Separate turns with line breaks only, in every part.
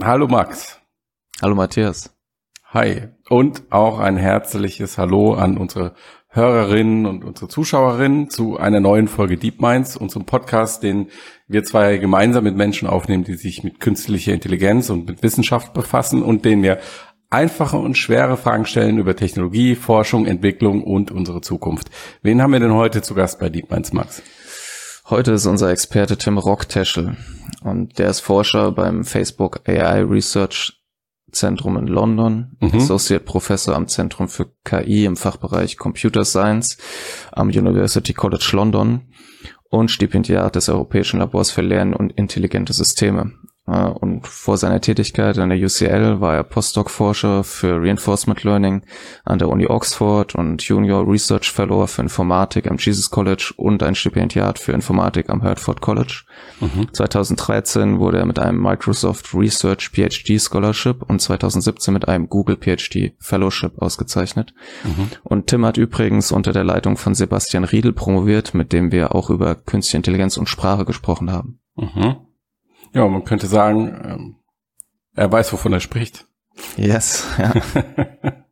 Hallo Max.
Hallo Matthias.
Hi. Und auch ein herzliches Hallo an unsere Hörerinnen und unsere Zuschauerinnen zu einer neuen Folge Deep Minds, unserem Podcast, den wir zwei gemeinsam mit Menschen aufnehmen, die sich mit künstlicher Intelligenz und mit Wissenschaft befassen und denen wir einfache und schwere Fragen stellen über Technologie, Forschung, Entwicklung und unsere Zukunft. Wen haben wir denn heute zu Gast bei Deep Minds, Max?
Heute ist unser Experte Tim Rockteschel und der ist Forscher beim Facebook AI Research Zentrum in London, mhm. Associate Professor am Zentrum für KI im Fachbereich Computer Science am University College London und Stipendiat des Europäischen Labors für Lernen und intelligente Systeme. Und vor seiner Tätigkeit an der UCL war er Postdoc-Forscher für Reinforcement Learning an der Uni Oxford und Junior Research Fellow für Informatik am Jesus College und ein Stipendiat für Informatik am Hertford College. Mhm. 2013 wurde er mit einem Microsoft Research PhD Scholarship und 2017 mit einem Google PhD Fellowship ausgezeichnet. Mhm. Und Tim hat übrigens unter der Leitung von Sebastian Riedel promoviert, mit dem wir auch über Künstliche Intelligenz und Sprache gesprochen haben.
Mhm. Ja, man könnte sagen, ähm, er weiß, wovon er spricht.
Yes, ja.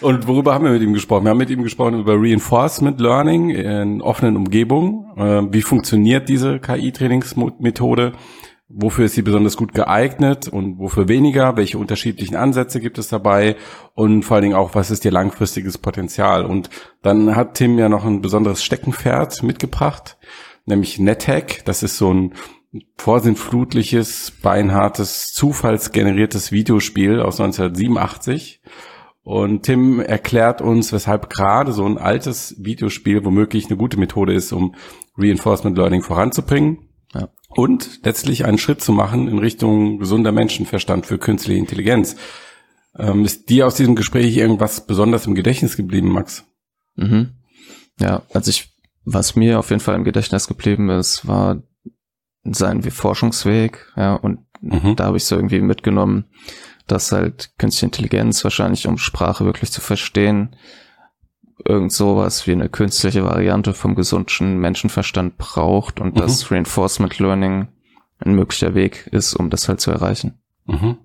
Und worüber haben wir mit ihm gesprochen? Wir haben mit ihm gesprochen über Reinforcement Learning in offenen Umgebungen. Äh, wie funktioniert diese KI-Trainingsmethode? Wofür ist sie besonders gut geeignet und wofür weniger? Welche unterschiedlichen Ansätze gibt es dabei? Und vor allen Dingen auch, was ist ihr langfristiges Potenzial? Und dann hat Tim ja noch ein besonderes Steckenpferd mitgebracht, nämlich NetHack. Das ist so ein vorsinnflutliches, beinhartes, zufallsgeneriertes Videospiel aus 1987. Und Tim erklärt uns, weshalb gerade so ein altes Videospiel womöglich eine gute Methode ist, um Reinforcement Learning voranzubringen. Ja. Und letztlich einen Schritt zu machen in Richtung gesunder Menschenverstand für künstliche Intelligenz. Ähm, ist dir aus diesem Gespräch irgendwas besonders im Gedächtnis geblieben, Max?
Mhm. Ja, also ich, was mir auf jeden Fall im Gedächtnis geblieben ist, war sein Forschungsweg, ja, und mhm. da habe ich so irgendwie mitgenommen, dass halt künstliche Intelligenz wahrscheinlich, um Sprache wirklich zu verstehen, irgend sowas wie eine künstliche Variante vom gesunden Menschenverstand braucht und mhm. dass Reinforcement Learning ein möglicher Weg ist, um das halt zu erreichen. Mhm.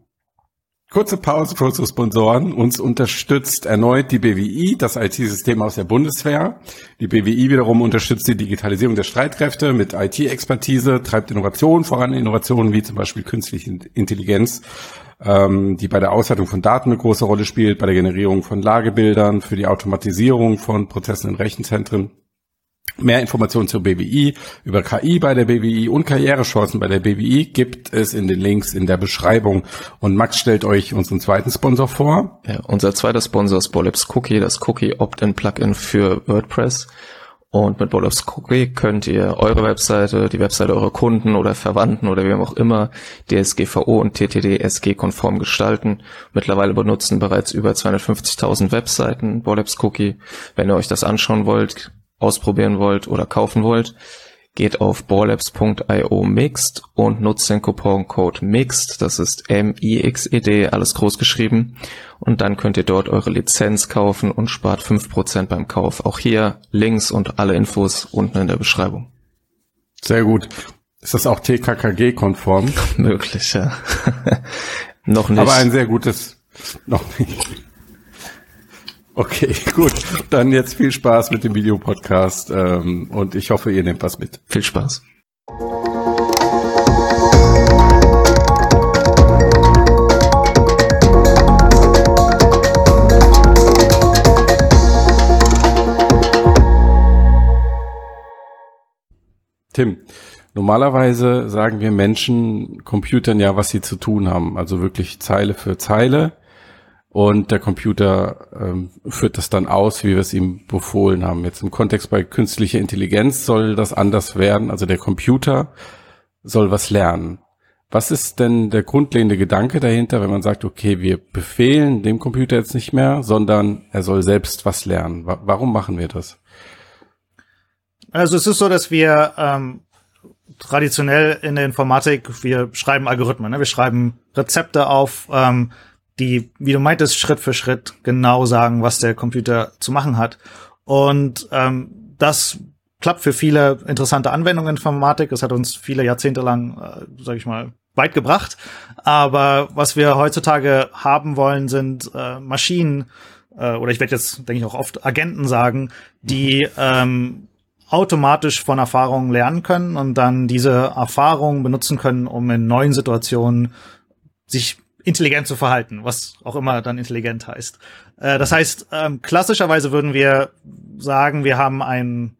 Kurze Pause für unsere Sponsoren. Uns unterstützt erneut die BWI, das IT-System aus der Bundeswehr. Die BWI wiederum unterstützt die Digitalisierung der Streitkräfte mit IT-Expertise, treibt Innovationen voran, Innovationen wie zum Beispiel künstliche Intelligenz, ähm, die bei der Auswertung von Daten eine große Rolle spielt, bei der Generierung von Lagebildern, für die Automatisierung von Prozessen in Rechenzentren Mehr Informationen zur BWI, über KI bei der BWI und Karrierechancen bei der BWI gibt es in den Links in der Beschreibung. Und Max stellt euch unseren zweiten Sponsor vor.
Ja, unser zweiter Sponsor ist Bollabs Cookie, das Cookie Opt-in Plugin für WordPress. Und mit Bollabs Cookie könnt ihr eure Webseite, die Webseite eurer Kunden oder Verwandten oder wem auch immer DSGVO und TTD konform gestalten. Mittlerweile benutzen bereits über 250.000 Webseiten Bollabs Cookie. Wenn ihr euch das anschauen wollt, ausprobieren wollt oder kaufen wollt, geht auf ballabs.io mixed und nutzt den Couponcode mixed, das ist M-I-X-E-D, alles groß geschrieben. Und dann könnt ihr dort eure Lizenz kaufen und spart fünf Prozent beim Kauf. Auch hier Links und alle Infos unten in der Beschreibung.
Sehr gut. Ist das auch TKKG-konform?
Möglich, ja. noch nicht.
Aber ein sehr gutes, noch nicht. Okay, gut. Dann jetzt viel Spaß mit dem Videopodcast ähm, und ich hoffe, ihr nehmt was mit.
Viel Spaß.
Tim, normalerweise sagen wir Menschen Computern ja, was sie zu tun haben, also wirklich Zeile für Zeile und der Computer ähm, führt das dann aus, wie wir es ihm befohlen haben. Jetzt im Kontext bei künstlicher Intelligenz soll das anders werden. Also der Computer soll was lernen. Was ist denn der grundlegende Gedanke dahinter, wenn man sagt, okay, wir befehlen dem Computer jetzt nicht mehr, sondern er soll selbst was lernen? Warum machen wir das?
Also es ist so, dass wir ähm, traditionell in der Informatik, wir schreiben Algorithmen, ne? wir schreiben Rezepte auf, ähm, die, wie du meintest, Schritt für Schritt genau sagen, was der Computer zu machen hat. Und ähm, das klappt für viele interessante Anwendungen in Informatik. Es hat uns viele Jahrzehnte lang, äh, sag ich mal, weit gebracht. Aber was wir heutzutage haben wollen, sind äh, Maschinen, äh, oder ich werde jetzt, denke ich, auch oft Agenten sagen, die ähm, automatisch von Erfahrungen lernen können und dann diese Erfahrungen benutzen können, um in neuen Situationen sich intelligent zu verhalten, was auch immer dann intelligent heißt. Äh, das heißt, ähm, klassischerweise würden wir sagen, wir haben einen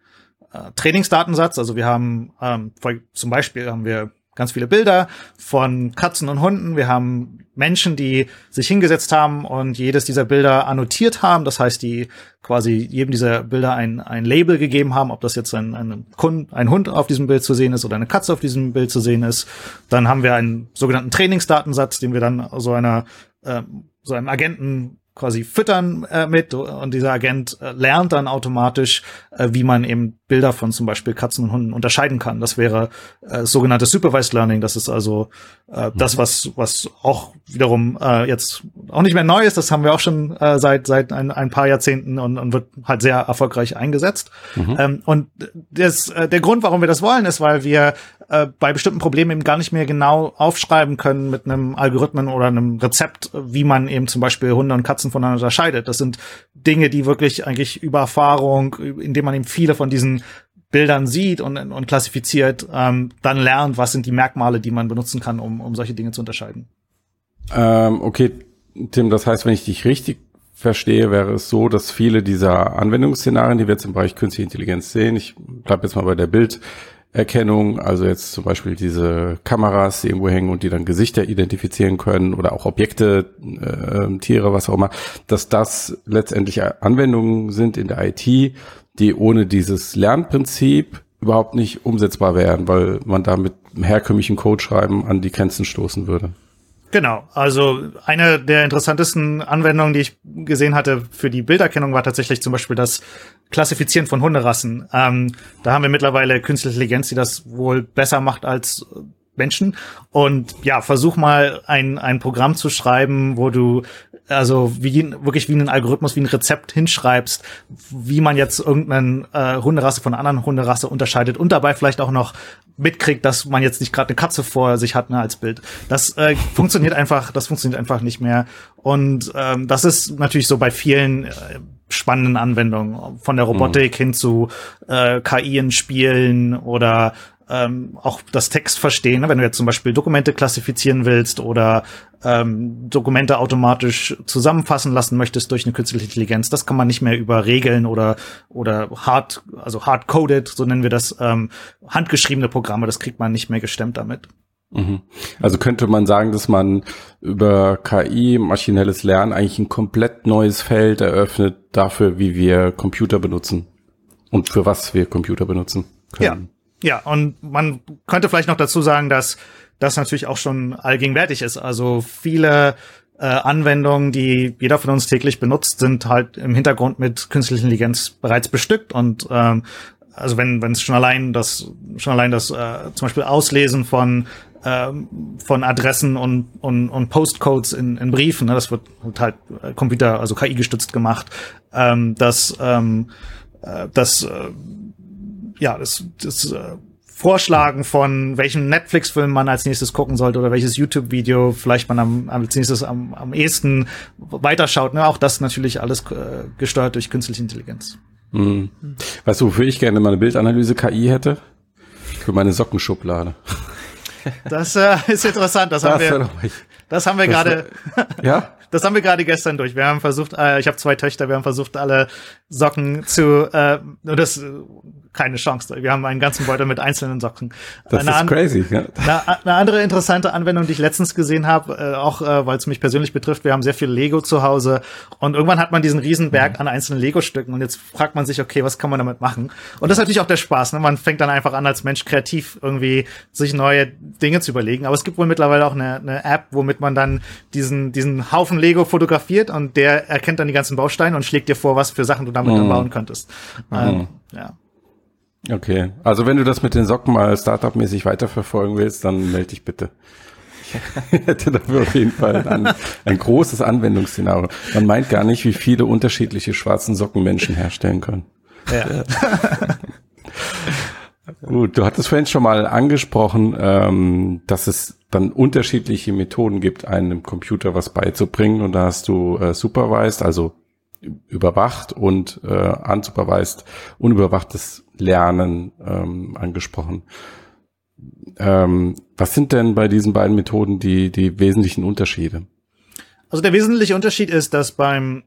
äh, Trainingsdatensatz, also wir haben ähm, zum Beispiel haben wir ganz viele Bilder von Katzen und Hunden. Wir haben Menschen, die sich hingesetzt haben und jedes dieser Bilder annotiert haben. Das heißt, die quasi jedem dieser Bilder ein, ein Label gegeben haben, ob das jetzt ein, ein, ein Hund auf diesem Bild zu sehen ist oder eine Katze auf diesem Bild zu sehen ist. Dann haben wir einen sogenannten Trainingsdatensatz, den wir dann so einer äh, so einem Agenten quasi füttern äh, mit und dieser Agent äh, lernt dann automatisch, äh, wie man eben Bilder von zum Beispiel Katzen und Hunden unterscheiden kann. Das wäre äh, sogenanntes Supervised Learning. Das ist also äh, mhm. das, was was auch wiederum äh, jetzt auch nicht mehr neu ist. Das haben wir auch schon äh, seit seit ein, ein paar Jahrzehnten und, und wird halt sehr erfolgreich eingesetzt. Mhm. Ähm, und das, äh, der Grund, warum wir das wollen, ist, weil wir äh, bei bestimmten Problemen eben gar nicht mehr genau aufschreiben können mit einem Algorithmen oder einem Rezept, wie man eben zum Beispiel Hunde und Katzen voneinander unterscheidet. Das sind Dinge, die wirklich eigentlich über Erfahrung, indem man eben viele von diesen Bildern sieht und, und klassifiziert, ähm, dann lernt, was sind die Merkmale, die man benutzen kann, um, um solche Dinge zu unterscheiden.
Ähm, okay, Tim, das heißt, wenn ich dich richtig verstehe, wäre es so, dass viele dieser Anwendungsszenarien, die wir jetzt im Bereich künstliche Intelligenz sehen, ich bleibe jetzt mal bei der Bild, Erkennung, also jetzt zum Beispiel diese Kameras, die irgendwo hängen und die dann Gesichter identifizieren können oder auch Objekte, äh, Tiere, was auch immer, dass das letztendlich Anwendungen sind in der IT, die ohne dieses Lernprinzip überhaupt nicht umsetzbar wären, weil man da mit herkömmlichen Code schreiben an die Grenzen stoßen würde.
Genau, also eine der interessantesten Anwendungen, die ich gesehen hatte für die Bilderkennung, war tatsächlich zum Beispiel das Klassifizieren von Hunderassen. Ähm, da haben wir mittlerweile künstliche Intelligenz, die das wohl besser macht als Menschen. Und ja, versuch mal ein, ein Programm zu schreiben, wo du also wie wirklich wie ein Algorithmus, wie ein Rezept hinschreibst, wie man jetzt irgendeine äh, Hunderasse von einer anderen Hunderasse unterscheidet und dabei vielleicht auch noch mitkriegt, dass man jetzt nicht gerade eine Katze vor sich hat ne, als Bild. Das äh, funktioniert einfach, das funktioniert einfach nicht mehr. Und ähm, das ist natürlich so bei vielen äh, spannenden Anwendungen, von der Robotik mhm. hin zu äh, KI in Spielen oder ähm, auch das Text verstehen. Ne? Wenn du jetzt zum Beispiel Dokumente klassifizieren willst oder ähm, Dokumente automatisch zusammenfassen lassen möchtest durch eine künstliche Intelligenz, das kann man nicht mehr über Regeln oder oder hard, also hard coded, so nennen wir das, ähm, handgeschriebene Programme, das kriegt man nicht mehr gestemmt damit.
Mhm. Also könnte man sagen, dass man über KI, maschinelles Lernen, eigentlich ein komplett neues Feld eröffnet dafür, wie wir Computer benutzen und für was wir Computer benutzen
können. Ja. Ja, und man könnte vielleicht noch dazu sagen, dass das natürlich auch schon allgegenwärtig ist. Also viele äh, Anwendungen, die jeder von uns täglich benutzt, sind halt im Hintergrund mit künstlicher Intelligenz bereits bestückt und ähm, also wenn wenn es schon allein das schon allein das äh, zum Beispiel Auslesen von ähm, von Adressen und, und, und Postcodes in, in Briefen, ne, das wird halt äh, Computer, also KI gestützt gemacht, ähm, dass ähm, äh, das äh, ja, das, das äh, Vorschlagen von welchen Netflix-Film man als nächstes gucken sollte oder welches YouTube-Video vielleicht man am, als nächstes am, am ehesten weiterschaut. Ne? Auch das natürlich alles äh, gesteuert durch künstliche Intelligenz.
Mhm. Weißt du, wofür ich gerne mal eine Bildanalyse KI hätte? Für meine Sockenschublade.
Das äh, ist interessant. Das, das haben wir. Das haben wir gerade. Ja. Das haben wir gerade gestern durch. Wir haben versucht, äh, ich habe zwei Töchter, wir haben versucht, alle Socken zu, äh, das keine Chance. Wir haben einen ganzen Beutel mit einzelnen Socken.
Das eine ist crazy. Ja.
Eine, eine, andere interessante Anwendung, die ich letztens gesehen habe, äh, auch äh, weil es mich persönlich betrifft, wir haben sehr viel Lego zu Hause und irgendwann hat man diesen Riesenberg mhm. an einzelnen Lego-Stücken und jetzt fragt man sich, okay, was kann man damit machen? Und das ist natürlich auch der Spaß. Ne? Man fängt dann einfach an, als Mensch kreativ irgendwie sich neue Dinge zu überlegen. Aber es gibt wohl mittlerweile auch eine, eine App, womit man dann diesen, diesen Haufen Lego fotografiert und der erkennt dann die ganzen Bausteine und schlägt dir vor, was für Sachen du damit mhm. dann bauen könntest. Mhm. Ähm, ja.
Okay, also wenn du das mit den Socken mal Startup-mäßig weiterverfolgen willst, dann melde dich bitte. Ich hätte dafür auf jeden Fall ein, ein großes Anwendungsszenario. Man meint gar nicht, wie viele unterschiedliche schwarzen Socken Menschen herstellen können. Ja. Gut, du hattest vorhin schon mal angesprochen, ähm, dass es dann unterschiedliche Methoden gibt, einem Computer was beizubringen. Und da hast du äh, supervised, also überwacht und äh, unsupervised, unüberwachtes Lernen ähm, angesprochen. Ähm, was sind denn bei diesen beiden Methoden die, die wesentlichen Unterschiede?
Also der wesentliche Unterschied ist, dass beim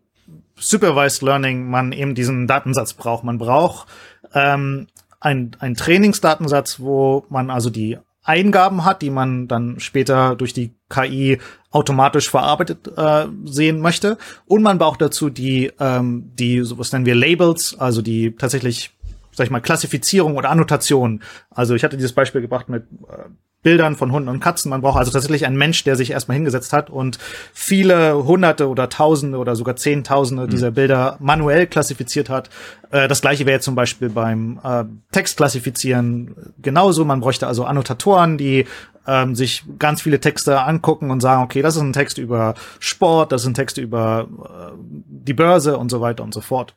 Supervised Learning man eben diesen Datensatz braucht. Man braucht ähm, ein, ein Trainingsdatensatz, wo man also die Eingaben hat, die man dann später durch die KI automatisch verarbeitet äh, sehen möchte. Und man braucht dazu die, ähm, die, sowas nennen wir Labels, also die tatsächlich, sag ich mal, Klassifizierung oder Annotation. Also ich hatte dieses Beispiel gebracht mit äh, Bildern von Hunden und Katzen. Man braucht also tatsächlich einen Mensch, der sich erstmal hingesetzt hat und viele hunderte oder tausende oder sogar zehntausende mhm. dieser Bilder manuell klassifiziert hat. Äh, das gleiche wäre zum Beispiel beim äh, Textklassifizieren genauso. Man bräuchte also Annotatoren, die ähm, sich ganz viele Texte angucken und sagen, okay, das ist ein Text über Sport, das ist ein Text über äh, die Börse und so weiter und so fort.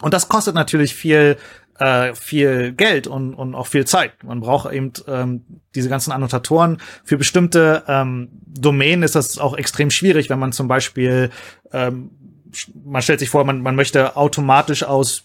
Und das kostet natürlich viel äh, viel Geld und, und auch viel Zeit. Man braucht eben ähm, diese ganzen Annotatoren. Für bestimmte ähm, Domänen ist das auch extrem schwierig, wenn man zum Beispiel, ähm, man stellt sich vor, man, man möchte automatisch aus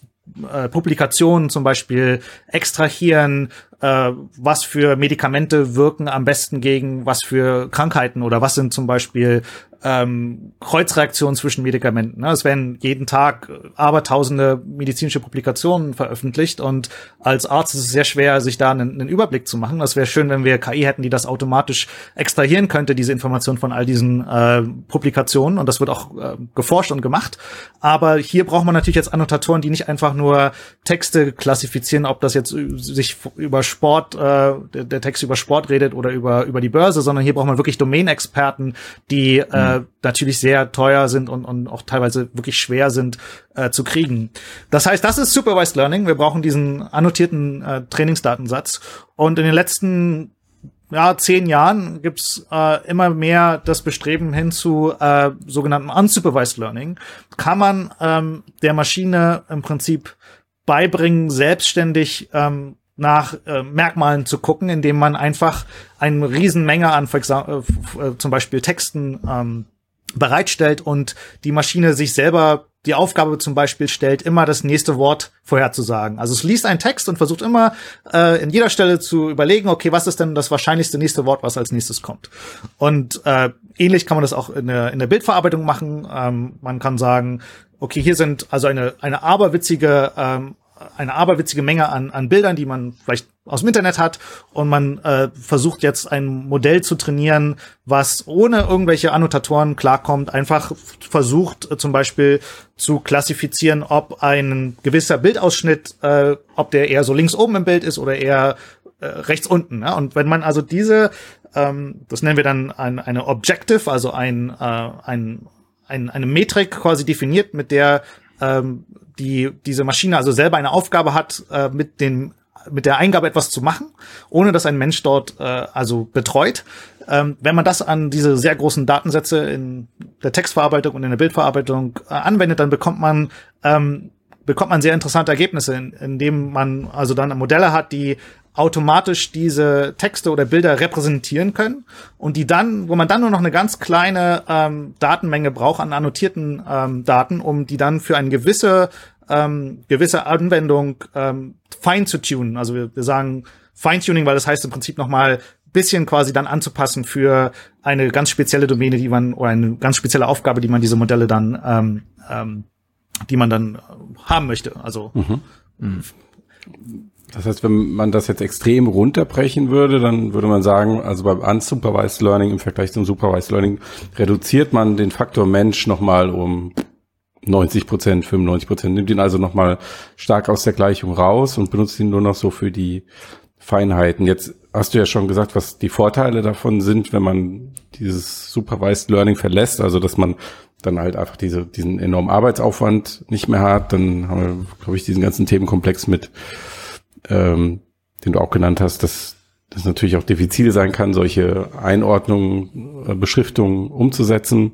äh, Publikationen zum Beispiel extrahieren, äh, was für Medikamente wirken am besten gegen was für Krankheiten oder was sind zum Beispiel ähm, Kreuzreaktionen zwischen Medikamenten. Ne? Es werden jeden Tag abertausende medizinische Publikationen veröffentlicht und als Arzt ist es sehr schwer, sich da einen, einen Überblick zu machen. Das wäre schön, wenn wir KI hätten, die das automatisch extrahieren könnte, diese Informationen von all diesen äh, Publikationen und das wird auch äh, geforscht und gemacht. Aber hier braucht man natürlich jetzt Annotatoren, die nicht einfach nur Texte klassifizieren, ob das jetzt sich über Sport, äh, der, der Text über Sport redet oder über, über die Börse, sondern hier braucht man wirklich Domain-Experten, die äh, mhm. natürlich sehr teuer sind und, und auch teilweise wirklich schwer sind äh, zu kriegen. Das heißt, das ist Supervised Learning. Wir brauchen diesen annotierten äh, Trainingsdatensatz. Und in den letzten ja, zehn Jahren gibt's äh, immer mehr das Bestreben hin zu äh, sogenannten Unsupervised Learning. Kann man ähm, der Maschine im Prinzip beibringen, selbstständig ähm, nach äh, Merkmalen zu gucken, indem man einfach eine Riesenmenge an äh, äh, zum Beispiel Texten ähm, bereitstellt und die Maschine sich selber die Aufgabe zum Beispiel stellt, immer das nächste Wort vorherzusagen. Also es liest einen Text und versucht immer äh, in jeder Stelle zu überlegen, okay, was ist denn das wahrscheinlichste nächste Wort, was als nächstes kommt. Und äh, ähnlich kann man das auch in der, in der Bildverarbeitung machen. Ähm, man kann sagen, okay, hier sind also eine, eine aberwitzige ähm, eine aberwitzige Menge an, an Bildern, die man vielleicht aus dem Internet hat und man äh, versucht jetzt ein Modell zu trainieren, was ohne irgendwelche Annotatoren klarkommt, einfach versucht äh, zum Beispiel zu klassifizieren, ob ein gewisser Bildausschnitt, äh, ob der eher so links oben im Bild ist oder eher äh, rechts unten. Ja? Und wenn man also diese, ähm, das nennen wir dann ein, eine Objective, also ein, äh, ein, ein, eine Metrik quasi definiert, mit der ähm, die diese Maschine also selber eine Aufgabe hat, äh, mit den mit der Eingabe etwas zu machen, ohne dass ein Mensch dort äh, also betreut. Ähm, wenn man das an diese sehr großen Datensätze in der Textverarbeitung und in der Bildverarbeitung äh, anwendet, dann bekommt man ähm, bekommt man sehr interessante Ergebnisse, in, indem man also dann Modelle hat, die automatisch diese Texte oder Bilder repräsentieren können und die dann, wo man dann nur noch eine ganz kleine ähm, Datenmenge braucht an annotierten ähm, Daten, um die dann für eine gewisse ähm, gewisse Anwendung ähm, fein zu tunen. Also wir, wir sagen Feintuning, weil das heißt im Prinzip nochmal bisschen quasi dann anzupassen für eine ganz spezielle Domäne, die man oder eine ganz spezielle Aufgabe, die man diese Modelle dann ähm, ähm, die man dann haben möchte. Also mhm.
Mhm. Das heißt, wenn man das jetzt extrem runterbrechen würde, dann würde man sagen, also beim Unsupervised Learning im Vergleich zum Supervised Learning reduziert man den Faktor Mensch nochmal um 90 Prozent, 95 Prozent, nimmt ihn also nochmal stark aus der Gleichung raus und benutzt ihn nur noch so für die Feinheiten. Jetzt hast du ja schon gesagt, was die Vorteile davon sind, wenn man dieses Supervised Learning verlässt, also dass man dann halt einfach diese, diesen enormen Arbeitsaufwand nicht mehr hat. Dann haben wir, glaube ich, diesen ganzen Themenkomplex mit, ähm, den du auch genannt hast, dass das natürlich auch diffizil sein kann, solche Einordnungen, äh, Beschriftungen umzusetzen,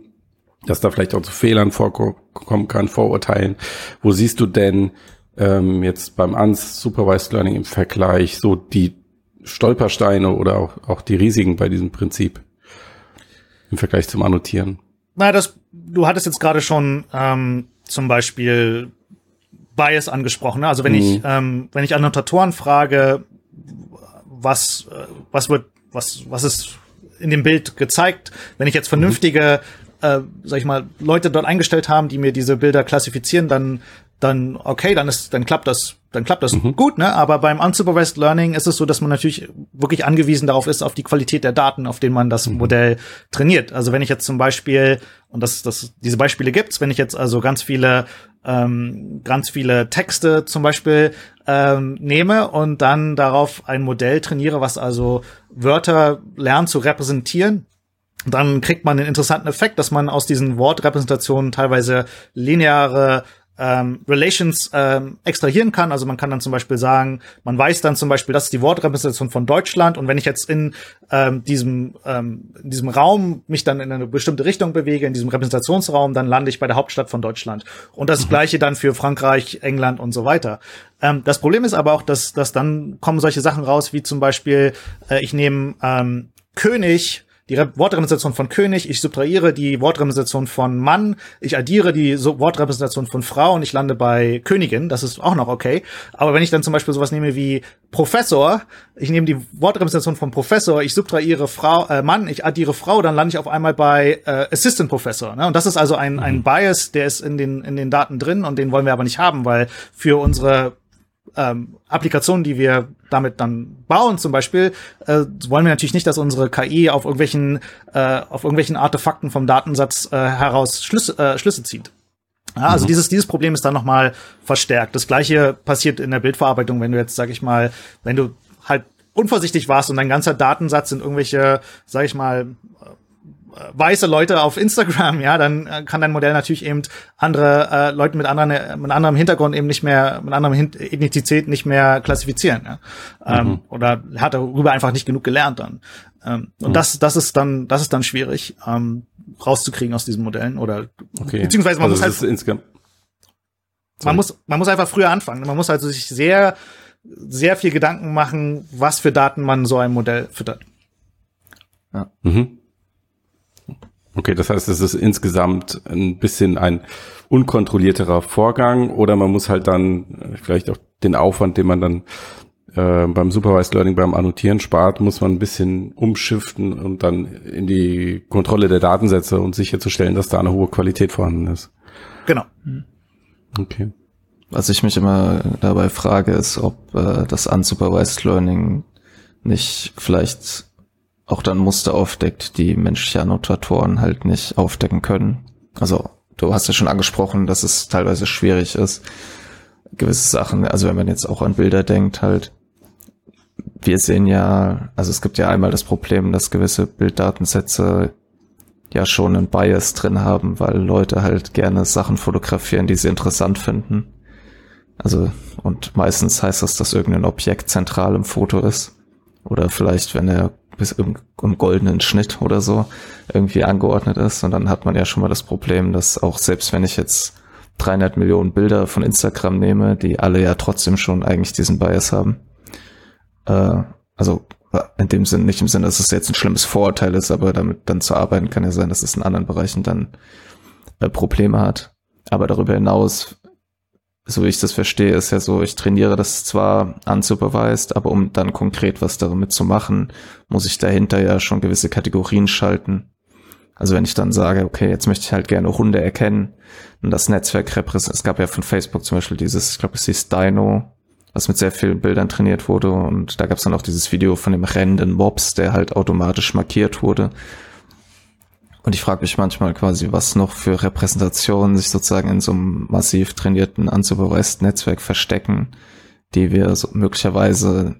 dass da vielleicht auch zu Fehlern vorkommen kann, Vorurteilen. Wo siehst du denn ähm, jetzt beim Unsupervised Learning im Vergleich so die Stolpersteine oder auch, auch die Risiken bei diesem Prinzip im Vergleich zum Annotieren?
Na, das, du hattest jetzt gerade schon ähm, zum Beispiel Bias angesprochen. Ne? Also wenn mhm. ich, ähm, wenn ich Annotatoren frage, was, äh, was wird, was, was ist in dem Bild gezeigt, wenn ich jetzt vernünftige, mhm. äh, sag ich mal, Leute dort eingestellt haben, die mir diese Bilder klassifizieren, dann dann okay, dann ist, dann klappt das, dann klappt das mhm. gut, ne? Aber beim Unsupervised Learning ist es so, dass man natürlich wirklich angewiesen darauf ist, auf die Qualität der Daten, auf denen man das mhm. Modell trainiert. Also wenn ich jetzt zum Beispiel, und das, das, diese Beispiele gibt's, wenn ich jetzt also ganz viele, ähm, ganz viele Texte zum Beispiel ähm, nehme und dann darauf ein Modell trainiere, was also Wörter lernt zu repräsentieren, dann kriegt man den interessanten Effekt, dass man aus diesen Wortrepräsentationen teilweise lineare ähm, Relations ähm, extrahieren kann. Also man kann dann zum Beispiel sagen, man weiß dann zum Beispiel, das ist die Wortrepräsentation von Deutschland und wenn ich jetzt in ähm, diesem ähm, in diesem Raum mich dann in eine bestimmte Richtung bewege, in diesem Repräsentationsraum, dann lande ich bei der Hauptstadt von Deutschland. Und das mhm. gleiche dann für Frankreich, England und so weiter. Ähm, das Problem ist aber auch, dass, dass dann kommen solche Sachen raus, wie zum Beispiel, äh, ich nehme ähm, König die Wortrepräsentation von König, ich subtrahiere die Wortrepräsentation von Mann, ich addiere die Wortrepräsentation von Frau und ich lande bei Königin, das ist auch noch okay. Aber wenn ich dann zum Beispiel sowas nehme wie Professor, ich nehme die Wortrepräsentation von Professor, ich subtrahiere Frau, äh, Mann, ich addiere Frau, dann lande ich auf einmal bei äh, Assistant Professor. Ne? Und das ist also ein, ein mhm. Bias, der ist in den, in den Daten drin und den wollen wir aber nicht haben, weil für unsere ähm, Applikationen, die wir damit dann bauen, zum Beispiel, äh, wollen wir natürlich nicht, dass unsere KI auf irgendwelchen, äh, auf irgendwelchen Artefakten vom Datensatz äh, heraus Schlüsse, äh, Schlüsse zieht. Ja, also mhm. dieses, dieses Problem ist dann nochmal verstärkt. Das gleiche passiert in der Bildverarbeitung, wenn du jetzt, sag ich mal, wenn du halt unvorsichtig warst und dein ganzer Datensatz in irgendwelche, sag ich mal, weiße Leute auf Instagram, ja, dann äh, kann dein Modell natürlich eben andere äh, Leute mit anderen äh, mit anderem Hintergrund eben nicht mehr mit anderem Hin Ethnizität nicht mehr klassifizieren, ja. Ähm, mhm. oder hat darüber einfach nicht genug gelernt dann. Ähm, und mhm. das das ist dann das ist dann schwierig ähm, rauszukriegen aus diesen Modellen oder
okay.
beziehungsweise man also muss halt man muss man muss einfach früher anfangen. Man muss also sich sehr sehr viel Gedanken machen, was für Daten man so ein Modell füttert.
Ja. Mhm. Okay, das heißt, es ist insgesamt ein bisschen ein unkontrollierterer Vorgang oder man muss halt dann äh, vielleicht auch den Aufwand, den man dann äh, beim Supervised Learning, beim Annotieren spart, muss man ein bisschen umschiften und dann in die Kontrolle der Datensätze und sicherzustellen, dass da eine hohe Qualität vorhanden ist.
Genau.
Okay. Was ich mich immer dabei frage, ist, ob äh, das Unsupervised Learning nicht vielleicht auch dann Muster aufdeckt, die menschliche Annotatoren halt nicht aufdecken können. Also du hast ja schon angesprochen, dass es teilweise schwierig ist, gewisse Sachen, also wenn man jetzt auch an Bilder denkt, halt, wir sehen ja, also es gibt ja einmal das Problem, dass gewisse Bilddatensätze ja schon einen Bias drin haben, weil Leute halt gerne Sachen fotografieren, die sie interessant finden. Also, und meistens heißt das, dass irgendein Objekt zentral im Foto ist. Oder vielleicht, wenn er bis im, im goldenen Schnitt oder so irgendwie angeordnet ist. Und dann hat man ja schon mal das Problem, dass auch selbst wenn ich jetzt 300 Millionen Bilder von Instagram nehme, die alle ja trotzdem schon eigentlich diesen Bias haben. Äh, also in dem Sinn, nicht im Sinne, dass es jetzt ein schlimmes Vorurteil ist, aber damit dann zu arbeiten kann ja sein, dass es in anderen Bereichen dann äh, Probleme hat. Aber darüber hinaus so wie ich das verstehe, ist ja so, ich trainiere das zwar unsupervised, aber um dann konkret was damit zu machen, muss ich dahinter ja schon gewisse Kategorien schalten. Also wenn ich dann sage, okay, jetzt möchte ich halt gerne Hunde erkennen und das Netzwerk repräsentiert, es gab ja von Facebook zum Beispiel dieses, ich glaube, es hieß Dino, was mit sehr vielen Bildern trainiert wurde und da gab es dann auch dieses Video von dem rennenden Mobs, der halt automatisch markiert wurde und ich frage mich manchmal quasi, was noch für Repräsentationen sich sozusagen in so einem massiv trainierten unsupervised Netzwerk verstecken, die wir so möglicherweise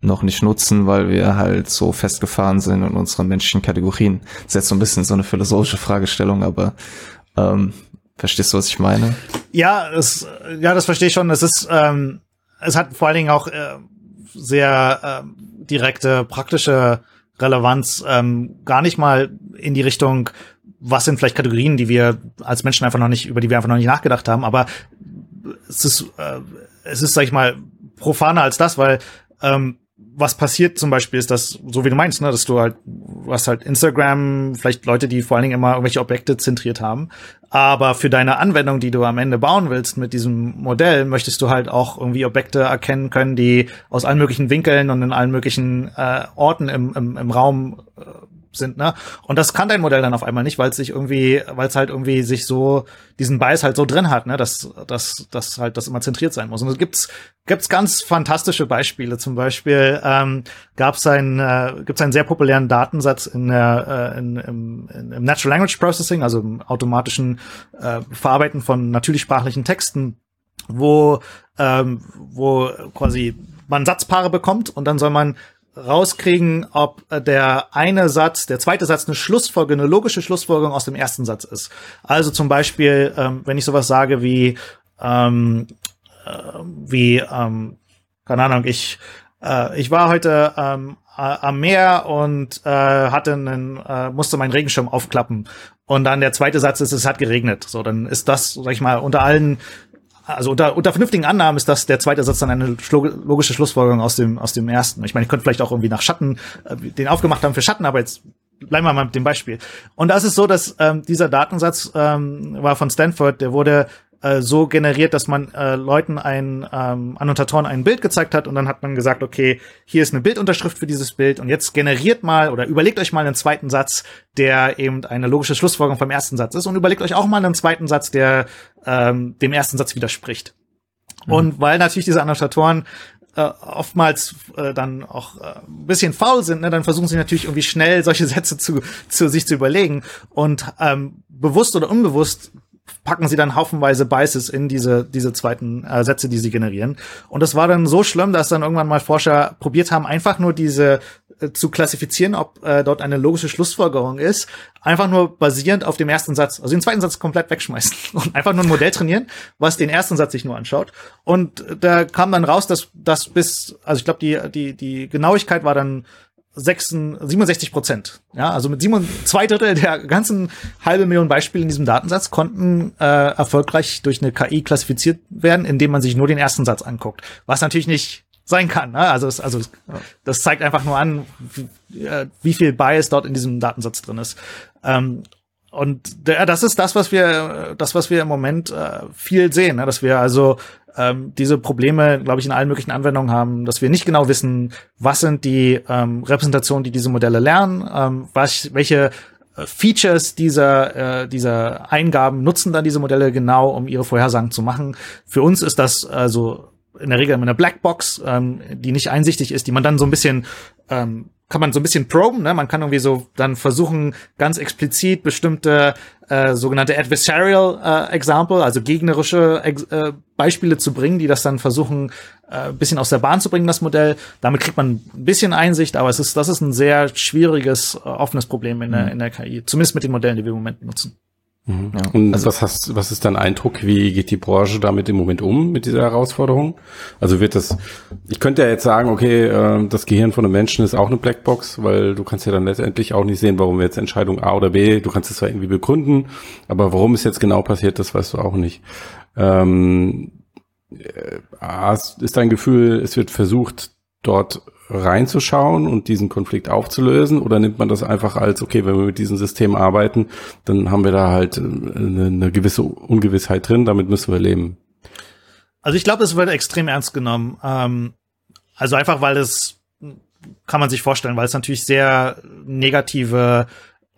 noch nicht nutzen, weil wir halt so festgefahren sind in unseren menschlichen Kategorien. Das ist jetzt so ein bisschen so eine philosophische Fragestellung, aber ähm, verstehst du, was ich meine?
Ja, es, ja, das verstehe ich schon. Es ist, ähm, es hat vor allen Dingen auch äh, sehr äh, direkte praktische Relevanz ähm, gar nicht mal in die Richtung, was sind vielleicht Kategorien, die wir als Menschen einfach noch nicht, über die wir einfach noch nicht nachgedacht haben, aber es ist, äh, es ist, sag ich mal, profaner als das, weil ähm, was passiert zum Beispiel ist, dass, so wie du meinst, ne, dass du halt, hast halt Instagram, vielleicht Leute, die vor allen Dingen immer irgendwelche Objekte zentriert haben. Aber für deine Anwendung, die du am Ende bauen willst mit diesem Modell, möchtest du halt auch irgendwie Objekte erkennen können, die aus allen möglichen Winkeln und in allen möglichen äh, Orten im, im, im Raum äh, sind, ne? Und das kann dein Modell dann auf einmal nicht, weil es sich irgendwie, weil es halt irgendwie sich so diesen Bias halt so drin hat, ne, dass dass dass halt das immer zentriert sein muss. Und es gibt's gibt's ganz fantastische Beispiele. Zum Beispiel ähm, gab es einen äh, gibt's einen sehr populären Datensatz in der äh, in, im, im Natural Language Processing, also im automatischen äh, Verarbeiten von natürlichsprachlichen Texten, wo ähm, wo quasi man Satzpaare bekommt und dann soll man rauskriegen, ob äh, der eine Satz, der zweite Satz eine Schlussfolgerung, eine logische Schlussfolgerung aus dem ersten Satz ist. Also zum Beispiel, ähm, wenn ich sowas sage wie, ähm, äh, wie, ähm, keine Ahnung, ich, äh, ich war heute ähm, am Meer und äh, hatte einen, äh, musste meinen Regenschirm aufklappen. Und dann der zweite Satz ist, es hat geregnet. So, dann ist das, sag ich mal, unter allen also unter, unter vernünftigen Annahmen ist das der zweite Satz dann eine logische Schlussfolgerung aus dem, aus dem ersten. Ich meine, ich könnte vielleicht auch irgendwie nach Schatten, äh, den aufgemacht haben für Schatten, aber jetzt bleiben wir mal mit dem Beispiel. Und da ist so, dass ähm, dieser Datensatz ähm, war von Stanford, der wurde äh, so generiert, dass man äh, Leuten ein ähm, Annotatoren ein Bild gezeigt hat und dann hat man gesagt, okay, hier ist eine Bildunterschrift für dieses Bild und jetzt generiert mal oder überlegt euch mal einen zweiten Satz, der eben eine logische Schlussfolgerung vom ersten Satz ist und überlegt euch auch mal einen zweiten Satz, der ähm, dem ersten Satz widerspricht. Mhm. Und weil natürlich diese Annotatoren äh, oftmals äh, dann auch äh, ein bisschen faul sind, ne, dann versuchen sie natürlich irgendwie schnell solche Sätze zu, zu sich zu überlegen und ähm, bewusst oder unbewusst packen sie dann haufenweise Biases in diese, diese zweiten äh, Sätze, die sie generieren. Und das war dann so schlimm, dass dann irgendwann mal Forscher probiert haben, einfach nur diese äh, zu klassifizieren, ob äh, dort eine logische Schlussfolgerung ist, einfach nur basierend auf dem ersten Satz, also den zweiten Satz komplett wegschmeißen und einfach nur ein Modell trainieren, was den ersten Satz sich nur anschaut. Und da kam dann raus, dass das bis, also ich glaube, die, die, die Genauigkeit war dann 67 Prozent. Ja, also mit 7, zwei Drittel der ganzen halbe Million Beispiele in diesem Datensatz konnten äh, erfolgreich durch eine KI klassifiziert werden, indem man sich nur den ersten Satz anguckt. Was natürlich nicht sein kann. Ne? Also, es, also das zeigt einfach nur an, wie, äh, wie viel Bias dort in diesem Datensatz drin ist. Ähm, und der, das ist das, was wir, das, was wir im Moment äh, viel sehen, ne? dass wir also ähm, diese Probleme, glaube ich, in allen möglichen Anwendungen haben, dass wir nicht genau wissen, was sind die ähm, Repräsentationen, die diese Modelle lernen, ähm, was, welche äh, Features dieser, äh, dieser Eingaben nutzen dann diese Modelle genau, um ihre Vorhersagen zu machen. Für uns ist das also in der Regel eine Blackbox, ähm, die nicht einsichtig ist, die man dann so ein bisschen ähm, kann man so ein bisschen proben, ne? Man kann irgendwie so dann versuchen, ganz explizit bestimmte äh, sogenannte adversarial äh, Example, also gegnerische äh, Beispiele zu bringen, die das dann versuchen, äh, ein bisschen aus der Bahn zu bringen, das Modell. Damit kriegt man ein bisschen Einsicht, aber es ist, das ist ein sehr schwieriges, äh, offenes Problem in, der, mhm. in der KI, zumindest mit den Modellen, die wir im Moment nutzen.
Mhm. Ja. Und also, was hast, was ist dein Eindruck? Wie geht die Branche damit im Moment um mit dieser Herausforderung? Also wird das, ich könnte ja jetzt sagen, okay, äh, das Gehirn von einem Menschen ist auch eine Blackbox, weil du kannst ja dann letztendlich auch nicht sehen, warum jetzt Entscheidung A oder B, du kannst es zwar irgendwie begründen, aber warum es jetzt genau passiert, das weißt du auch nicht. Ähm, äh, ist dein Gefühl, es wird versucht, dort reinzuschauen und diesen Konflikt aufzulösen? Oder nimmt man das einfach als, okay, wenn wir mit diesem System arbeiten, dann haben wir da halt äh, eine, eine gewisse Ungewissheit drin, damit müssen wir leben?
Also ich glaube, es wird extrem ernst genommen. Ähm, also einfach, weil es, kann man sich vorstellen, weil es natürlich sehr negative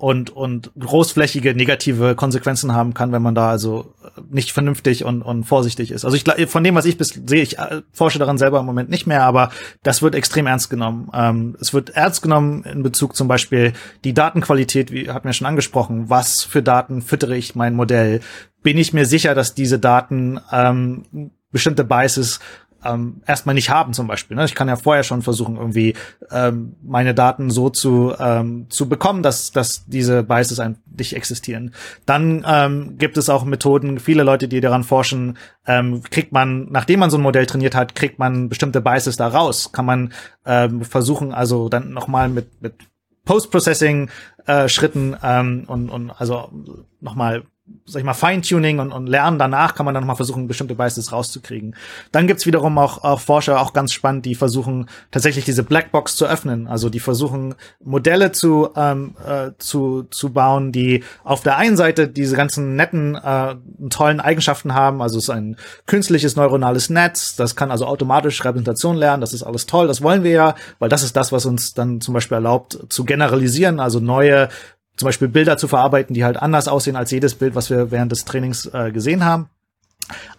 und, und großflächige negative Konsequenzen haben kann, wenn man da also nicht vernünftig und, und vorsichtig ist. Also ich von dem, was ich bis sehe, ich äh, forsche daran selber im Moment nicht mehr, aber das wird extrem ernst genommen. Ähm, es wird ernst genommen in Bezug zum Beispiel die Datenqualität, wie hat mir schon angesprochen, was für Daten füttere ich mein Modell? Bin ich mir sicher, dass diese Daten ähm, bestimmte Biases ähm, erstmal nicht haben zum Beispiel. Ne? Ich kann ja vorher schon versuchen, irgendwie ähm, meine Daten so zu, ähm, zu bekommen, dass, dass diese Biases nicht existieren. Dann ähm, gibt es auch Methoden, viele Leute, die daran forschen, ähm, kriegt man, nachdem man so ein Modell trainiert hat, kriegt man bestimmte Biases da raus. Kann man ähm, versuchen, also dann nochmal mit, mit Post-Processing äh, ähm, und, und also nochmal sag ich mal, Feintuning und, und Lernen danach kann man dann nochmal versuchen, bestimmte Biases rauszukriegen. Dann gibt's wiederum auch, auch Forscher, auch ganz spannend, die versuchen tatsächlich diese Blackbox zu öffnen. Also die versuchen Modelle zu, ähm, äh, zu, zu bauen, die auf der einen Seite diese ganzen netten, äh, tollen Eigenschaften haben. Also es ist ein künstliches neuronales Netz, das kann also automatisch Repräsentation lernen, das ist alles toll, das wollen wir ja, weil das ist das, was uns dann zum Beispiel erlaubt zu generalisieren, also neue zum Beispiel Bilder zu verarbeiten, die halt anders aussehen als jedes Bild, was wir während des Trainings äh, gesehen haben.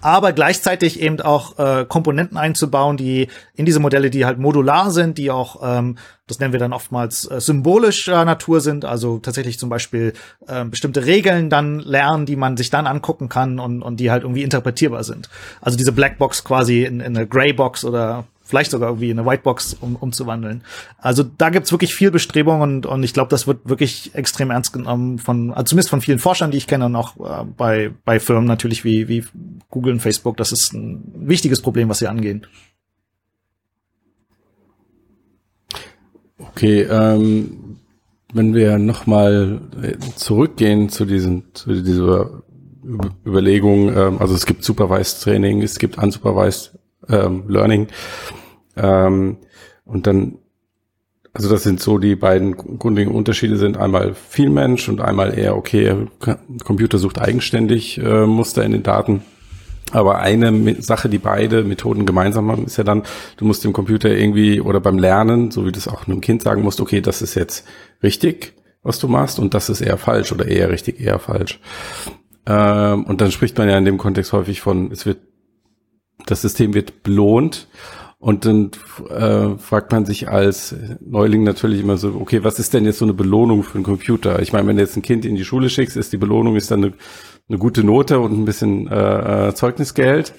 Aber gleichzeitig eben auch äh, Komponenten einzubauen, die in diese Modelle, die halt modular sind, die auch, ähm, das nennen wir dann oftmals äh, symbolischer Natur sind, also tatsächlich zum Beispiel äh, bestimmte Regeln dann lernen, die man sich dann angucken kann und, und die halt irgendwie interpretierbar sind. Also diese Blackbox quasi in, in eine Greybox oder vielleicht sogar irgendwie in eine Whitebox um, umzuwandeln. Also da gibt's wirklich viel Bestrebung und, und ich glaube, das wird wirklich extrem ernst genommen von, also zumindest von vielen Forschern, die ich kenne und auch äh, bei, bei Firmen natürlich wie, wie Google und Facebook. Das ist ein wichtiges Problem, was sie angehen.
Okay, ähm, wenn wir nochmal zurückgehen zu diesen, zu dieser Überlegung, ähm, also es gibt Supervised Training, es gibt Unsupervised ähm, Learning. Ähm, und dann, also das sind so die beiden grundlegenden Unterschiede sind einmal viel Mensch und einmal eher, okay, Computer sucht eigenständig äh, Muster in den Daten. Aber eine Sache, die beide Methoden gemeinsam haben, ist ja dann, du musst dem Computer irgendwie oder beim Lernen, so wie du es auch einem Kind sagen musst, okay, das ist jetzt richtig, was du machst, und das ist eher falsch oder eher richtig, eher falsch. Ähm, und dann spricht man ja in dem Kontext häufig von, es wird das System wird belohnt. Und dann äh, fragt man sich als Neuling natürlich immer so, okay, was ist denn jetzt so eine Belohnung für einen Computer? Ich meine, wenn du jetzt ein Kind in die Schule schickst, ist die Belohnung ist dann eine, eine gute Note und ein bisschen äh, äh Zeugnisgeld.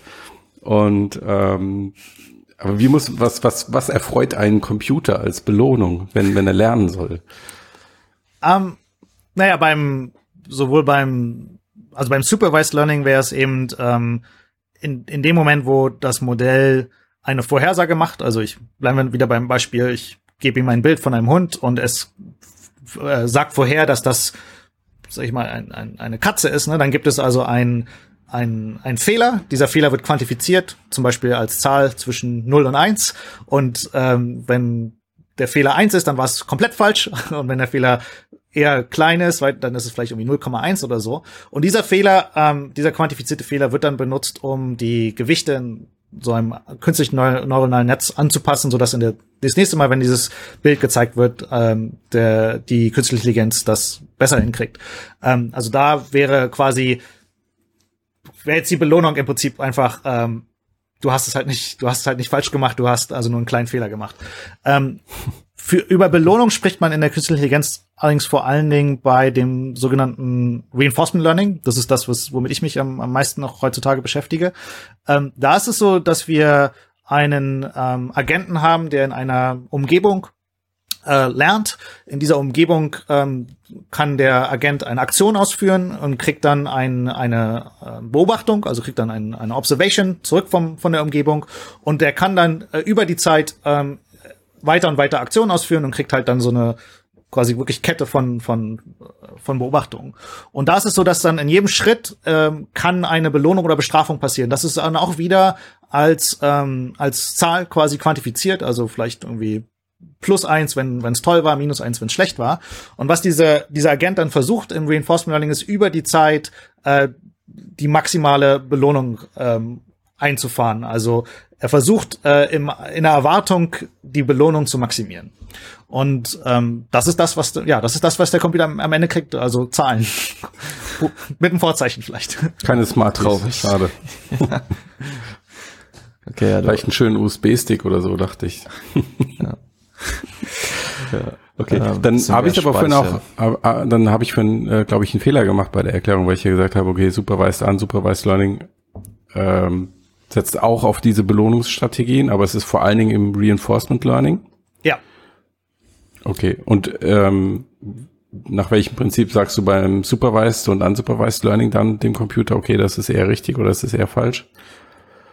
Und ähm, aber wie muss was was was erfreut einen Computer als Belohnung, wenn wenn er lernen soll?
Um, ähm, naja, beim sowohl beim also beim Supervised Learning wäre es eben ähm, in, in dem Moment, wo das Modell eine Vorhersage macht, also ich bleibe wieder beim Beispiel, ich gebe ihm ein Bild von einem Hund und es äh, sagt vorher, dass das, sag ich mal, ein, ein, eine Katze ist, ne? dann gibt es also ein, ein, ein Fehler. Dieser Fehler wird quantifiziert, zum Beispiel als Zahl zwischen 0 und 1. Und ähm, wenn der Fehler 1 ist, dann war es komplett falsch. Und wenn der Fehler eher klein ist, weil dann ist es vielleicht irgendwie 0,1 oder so. Und dieser Fehler, ähm, dieser quantifizierte Fehler wird dann benutzt, um die Gewichte in so einem künstlichen neuronalen Netz anzupassen, so dass in der das nächste Mal, wenn dieses Bild gezeigt wird, ähm, der die künstliche Intelligenz das besser hinkriegt. Ähm, also da wäre quasi wäre jetzt die Belohnung im Prinzip einfach ähm, du hast es halt nicht, du hast es halt nicht falsch gemacht, du hast also nur einen kleinen Fehler gemacht. Ähm, für, über Belohnung spricht man in der künstlichen Intelligenz allerdings vor allen Dingen bei dem sogenannten Reinforcement Learning. Das ist das, was, womit ich mich am, am meisten noch heutzutage beschäftige. Ähm, da ist es so, dass wir einen ähm, Agenten haben, der in einer Umgebung äh, lernt. In dieser Umgebung ähm, kann der Agent eine Aktion ausführen und kriegt dann ein, eine äh, Beobachtung, also kriegt dann ein, eine Observation zurück vom, von der Umgebung und der kann dann äh, über die Zeit ähm, weiter und weiter Aktionen ausführen und kriegt halt dann so eine quasi wirklich Kette von von von Beobachtungen. Und da ist es so, dass dann in jedem Schritt ähm, kann eine Belohnung oder Bestrafung passieren. Das ist dann auch wieder als ähm, als Zahl quasi quantifiziert, also vielleicht irgendwie plus eins, wenn es toll war, minus eins, wenn es schlecht war. Und was diese, dieser Agent dann versucht im Reinforcement Learning ist, über die Zeit äh, die maximale Belohnung ähm, einzufahren. Also er versucht äh, im, in der Erwartung die Belohnung zu maximieren. Und ähm, das ist das, was ja, das ist das, was der Computer am, am Ende kriegt, also Zahlen. Mit einem Vorzeichen vielleicht.
Keine Smart Traurig. Schade. okay, ja, Vielleicht einen schönen USB-Stick oder so, dachte ich. ja. ja. Okay, ähm, dann habe ich aber vorhin auch, äh, dann habe ich vorhin, äh, glaube ich, einen Fehler gemacht bei der Erklärung, weil ich ja gesagt habe, okay, Supervised an, Supervised Learning ähm, setzt auch auf diese Belohnungsstrategien, aber es ist vor allen Dingen im Reinforcement Learning.
Ja.
Okay, und ähm, nach welchem Prinzip sagst du beim Supervised und Unsupervised Learning dann dem Computer, okay, das ist eher richtig oder das ist eher falsch?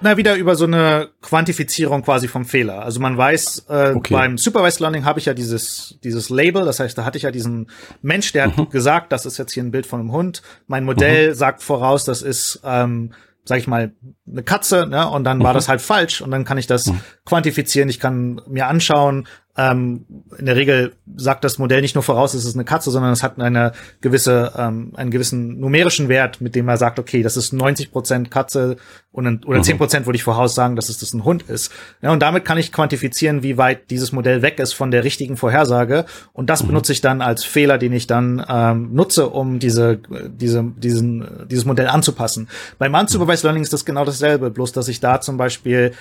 Na, wieder über so eine Quantifizierung quasi vom Fehler. Also man weiß, äh, okay. beim Supervised Learning habe ich ja dieses, dieses Label, das heißt, da hatte ich ja diesen Mensch, der mhm. hat gesagt, das ist jetzt hier ein Bild von einem Hund. Mein Modell mhm. sagt voraus, das ist ähm, sag ich mal, eine Katze, ne? Und dann war mhm. das halt falsch und dann kann ich das mhm. quantifizieren. Ich kann mir anschauen, ähm, in der Regel sagt das Modell nicht nur voraus, es ist eine Katze, sondern es hat eine gewisse, ähm, einen gewissen numerischen Wert, mit dem er sagt, okay, das ist 90 Prozent Katze und, oder mhm. 10 Prozent würde ich voraus sagen, dass es das ein Hund ist. Ja, und damit kann ich quantifizieren, wie weit dieses Modell weg ist von der richtigen Vorhersage. Und das mhm. benutze ich dann als Fehler, den ich dann ähm, nutze, um diese, diese, diesen, dieses Modell anzupassen. Beim Unsupervised Learning ist das genau dasselbe, bloß dass ich da zum Beispiel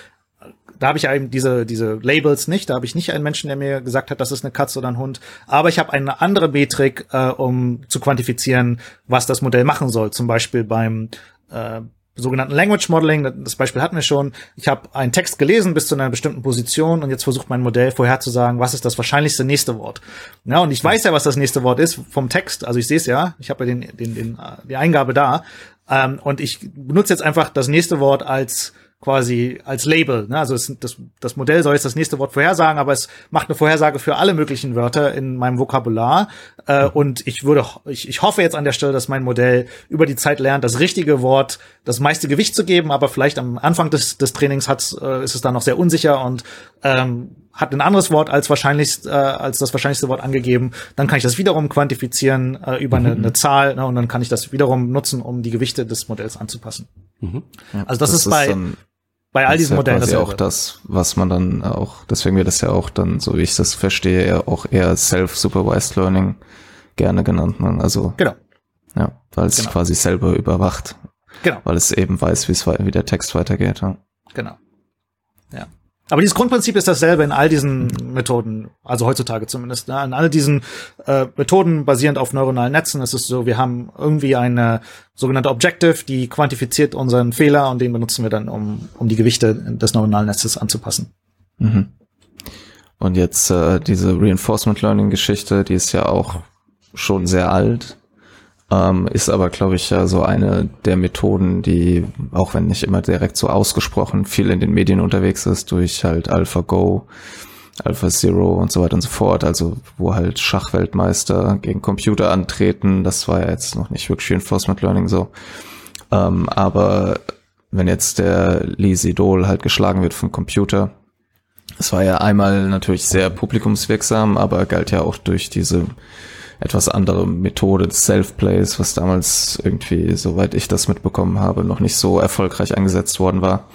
da habe ich eben diese, diese Labels nicht. Da habe ich nicht einen Menschen, der mir gesagt hat, das ist eine Katze oder ein Hund. Aber ich habe eine andere Metrik, äh, um zu quantifizieren, was das Modell machen soll. Zum Beispiel beim äh, sogenannten Language Modeling, das Beispiel hatten wir schon. Ich habe einen Text gelesen bis zu einer bestimmten Position und jetzt versucht mein Modell vorherzusagen, was ist das wahrscheinlichste nächste Wort. Ja, und ich weiß ja, was das nächste Wort ist vom Text. Also ich sehe es ja, ich habe ja den, den, den, äh, die Eingabe da. Ähm, und ich benutze jetzt einfach das nächste Wort als quasi als Label. Ne? Also es, das, das Modell soll jetzt das nächste Wort vorhersagen, aber es macht eine Vorhersage für alle möglichen Wörter in meinem Vokabular. Äh, und ich würde, ich, ich hoffe jetzt an der Stelle, dass mein Modell über die Zeit lernt, das richtige Wort das meiste Gewicht zu geben, aber vielleicht am Anfang des, des Trainings hat, äh, ist es dann noch sehr unsicher und ähm, hat ein anderes Wort als wahrscheinlich äh, als das wahrscheinlichste Wort angegeben, dann kann ich das wiederum quantifizieren äh, über eine, mhm. eine Zahl ne, und dann kann ich das wiederum nutzen, um die Gewichte des Modells anzupassen. Mhm. also das, das ist, ist bei bei all diesen Modellen.
Das ist ja auch das, was man dann auch, deswegen wird das ja auch dann, so wie ich das verstehe, eher auch eher Self-Supervised Learning gerne genannt. Ne? Also
genau.
Ja, weil es genau. quasi selber überwacht. Genau. Weil es eben weiß, wie es wie der Text weitergeht. Ja.
Genau. Ja. Aber dieses Grundprinzip ist dasselbe in all diesen Methoden, also heutzutage zumindest. Ne? In all diesen äh, Methoden basierend auf neuronalen Netzen ist es so, wir haben irgendwie eine sogenannte Objective, die quantifiziert unseren Fehler und den benutzen wir dann, um, um die Gewichte des neuronalen Netzes anzupassen.
Mhm. Und jetzt äh, diese Reinforcement Learning Geschichte, die ist ja auch schon sehr alt. Ähm, ist aber, glaube ich, ja so eine der Methoden, die, auch wenn nicht immer direkt so ausgesprochen, viel in den Medien unterwegs ist, durch halt AlphaGo, AlphaZero und so weiter und so fort, also wo halt Schachweltmeister gegen Computer antreten, das war ja jetzt noch nicht wirklich Reinforcement Learning so. Ähm, aber wenn jetzt der Lee Sedol halt geschlagen wird vom Computer, es war ja einmal natürlich sehr publikumswirksam, aber galt ja auch durch diese etwas andere Methode des Self-Plays, was damals irgendwie, soweit ich das mitbekommen habe, noch nicht so erfolgreich eingesetzt worden war.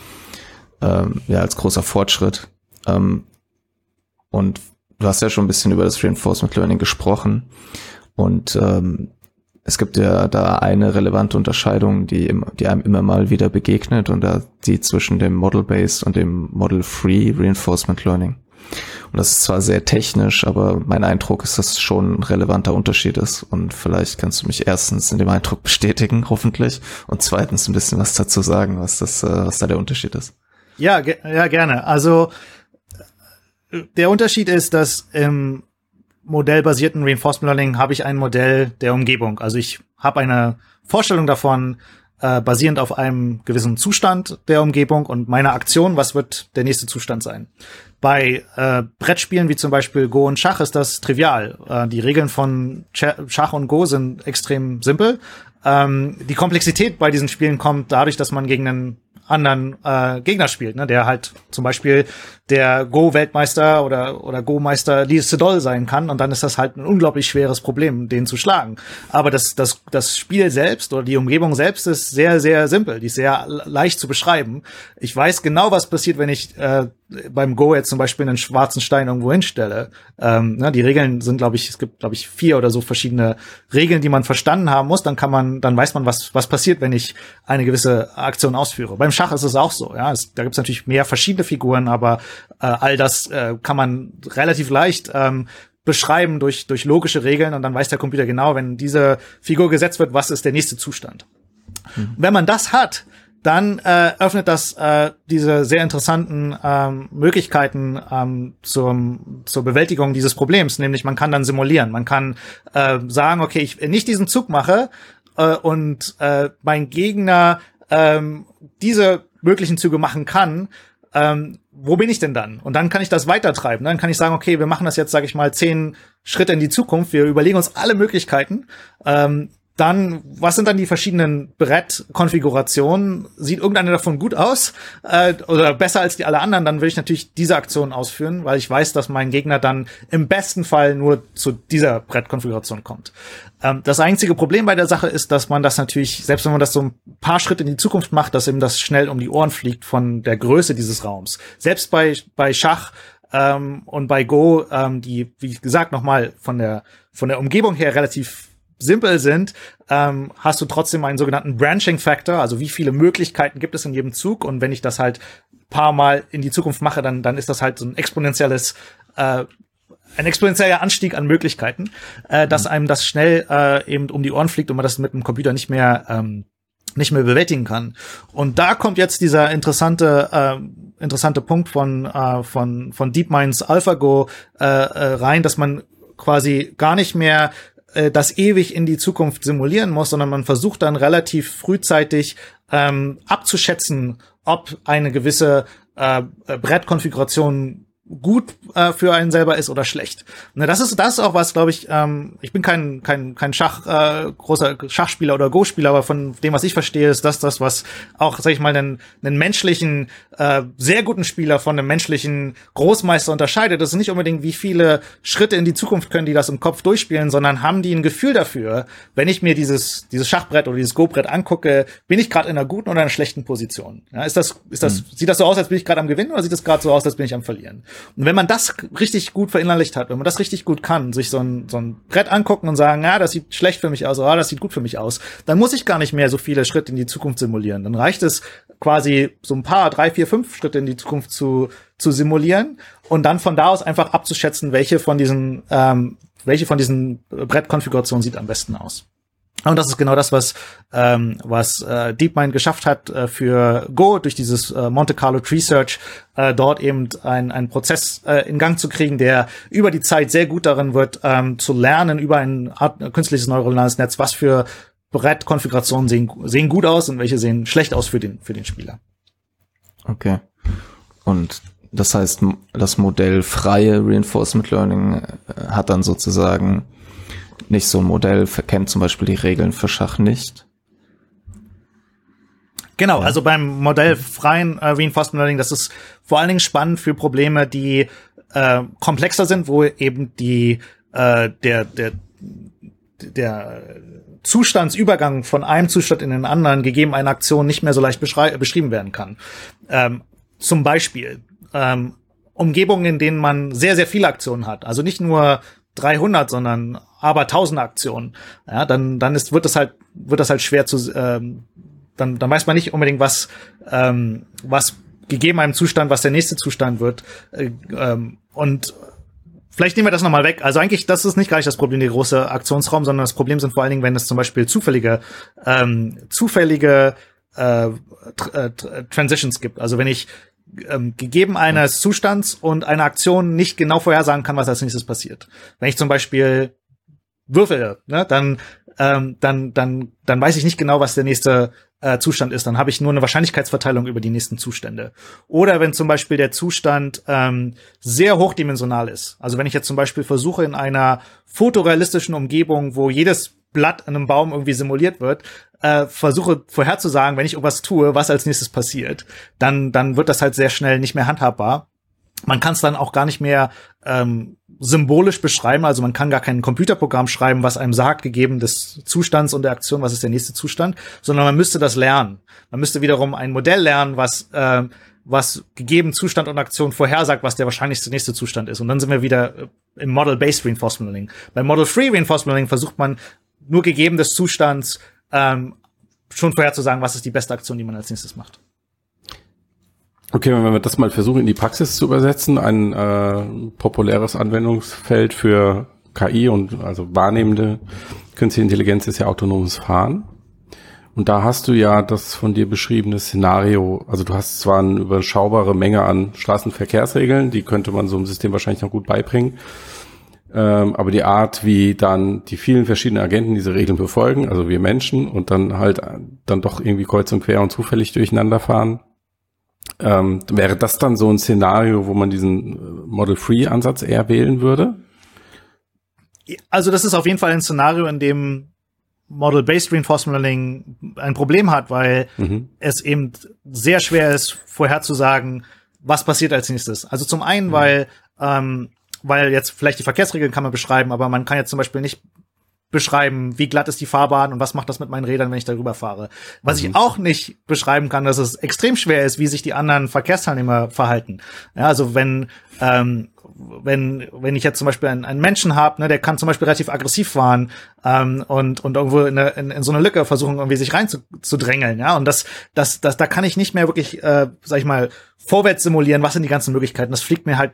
Ähm, ja, als großer Fortschritt. Ähm, und du hast ja schon ein bisschen über das Reinforcement Learning gesprochen. Und ähm, es gibt ja da eine relevante Unterscheidung, die, im, die einem immer mal wieder begegnet und da die zwischen dem Model-Based und dem Model-Free Reinforcement Learning. Und das ist zwar sehr technisch, aber mein Eindruck ist, dass es schon ein relevanter Unterschied ist. Und vielleicht kannst du mich erstens in dem Eindruck bestätigen, hoffentlich, und zweitens ein bisschen was dazu sagen, was das, äh, was da der Unterschied ist.
Ja, ge ja, gerne. Also der Unterschied ist, dass im modellbasierten Reinforcement Learning habe ich ein Modell der Umgebung. Also ich habe eine Vorstellung davon, äh, basierend auf einem gewissen Zustand der Umgebung und meiner Aktion, was wird der nächste Zustand sein. Bei äh, Brettspielen wie zum Beispiel Go und Schach ist das trivial. Äh, die Regeln von Ch Schach und Go sind extrem simpel. Ähm, die Komplexität bei diesen Spielen kommt dadurch, dass man gegen einen anderen äh, Gegner spielt, ne, der halt zum Beispiel der Go-Weltmeister oder, oder Go-Meister Lee Sedol sein kann und dann ist das halt ein unglaublich schweres Problem, den zu schlagen. Aber das, das, das Spiel selbst oder die Umgebung selbst ist sehr, sehr simpel, die ist sehr leicht zu beschreiben. Ich weiß genau, was passiert, wenn ich äh, beim Go jetzt zum Beispiel einen schwarzen Stein irgendwo hinstelle. Ähm, ne, die Regeln sind, glaube ich, es gibt, glaube ich, vier oder so verschiedene Regeln, die man verstanden haben muss. Dann kann man, dann weiß man, was, was passiert, wenn ich eine gewisse Aktion ausführe. Beim Schach ist es auch so. Ja, es, da gibt es natürlich mehr verschiedene Figuren, aber äh, all das äh, kann man relativ leicht ähm, beschreiben durch, durch logische Regeln und dann weiß der Computer genau, wenn diese Figur gesetzt wird, was ist der nächste Zustand. Mhm. Wenn man das hat, dann äh, öffnet das äh, diese sehr interessanten ähm, Möglichkeiten ähm, zum, zur Bewältigung dieses Problems, nämlich man kann dann simulieren, man kann äh, sagen, okay, ich nicht diesen Zug mache äh, und äh, mein Gegner ähm, diese möglichen Züge machen kann, ähm, wo bin ich denn dann? Und dann kann ich das weitertreiben. Dann kann ich sagen, okay, wir machen das jetzt, sage ich mal, zehn Schritte in die Zukunft. Wir überlegen uns alle Möglichkeiten. Ähm, dann, was sind dann die verschiedenen Brettkonfigurationen? Sieht irgendeine davon gut aus äh, oder besser als die alle anderen? Dann will ich natürlich diese Aktion ausführen, weil ich weiß, dass mein Gegner dann im besten Fall nur zu dieser Brettkonfiguration kommt. Ähm, das einzige Problem bei der Sache ist, dass man das natürlich, selbst wenn man das so ein paar Schritte in die Zukunft macht, dass ihm das schnell um die Ohren fliegt von der Größe dieses Raums. Selbst bei, bei Schach ähm, und bei Go, ähm, die, wie gesagt, nochmal von der, von der Umgebung her relativ simpel sind, ähm, hast du trotzdem einen sogenannten Branching Factor, also wie viele Möglichkeiten gibt es in jedem Zug und wenn ich das halt paar Mal in die Zukunft mache, dann, dann ist das halt so ein exponentielles äh, ein exponentieller Anstieg an Möglichkeiten, äh, dass mhm. einem das schnell äh, eben um die Ohren fliegt und man das mit dem Computer nicht mehr ähm, nicht mehr bewältigen kann. Und da kommt jetzt dieser interessante äh, interessante Punkt von äh, von von DeepMinds AlphaGo äh, äh, rein, dass man quasi gar nicht mehr äh, das ewig in die Zukunft simulieren muss, sondern man versucht dann relativ frühzeitig ähm, abzuschätzen, ob eine gewisse äh, Brettkonfiguration gut äh, für einen selber ist oder schlecht. Ne, das ist das ist auch was, glaube ich. Ähm, ich bin kein kein kein Schach äh, großer Schachspieler oder Go-Spieler, aber von dem, was ich verstehe, ist das das, was auch, sag ich mal, einen, einen menschlichen äh, sehr guten Spieler von einem menschlichen Großmeister unterscheidet. Das ist nicht unbedingt, wie viele Schritte in die Zukunft können die das im Kopf durchspielen, sondern haben die ein Gefühl dafür, wenn ich mir dieses dieses Schachbrett oder dieses Go-Brett angucke, bin ich gerade in einer guten oder einer schlechten Position. Ja, ist das ist das mhm. sieht das so aus, als bin ich gerade am Gewinnen oder sieht das gerade so aus, als bin ich am Verlieren? Und wenn man das richtig gut verinnerlicht hat, wenn man das richtig gut kann, sich so ein, so ein Brett angucken und sagen, ja, das sieht schlecht für mich aus, ah, das sieht gut für mich aus, dann muss ich gar nicht mehr so viele Schritte in die Zukunft simulieren. Dann reicht es quasi so ein paar, drei, vier, fünf Schritte in die Zukunft zu, zu simulieren und dann von da aus einfach abzuschätzen, welche von diesen, ähm, welche von diesen Brettkonfigurationen sieht am besten aus. Und das ist genau das, was, ähm, was äh, DeepMind geschafft hat äh, für Go durch dieses äh, Monte Carlo Tree Search, äh, dort eben ein, einen Prozess äh, in Gang zu kriegen, der über die Zeit sehr gut darin wird, ähm, zu lernen über ein Art, äh, künstliches neuronales Netz, was für Brettkonfigurationen sehen, sehen gut aus und welche sehen schlecht aus für den, für den Spieler.
Okay. Und das heißt, das Modell freie Reinforcement Learning äh, hat dann sozusagen nicht so ein Modell, kennt zum Beispiel die Regeln für Schach nicht.
Genau, ja. also beim modellfreien äh, Reinforcement Learning, das ist vor allen Dingen spannend für Probleme, die äh, komplexer sind, wo eben die äh, der der der Zustandsübergang von einem Zustand in den anderen gegeben einer Aktion nicht mehr so leicht beschrieben werden kann. Ähm, zum Beispiel ähm, Umgebungen, in denen man sehr sehr viele Aktionen hat, also nicht nur 300, sondern aber 1000 Aktionen, ja, dann dann ist wird das halt wird das halt schwer zu ähm, dann dann weiß man nicht unbedingt was ähm, was gegeben einem Zustand, was der nächste Zustand wird äh, ähm, und Vielleicht nehmen wir das nochmal weg. Also eigentlich, das ist nicht gar nicht das Problem, der große Aktionsraum, sondern das Problem sind vor allen Dingen, wenn es zum Beispiel zufällige, ähm, zufällige äh, äh, Transitions gibt. Also wenn ich ähm, gegeben eines Zustands und einer Aktion nicht genau vorhersagen kann, was als nächstes passiert. Wenn ich zum Beispiel würfel, ne, dann ähm, dann dann dann weiß ich nicht genau, was der nächste äh, Zustand ist. Dann habe ich nur eine Wahrscheinlichkeitsverteilung über die nächsten Zustände. Oder wenn zum Beispiel der Zustand ähm, sehr hochdimensional ist. Also wenn ich jetzt zum Beispiel versuche in einer fotorealistischen Umgebung, wo jedes Blatt an einem Baum irgendwie simuliert wird, äh, versuche vorherzusagen, wenn ich irgendwas tue, was als nächstes passiert, dann, dann wird das halt sehr schnell nicht mehr handhabbar. Man kann es dann auch gar nicht mehr ähm, symbolisch beschreiben, also man kann gar kein Computerprogramm schreiben, was einem sagt, gegeben des Zustands und der Aktion, was ist der nächste Zustand, sondern man müsste das lernen. Man müsste wiederum ein Modell lernen, was äh, was gegeben Zustand und Aktion vorhersagt, was der wahrscheinlichste nächste Zustand ist. Und dann sind wir wieder im Model-Based Reinforcement Learning. Bei Model-Free Reinforcement Learning versucht man nur gegeben des Zustands ähm, schon vorherzusagen, was ist die beste Aktion, die man als nächstes macht.
Okay, wenn wir das mal versuchen in die Praxis zu übersetzen, ein äh, populäres Anwendungsfeld für KI und also wahrnehmende künstliche Intelligenz ist ja autonomes Fahren. Und da hast du ja das von dir beschriebene Szenario, also du hast zwar eine überschaubare Menge an Straßenverkehrsregeln, die könnte man so einem System wahrscheinlich noch gut beibringen, ähm, aber die Art, wie dann die vielen verschiedenen Agenten diese Regeln befolgen, also wir Menschen und dann halt dann doch irgendwie kreuz und quer und zufällig durcheinander fahren, Ähm, wäre das dann so ein Szenario, wo man diesen äh, Model-Free-Ansatz eher wählen würde?
Also das ist auf jeden Fall ein Szenario, in dem Model-Based Reinforcement Learning ein Problem hat, weil mhm. es eben sehr schwer ist, vorherzusagen, was passiert als nächstes. Also zum einen, mhm. weil ähm, weil jetzt vielleicht die Verkehrsregeln kann man beschreiben, aber man kann jetzt zum Beispiel nicht beschreiben, wie glatt ist die Fahrbahn und was macht das mit meinen Rädern, wenn ich darüber fahre. Was mhm. ich auch nicht beschreiben kann, dass es extrem schwer ist, wie sich die anderen Verkehrsteilnehmer verhalten. Ja, also wenn ähm, wenn wenn ich jetzt zum Beispiel einen, einen Menschen habe, ne, der kann zum Beispiel relativ aggressiv fahren ähm, und und irgendwo in, eine, in, in so eine Lücke versuchen irgendwie sich rein zu, zu drängeln, ja und das das das da kann ich nicht mehr wirklich, äh, sag ich mal, vorwärts simulieren, was sind die ganzen Möglichkeiten. Das fliegt mir halt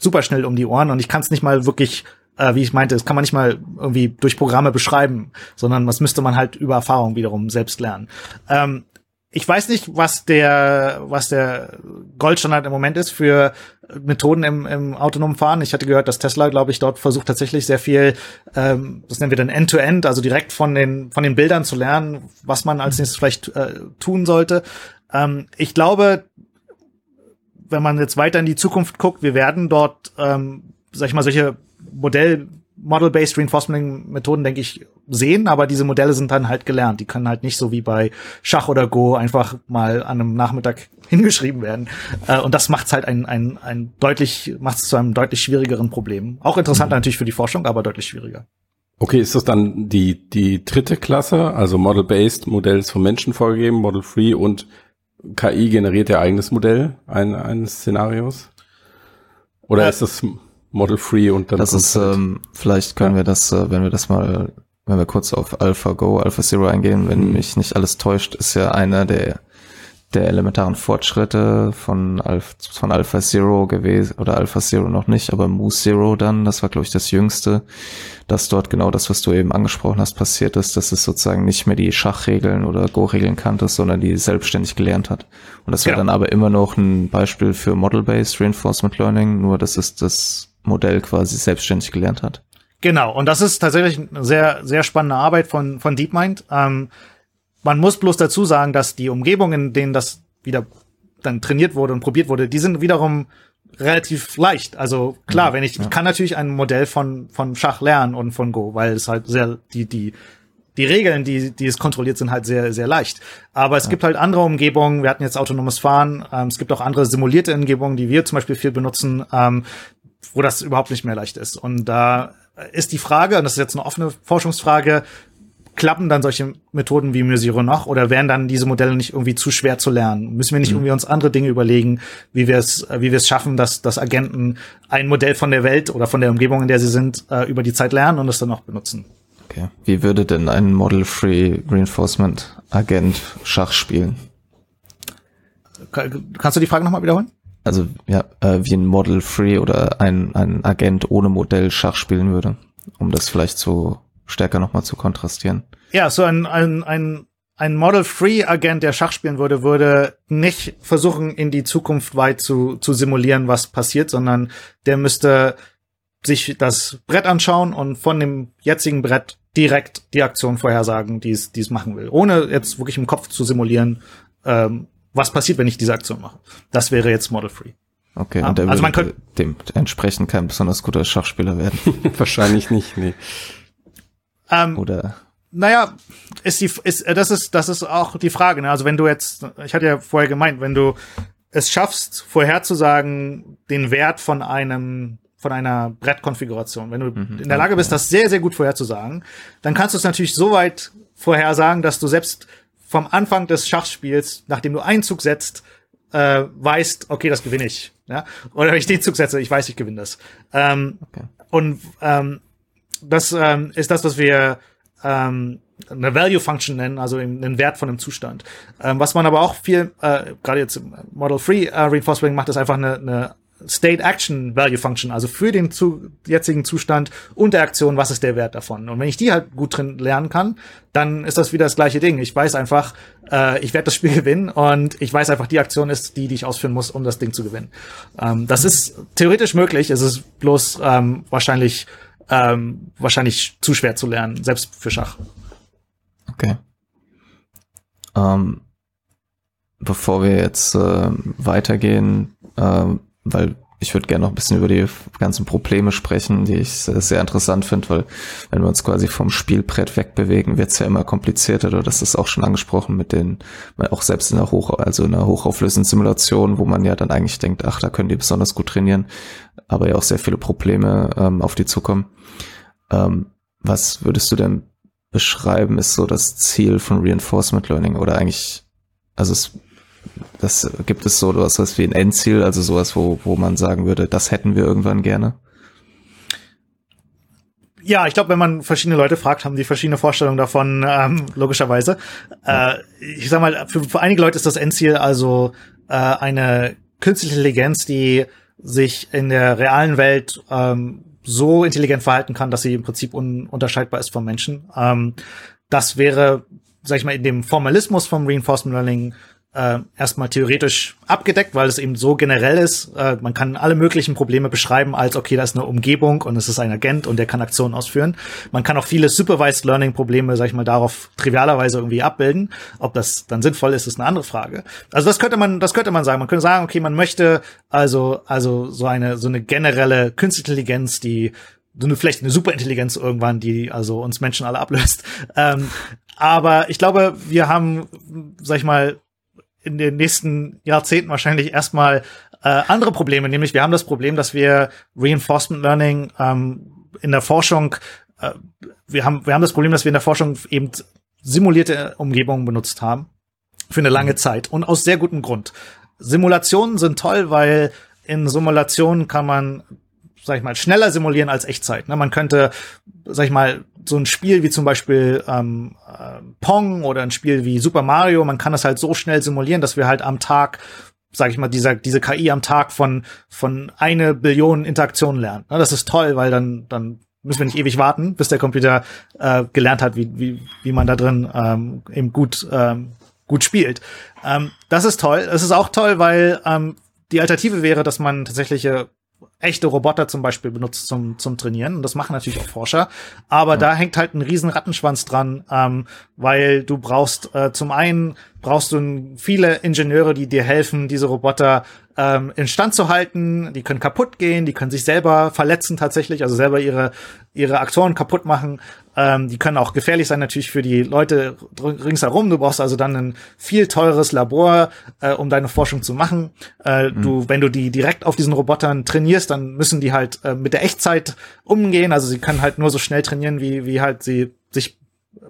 super schnell um die Ohren und ich kann es nicht mal wirklich äh, wie ich meinte, das kann man nicht mal irgendwie durch Programme beschreiben, sondern das müsste man halt über Erfahrung wiederum selbst lernen. Ähm, ich weiß nicht, was der, was der Goldstandard im Moment ist für Methoden im, im autonomen Fahren. Ich hatte gehört, dass Tesla, glaube ich, dort versucht tatsächlich sehr viel, ähm, das nennen wir dann End-to-End, -End, also direkt von den, von den Bildern zu lernen, was man als nächstes vielleicht äh, tun sollte. Ähm, ich glaube, wenn man jetzt weiter in die Zukunft guckt, wir werden dort, ähm, sag ich mal, solche Modell Model-Based Reinforcement-Methoden, denke ich, sehen, aber diese Modelle sind dann halt gelernt. Die können halt nicht so wie bei Schach oder Go einfach mal an einem Nachmittag hingeschrieben werden. Äh, und das macht es halt ein, ein, ein deutlich, macht es zu einem deutlich schwierigeren Problem. Auch interessant mhm. natürlich für die Forschung, aber deutlich schwieriger.
Okay, ist das dann die, die dritte Klasse, also Model-Based, Modell ist vom Menschen vorgegeben, Model-Free und KI generiert ihr eigenes Modell ein, eines Szenarios? Oder äh, ist das Model Free und dann.
Das ist, halt ähm, vielleicht können ja. wir das, äh, wenn wir das mal, wenn wir kurz auf AlphaGo, AlphaZero eingehen, wenn mhm. mich nicht alles täuscht, ist ja einer der der elementaren Fortschritte von, Alpha, von Alpha Zero gewesen, oder Alpha Zero noch nicht, aber Moose Zero dann, das war glaube ich das jüngste, dass dort genau das, was du eben angesprochen hast, passiert ist, dass es sozusagen nicht mehr die Schachregeln oder Go-Regeln kannte, sondern die selbstständig gelernt hat. Und das wäre ja. dann aber immer noch ein Beispiel für Model-Based Reinforcement Learning, nur dass es das Modell quasi selbstständig gelernt hat.
Genau, und das ist tatsächlich eine sehr, sehr spannende Arbeit von, von DeepMind. Ähm, man muss bloß dazu sagen, dass die Umgebungen, in denen das wieder dann trainiert wurde und probiert wurde, die sind wiederum relativ leicht. Also klar, mhm, wenn ich, ich kann natürlich ein Modell von, von Schach lernen und von Go, weil es halt sehr, die, die, die Regeln, die, die es kontrolliert, sind halt sehr, sehr leicht. Aber es ja. gibt halt andere Umgebungen. Wir hatten jetzt autonomes Fahren. Ähm, es gibt auch andere simulierte Umgebungen, die wir zum Beispiel viel benutzen, ähm, wo das überhaupt nicht mehr leicht ist. Und da ist die Frage, und das ist jetzt eine offene Forschungsfrage, klappen dann solche Methoden wie Musiro noch oder wären dann diese Modelle nicht irgendwie zu schwer zu lernen? Müssen wir nicht mhm. irgendwie uns andere Dinge überlegen, wie wir es, wie wir es schaffen, dass, dass Agenten ein Modell von der Welt oder von der Umgebung, in der sie sind, äh, über die Zeit lernen und es dann auch benutzen?
Okay. Wie würde denn ein Model-Free Reinforcement Agent Schach spielen?
Kannst du die Frage nochmal wiederholen?
also ja, äh, wie ein Model Free oder ein, ein Agent ohne Modell Schach spielen würde, um das vielleicht so stärker nochmal zu kontrastieren.
Ja, so ein, ein, ein, ein Model Free Agent, der Schach spielen würde, würde nicht versuchen, in die Zukunft weit zu, zu simulieren, was passiert, sondern der müsste sich das Brett anschauen und von dem jetzigen Brett direkt die Aktion vorhersagen, die es, die es machen will, ohne jetzt wirklich im Kopf zu simulieren, ähm, was passiert, wenn ich diese Aktion mache. Das wäre jetzt Model Free.
Okay, und der also man könnte dementsprechend kein besonders guter Schachspieler werden.
Wahrscheinlich nicht, nee.
Ähm, Oder naja, ist die, ist, äh, das ist, das ist auch die Frage, ne? Also wenn du jetzt, ich hatte ja vorher gemeint, wenn du es schaffst, vorherzusagen, den Wert von einem, von einer Brettkonfiguration, wenn du mhm, in der Lage bist, das sehr, sehr gut vorherzusagen, dann kannst du es natürlich so weit vorhersagen, dass du selbst vom Anfang des Schachspiels, nachdem du einen Zug setzt, äh, weißt, okay, das gewinne ich. Ja? Oder wenn ich den Zug setze, ich weiß, ich gewinne das. Ähm, okay. Und ähm, das ähm, ist das, was wir ähm, eine Value Function nennen, also einen Wert von einem Zustand. Ähm, was man aber auch viel, äh, gerade jetzt im Model Free äh, Reinforcement macht, ist einfach eine, eine State Action Value Function, also für den zu, jetzigen Zustand und der Aktion, was ist der Wert davon? Und wenn ich die halt gut drin lernen kann, dann ist das wieder das gleiche Ding. Ich weiß einfach, äh, ich werde das Spiel gewinnen und ich weiß einfach, die Aktion ist die, die ich ausführen muss, um das Ding zu gewinnen. Ähm, das ist theoretisch möglich, es ist bloß ähm, wahrscheinlich ähm, wahrscheinlich zu schwer zu lernen, selbst für Schach.
Okay. Ähm, bevor wir jetzt äh, weitergehen, äh, weil ich würde gerne noch ein bisschen über die ganzen Probleme sprechen, die ich sehr interessant finde, weil wenn wir uns quasi vom Spielbrett wegbewegen, wird es ja immer komplizierter. Du hast es auch schon angesprochen mit den, auch selbst in einer hoch, also in einer hochauflösenden Simulation, wo man ja dann eigentlich denkt, ach, da können die besonders gut trainieren, aber ja auch sehr viele Probleme ähm, auf die zukommen. Ähm, was würdest du denn beschreiben, ist so das Ziel von Reinforcement Learning oder eigentlich, also es das gibt es so was wie ein Endziel, also sowas, wo, wo man sagen würde, das hätten wir irgendwann gerne?
Ja, ich glaube, wenn man verschiedene Leute fragt, haben die verschiedene Vorstellungen davon, ähm, logischerweise. Äh, ich sag mal, für, für einige Leute ist das Endziel also äh, eine künstliche Intelligenz, die sich in der realen Welt ähm, so intelligent verhalten kann, dass sie im Prinzip ununterscheidbar ist vom Menschen. Ähm, das wäre, sag ich mal, in dem Formalismus vom Reinforcement Learning äh, erstmal theoretisch abgedeckt, weil es eben so generell ist. Äh, man kann alle möglichen Probleme beschreiben als, okay, da ist eine Umgebung und es ist ein Agent und der kann Aktionen ausführen. Man kann auch viele Supervised Learning Probleme, sag ich mal, darauf trivialerweise irgendwie abbilden. Ob das dann sinnvoll ist, ist eine andere Frage. Also das könnte man, das könnte man sagen. Man könnte sagen, okay, man möchte also, also so eine, so eine generelle Künstliche Intelligenz, die so eine, vielleicht eine Superintelligenz irgendwann, die also uns Menschen alle ablöst. Ähm, aber ich glaube, wir haben, sag ich mal, in den nächsten Jahrzehnten wahrscheinlich erstmal äh, andere Probleme, nämlich wir haben das Problem, dass wir Reinforcement Learning ähm, in der Forschung, äh, wir haben wir haben das Problem, dass wir in der Forschung eben simulierte Umgebungen benutzt haben für eine lange Zeit und aus sehr gutem Grund. Simulationen sind toll, weil in Simulationen kann man sag ich mal, schneller simulieren als Echtzeit. Ne? Man könnte, sag ich mal, so ein Spiel wie zum Beispiel ähm, äh, Pong oder ein Spiel wie Super Mario, man kann das halt so schnell simulieren, dass wir halt am Tag sag ich mal, dieser, diese KI am Tag von, von eine Billion Interaktionen lernen. Ne? Das ist toll, weil dann, dann müssen wir nicht ewig warten, bis der Computer äh, gelernt hat, wie, wie, wie man da drin ähm, eben gut, ähm, gut spielt. Ähm, das ist toll. Es ist auch toll, weil ähm, die Alternative wäre, dass man tatsächliche echte Roboter zum Beispiel benutzt zum, zum Trainieren. Und das machen natürlich auch Forscher. Aber ja. da hängt halt ein riesen Rattenschwanz dran, ähm, weil du brauchst äh, zum einen brauchst du viele Ingenieure, die dir helfen, diese Roboter ähm, instand zu halten. Die können kaputt gehen, die können sich selber verletzen tatsächlich, also selber ihre ihre Aktoren kaputt machen. Ähm, die können auch gefährlich sein natürlich für die Leute ringsherum. Du brauchst also dann ein viel teures Labor, äh, um deine Forschung zu machen. Äh, mhm. Du, wenn du die direkt auf diesen Robotern trainierst, dann müssen die halt äh, mit der Echtzeit umgehen. Also sie können halt nur so schnell trainieren, wie wie halt sie sich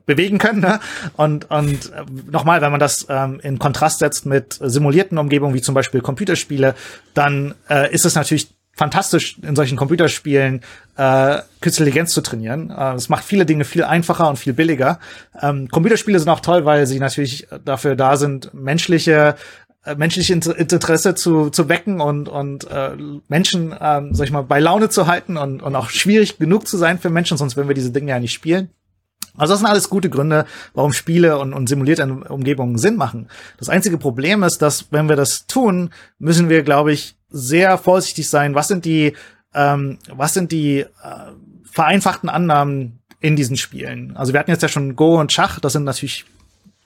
bewegen können. Ne? Und, und äh, nochmal, wenn man das ähm, in Kontrast setzt mit simulierten Umgebungen, wie zum Beispiel Computerspiele, dann äh, ist es natürlich fantastisch, in solchen Computerspielen äh, Künstliche Intelligenz zu trainieren. Äh, es macht viele Dinge viel einfacher und viel billiger. Ähm, Computerspiele sind auch toll, weil sie natürlich dafür da sind, menschliche äh, menschliche Interesse zu, zu wecken und, und äh, Menschen, ähm, sag ich mal, bei Laune zu halten und, und auch schwierig genug zu sein für Menschen, sonst würden wir diese Dinge ja nicht spielen. Also das sind alles gute Gründe, warum Spiele und, und simulierte Umgebungen Sinn machen. Das einzige Problem ist, dass wenn wir das tun, müssen wir, glaube ich, sehr vorsichtig sein. Was sind die, ähm, was sind die äh, vereinfachten Annahmen in diesen Spielen? Also wir hatten jetzt ja schon Go und Schach. Das sind natürlich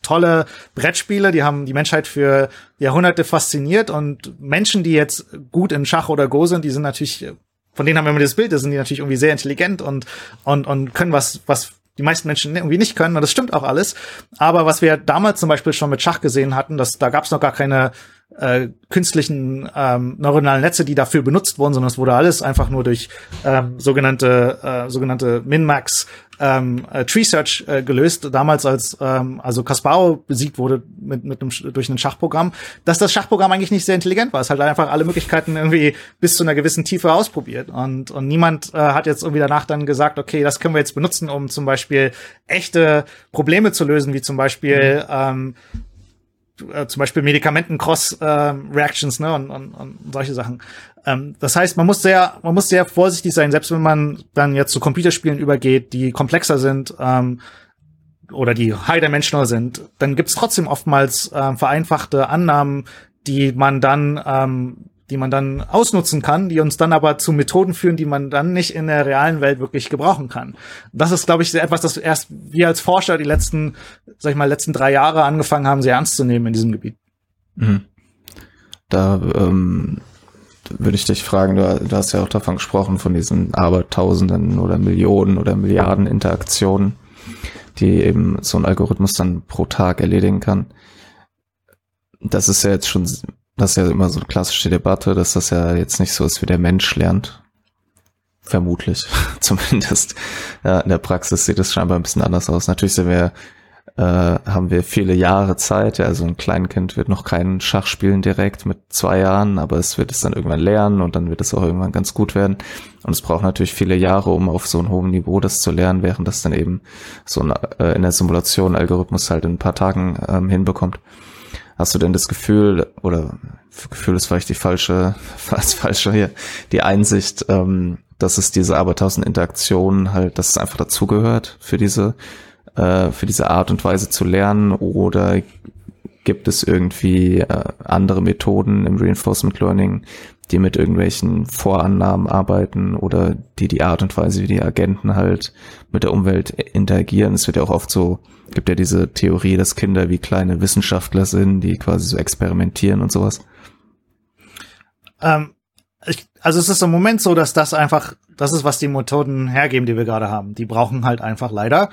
tolle Brettspiele, die haben die Menschheit für Jahrhunderte fasziniert und Menschen, die jetzt gut in Schach oder Go sind, die sind natürlich von denen haben wir immer das Bild, da sind die natürlich irgendwie sehr intelligent und und und können was was die meisten Menschen irgendwie nicht können. Und das stimmt auch alles. Aber was wir damals zum Beispiel schon mit Schach gesehen hatten, dass da gab es noch gar keine äh, künstlichen ähm, neuronalen Netze, die dafür benutzt wurden, sondern es wurde alles einfach nur durch ähm, sogenannte äh, sogenannte Min-Max ähm, äh, Tree Search äh, gelöst. Damals als ähm, also Kasparov besiegt wurde mit, mit einem durch ein Schachprogramm, dass das Schachprogramm eigentlich nicht sehr intelligent war. Es hat einfach alle Möglichkeiten irgendwie bis zu einer gewissen Tiefe ausprobiert und und niemand äh, hat jetzt irgendwie danach dann gesagt, okay, das können wir jetzt benutzen, um zum Beispiel echte Probleme zu lösen, wie zum Beispiel mhm. ähm, äh, zum Beispiel Medikamenten-Cross-Reactions äh, ne, und, und, und solche Sachen. Ähm, das heißt, man muss sehr, man muss sehr vorsichtig sein, selbst wenn man dann jetzt zu Computerspielen übergeht, die komplexer sind ähm, oder die high-dimensional sind, dann gibt's trotzdem oftmals äh, vereinfachte Annahmen, die man dann ähm, die man dann ausnutzen kann, die uns dann aber zu Methoden führen, die man dann nicht in der realen Welt wirklich gebrauchen kann. Das ist, glaube ich, etwas, das erst wir als Forscher die letzten, sag ich mal, letzten drei Jahre angefangen haben, sehr ernst zu nehmen in diesem Gebiet.
Mhm. Da ähm, würde ich dich fragen, du, du, hast ja auch davon gesprochen, von diesen Abertausenden oder Millionen oder Milliarden Interaktionen, die eben so ein Algorithmus dann pro Tag erledigen kann. Das ist ja jetzt schon, das ist ja immer so eine klassische Debatte, dass das ja jetzt nicht so ist, wie der Mensch lernt. Vermutlich, zumindest. Ja, in der Praxis sieht es scheinbar ein bisschen anders aus. Natürlich sind wir äh, haben wir viele Jahre Zeit. Ja, also ein Kleinkind wird noch kein Schach spielen direkt mit zwei Jahren, aber es wird es dann irgendwann lernen und dann wird es auch irgendwann ganz gut werden. Und es braucht natürlich viele Jahre, um auf so einem hohen Niveau das zu lernen, während das dann eben so ein, äh, in der Simulation Algorithmus halt in ein paar Tagen ähm, hinbekommt. Hast du denn das Gefühl, oder Gefühl ist vielleicht die falsche, fast falsche hier, die Einsicht, ähm, dass es diese Abertausend Interaktionen halt, dass es einfach dazugehört für diese äh, für diese Art und Weise zu lernen oder gibt es irgendwie äh, andere Methoden im Reinforcement Learning, die mit irgendwelchen Vorannahmen arbeiten oder die die Art und Weise, wie die Agenten halt mit der Umwelt interagieren. Es wird ja auch oft so, gibt ja diese Theorie, dass Kinder wie kleine Wissenschaftler sind, die quasi so experimentieren und sowas.
Ähm, ich, also es ist im Moment so, dass das einfach, das ist, was die Methoden hergeben, die wir gerade haben. Die brauchen halt einfach leider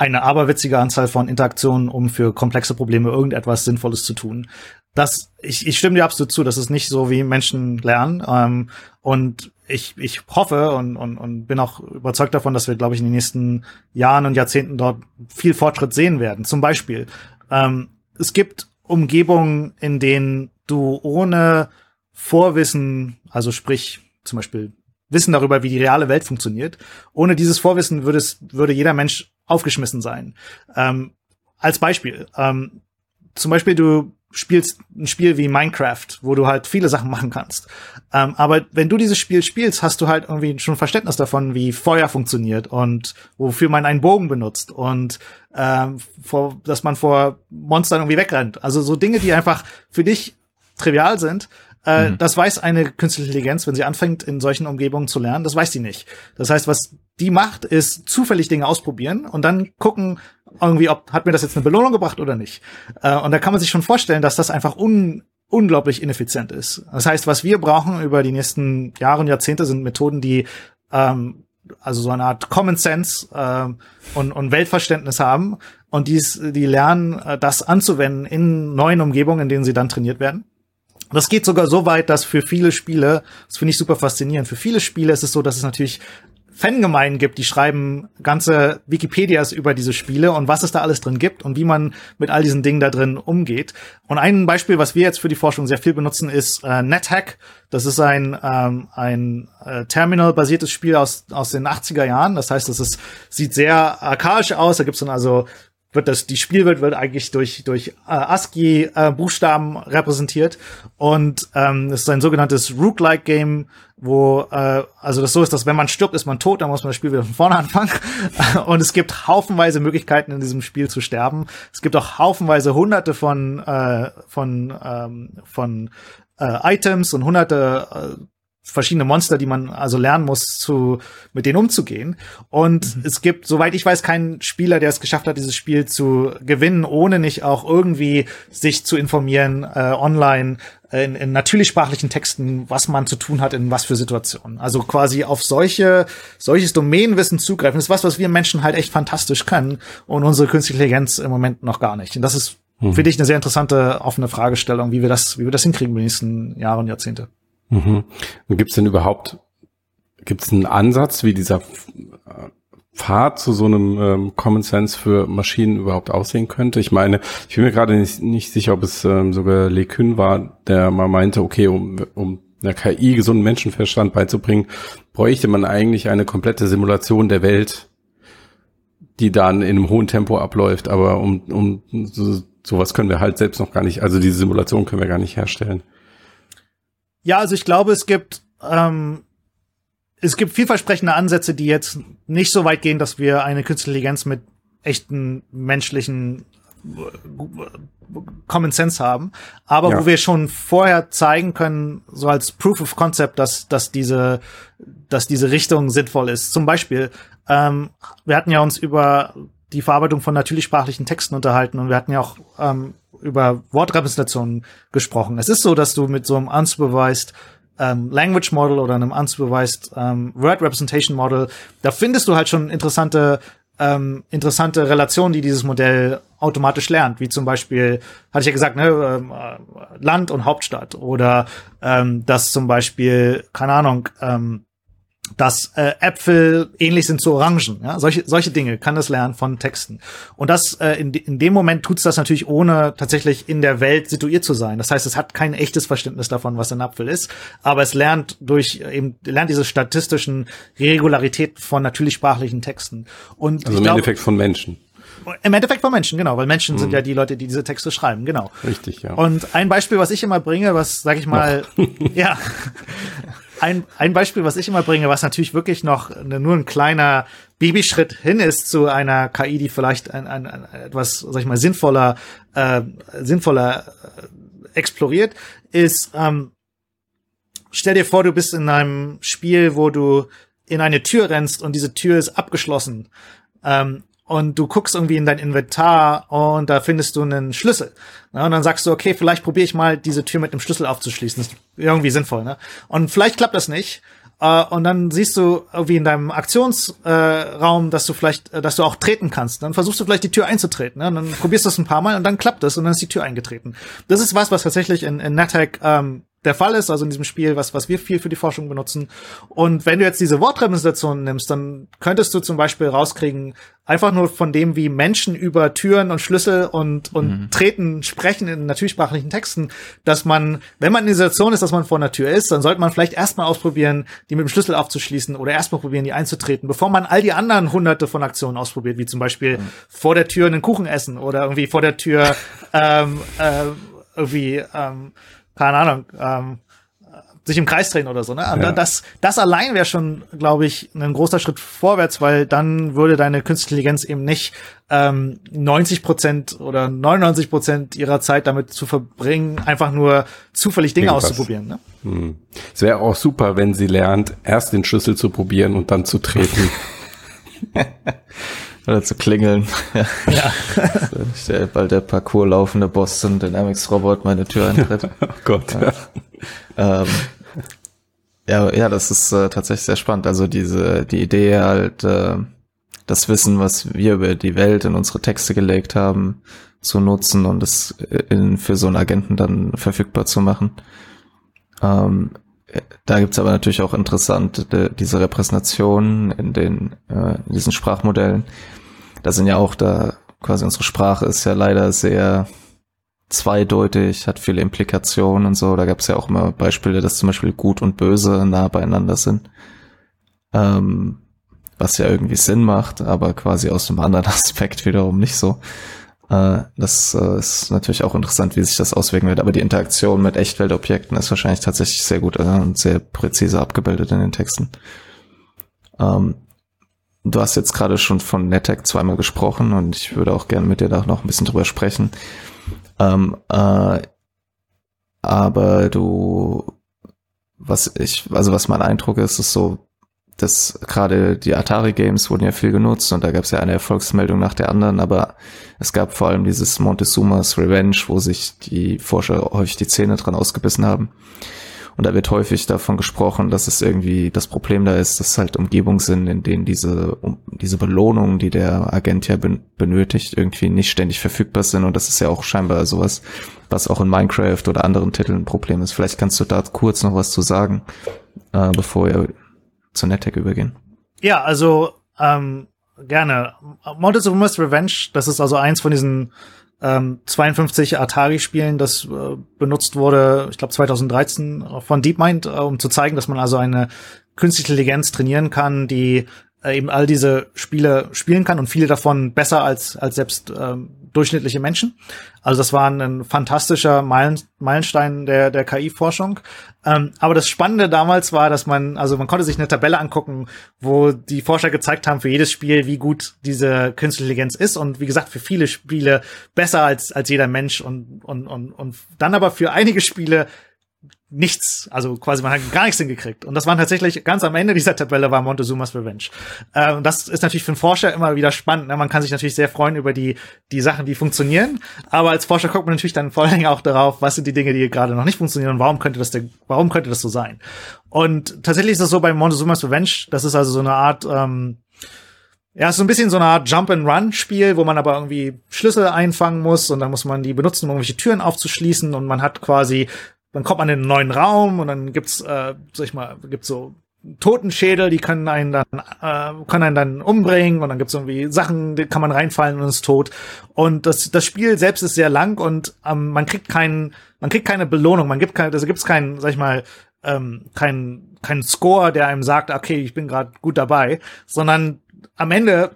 eine aberwitzige Anzahl von Interaktionen, um für komplexe Probleme irgendetwas Sinnvolles zu tun. Das, ich, ich stimme dir absolut zu, das ist nicht so, wie Menschen lernen. Ähm, und ich, ich hoffe und, und, und bin auch überzeugt davon, dass wir, glaube ich, in den nächsten Jahren und Jahrzehnten dort viel Fortschritt sehen werden. Zum Beispiel, ähm, es gibt Umgebungen, in denen du ohne Vorwissen, also sprich zum Beispiel Wissen darüber, wie die reale Welt funktioniert. Ohne dieses Vorwissen würde es, würde jeder Mensch aufgeschmissen sein. Ähm, als Beispiel, ähm, zum Beispiel du spielst ein Spiel wie Minecraft, wo du halt viele Sachen machen kannst. Ähm, aber wenn du dieses Spiel spielst, hast du halt irgendwie schon Verständnis davon, wie Feuer funktioniert und wofür man einen Bogen benutzt und ähm, vor, dass man vor Monstern irgendwie wegrennt. Also so Dinge, die einfach für dich trivial sind, äh, mhm. Das weiß eine künstliche Intelligenz, wenn sie anfängt, in solchen Umgebungen zu lernen, das weiß sie nicht. Das heißt, was die macht, ist zufällig Dinge ausprobieren und dann gucken, irgendwie, ob hat mir das jetzt eine Belohnung gebracht oder nicht. Äh, und da kann man sich schon vorstellen, dass das einfach un unglaublich ineffizient ist. Das heißt, was wir brauchen über die nächsten Jahre und Jahrzehnte sind Methoden, die ähm, also so eine Art Common Sense äh, und, und Weltverständnis haben und dies, die lernen, äh, das anzuwenden in neuen Umgebungen, in denen sie dann trainiert werden. Das geht sogar so weit, dass für viele Spiele, das finde ich super faszinierend, für viele Spiele ist es so, dass es natürlich Fangemeinden gibt, die schreiben ganze Wikipedias über diese Spiele und was es da alles drin gibt und wie man mit all diesen Dingen da drin umgeht. Und ein Beispiel, was wir jetzt für die Forschung sehr viel benutzen, ist äh, NetHack. Das ist ein, ähm, ein äh, Terminal-basiertes Spiel aus, aus den 80er Jahren. Das heißt, es ist, sieht sehr archaisch aus. Da gibt's dann also wird das die Spielwelt wird eigentlich durch durch äh, ASCII äh, Buchstaben repräsentiert und ähm, es ist ein sogenanntes Rook-like Game, wo äh, also das so ist, dass wenn man stirbt, ist man tot, dann muss man das Spiel wieder von vorne anfangen und es gibt haufenweise Möglichkeiten in diesem Spiel zu sterben. Es gibt auch haufenweise Hunderte von äh, von ähm, von äh, Items und hunderte äh, verschiedene Monster, die man also lernen muss, zu, mit denen umzugehen. Und mhm. es gibt, soweit ich weiß, keinen Spieler, der es geschafft hat, dieses Spiel zu gewinnen, ohne nicht auch irgendwie sich zu informieren, äh, online, äh, in, in natürlich sprachlichen Texten, was man zu tun hat, in was für Situationen. Also quasi auf solche, solches Domänenwissen zugreifen, ist was, was wir Menschen halt echt fantastisch können und unsere künstliche Intelligenz im Moment noch gar nicht. Und das ist, mhm. finde ich, eine sehr interessante offene Fragestellung, wie wir das, wie wir das hinkriegen in den nächsten Jahre und Jahrzehnte.
Mhm. Gibt es denn überhaupt, gibt es einen Ansatz, wie dieser Pfad zu so einem ähm, Common Sense für Maschinen überhaupt aussehen könnte? Ich meine, ich bin mir gerade nicht, nicht sicher, ob es ähm, sogar Le Cun war, der mal meinte, okay, um, um einer KI gesunden Menschenverstand beizubringen, bräuchte man eigentlich eine komplette Simulation der Welt, die dann in einem hohen Tempo abläuft. Aber um, um so, sowas können wir halt selbst noch gar nicht, also diese Simulation können wir gar nicht herstellen.
Ja, also ich glaube, es gibt ähm, es gibt vielversprechende Ansätze, die jetzt nicht so weit gehen, dass wir eine künstliche Intelligenz mit echten menschlichen Common Sense haben, aber ja. wo wir schon vorher zeigen können, so als Proof of Concept, dass, dass diese, dass diese Richtung sinnvoll ist. Zum Beispiel, ähm, wir hatten ja uns über die Verarbeitung von natürlichsprachlichen Texten unterhalten. Und wir hatten ja auch ähm, über Wortrepräsentationen gesprochen. Es ist so, dass du mit so einem unsupervised ähm, Language Model oder einem unsupervised ähm, Word Representation Model, da findest du halt schon interessante ähm, interessante Relationen, die dieses Modell automatisch lernt, wie zum Beispiel, hatte ich ja gesagt, ne, ähm, äh, Land und Hauptstadt. Oder ähm, dass zum Beispiel, keine Ahnung, ähm, dass äh, Äpfel ähnlich sind zu Orangen. Ja? Solche, solche Dinge kann das lernen von Texten. Und das äh, in, in dem Moment tut's das natürlich ohne tatsächlich in der Welt situiert zu sein. Das heißt, es hat kein echtes Verständnis davon, was ein Apfel ist, aber es lernt durch eben lernt diese statistischen Regularitäten von natürlich sprachlichen Texten. Und
also im glaub, Endeffekt von Menschen.
Im Endeffekt von Menschen, genau, weil Menschen mhm. sind ja die Leute, die diese Texte schreiben, genau.
Richtig, ja.
Und ein Beispiel, was ich immer bringe, was, sag ich mal, ja, ein, ein Beispiel, was ich immer bringe, was natürlich wirklich noch nur ein kleiner Babyschritt hin ist zu einer KI, die vielleicht ein, ein, ein etwas, sag ich mal, sinnvoller, äh, sinnvoller äh, exploriert, ist, ähm, stell dir vor, du bist in einem Spiel, wo du in eine Tür rennst und diese Tür ist abgeschlossen. Ähm, und du guckst irgendwie in dein Inventar und da findest du einen Schlüssel. Ne? Und dann sagst du, okay, vielleicht probiere ich mal diese Tür mit einem Schlüssel aufzuschließen. Das ist irgendwie sinnvoll, ne? Und vielleicht klappt das nicht. Uh, und dann siehst du irgendwie in deinem Aktionsraum, äh, dass du vielleicht, äh, dass du auch treten kannst. Dann versuchst du vielleicht die Tür einzutreten. Ne? Und dann probierst du es ein paar Mal und dann klappt es und dann ist die Tür eingetreten. Das ist was, was tatsächlich in, in NetHack ähm, der Fall ist, also in diesem Spiel, was, was wir viel für die Forschung benutzen. Und wenn du jetzt diese Wortrepräsentation nimmst, dann könntest du zum Beispiel rauskriegen, einfach nur von dem, wie Menschen über Türen und Schlüssel und, und mhm. Treten sprechen in natürlichsprachlichen Texten, dass man, wenn man in der Situation ist, dass man vor einer Tür ist, dann sollte man vielleicht erstmal ausprobieren, die mit dem Schlüssel aufzuschließen oder erstmal probieren, die einzutreten, bevor man all die anderen hunderte von Aktionen ausprobiert, wie zum Beispiel mhm. vor der Tür einen Kuchen essen oder irgendwie vor der Tür ähm, äh, irgendwie ähm, keine Ahnung, ähm, sich im Kreis drehen oder so. Ne? Ja. Das, das allein wäre schon, glaube ich, ein großer Schritt vorwärts, weil dann würde deine künstliche Intelligenz eben nicht ähm, 90 Prozent oder 99 Prozent ihrer Zeit damit zu verbringen, einfach nur zufällig Dinge Irgendwas. auszuprobieren. Ne?
Hm. Es wäre auch super, wenn sie lernt, erst den Schlüssel zu probieren und dann zu treten.
Oder zu klingeln. ja. ja. der, bald der Parcours laufende Boston Dynamics-Robot meine Tür eintritt.
oh Gott. Ja.
Ähm, ja, ja, das ist äh, tatsächlich sehr spannend. Also diese, die Idee halt, äh, das Wissen, was wir über die Welt in unsere Texte gelegt haben, zu nutzen und es in, für so einen Agenten dann verfügbar zu machen. Ähm, da gibt's aber natürlich auch interessante diese Repräsentationen in den äh, in diesen Sprachmodellen. Da sind ja auch da quasi unsere Sprache ist ja leider sehr zweideutig, hat viele Implikationen und so. Da gab's ja auch immer Beispiele, dass zum Beispiel gut und böse nah beieinander sind. Ähm, was ja irgendwie Sinn macht, aber quasi aus einem anderen Aspekt wiederum nicht so. Äh, das äh, ist natürlich auch interessant, wie sich das auswirken wird, aber die Interaktion mit Echtweltobjekten ist wahrscheinlich tatsächlich sehr gut äh, und sehr präzise abgebildet in den Texten. Ähm, du hast jetzt gerade schon von NetTech zweimal gesprochen und ich würde auch gerne mit dir da noch ein bisschen drüber sprechen. Ähm, äh, aber du, was ich, also was mein Eindruck ist, ist so, dass gerade die Atari-Games wurden ja viel genutzt und da gab es ja eine Erfolgsmeldung nach der anderen, aber es gab vor allem dieses Montezumas Revenge, wo sich die Forscher häufig die Zähne dran ausgebissen haben. Und da wird häufig davon gesprochen, dass es irgendwie das Problem da ist, dass halt Umgebungen sind, in denen diese, um, diese Belohnungen, die der Agent ja ben, benötigt, irgendwie nicht ständig verfügbar sind. Und das ist ja auch scheinbar sowas, was auch in Minecraft oder anderen Titeln ein Problem ist. Vielleicht kannst du da kurz noch was zu sagen, äh, bevor wir zu NetTech übergehen.
Ja, also ähm, gerne. Montezuma's Revenge, das ist also eins von diesen ähm, 52 Atari-Spielen, das äh, benutzt wurde, ich glaube 2013 von DeepMind, äh, um zu zeigen, dass man also eine künstliche Intelligenz trainieren kann, die äh, eben all diese Spiele spielen kann und viele davon besser als als selbst ähm, durchschnittliche Menschen. Also das war ein fantastischer Meilen, Meilenstein der, der KI-Forschung. Ähm, aber das Spannende damals war, dass man, also man konnte sich eine Tabelle angucken, wo die Forscher gezeigt haben für jedes Spiel, wie gut diese künstliche Intelligenz ist und wie gesagt, für viele Spiele besser als, als jeder Mensch und, und, und, und dann aber für einige Spiele nichts, also quasi man hat gar nichts hingekriegt. Und das war tatsächlich ganz am Ende dieser Tabelle war Montezumas Revenge. Äh, und das ist natürlich für einen Forscher immer wieder spannend. Ne? Man kann sich natürlich sehr freuen über die die Sachen, die funktionieren. Aber als Forscher guckt man natürlich dann vor allem auch darauf, was sind die Dinge, die gerade noch nicht funktionieren und warum könnte das denn, warum könnte das so sein? Und tatsächlich ist es so bei Montezumas Revenge. Das ist also so eine Art ähm, ja, so ein bisschen so eine Art Jump-and-Run-Spiel, wo man aber irgendwie Schlüssel einfangen muss und dann muss man die benutzen, um irgendwelche Türen aufzuschließen und man hat quasi dann kommt man in einen neuen Raum und dann gibt's, äh, sag ich mal, gibt's so Totenschädel, die können einen dann, äh, können einen dann umbringen und dann gibt's irgendwie Sachen, die kann man reinfallen und ist tot. Und das, das Spiel selbst ist sehr lang und ähm, man kriegt keinen, man kriegt keine Belohnung, man gibt keine, also gibt's keinen, sag ich mal, ähm, keinen kein Score, der einem sagt, okay, ich bin gerade gut dabei, sondern am Ende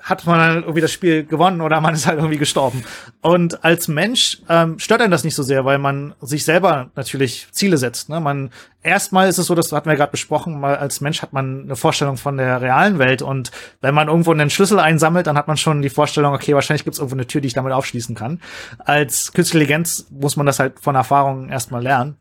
hat man dann irgendwie das Spiel gewonnen oder man ist halt irgendwie gestorben. Und als Mensch ähm, stört einen das nicht so sehr, weil man sich selber natürlich Ziele setzt. Ne? Man erstmal ist es so, das hatten wir gerade besprochen, mal als Mensch hat man eine Vorstellung von der realen Welt und wenn man irgendwo einen Schlüssel einsammelt, dann hat man schon die Vorstellung, okay, wahrscheinlich gibt es irgendwo eine Tür, die ich damit aufschließen kann. Als Künstliche Intelligenz muss man das halt von Erfahrung erstmal lernen.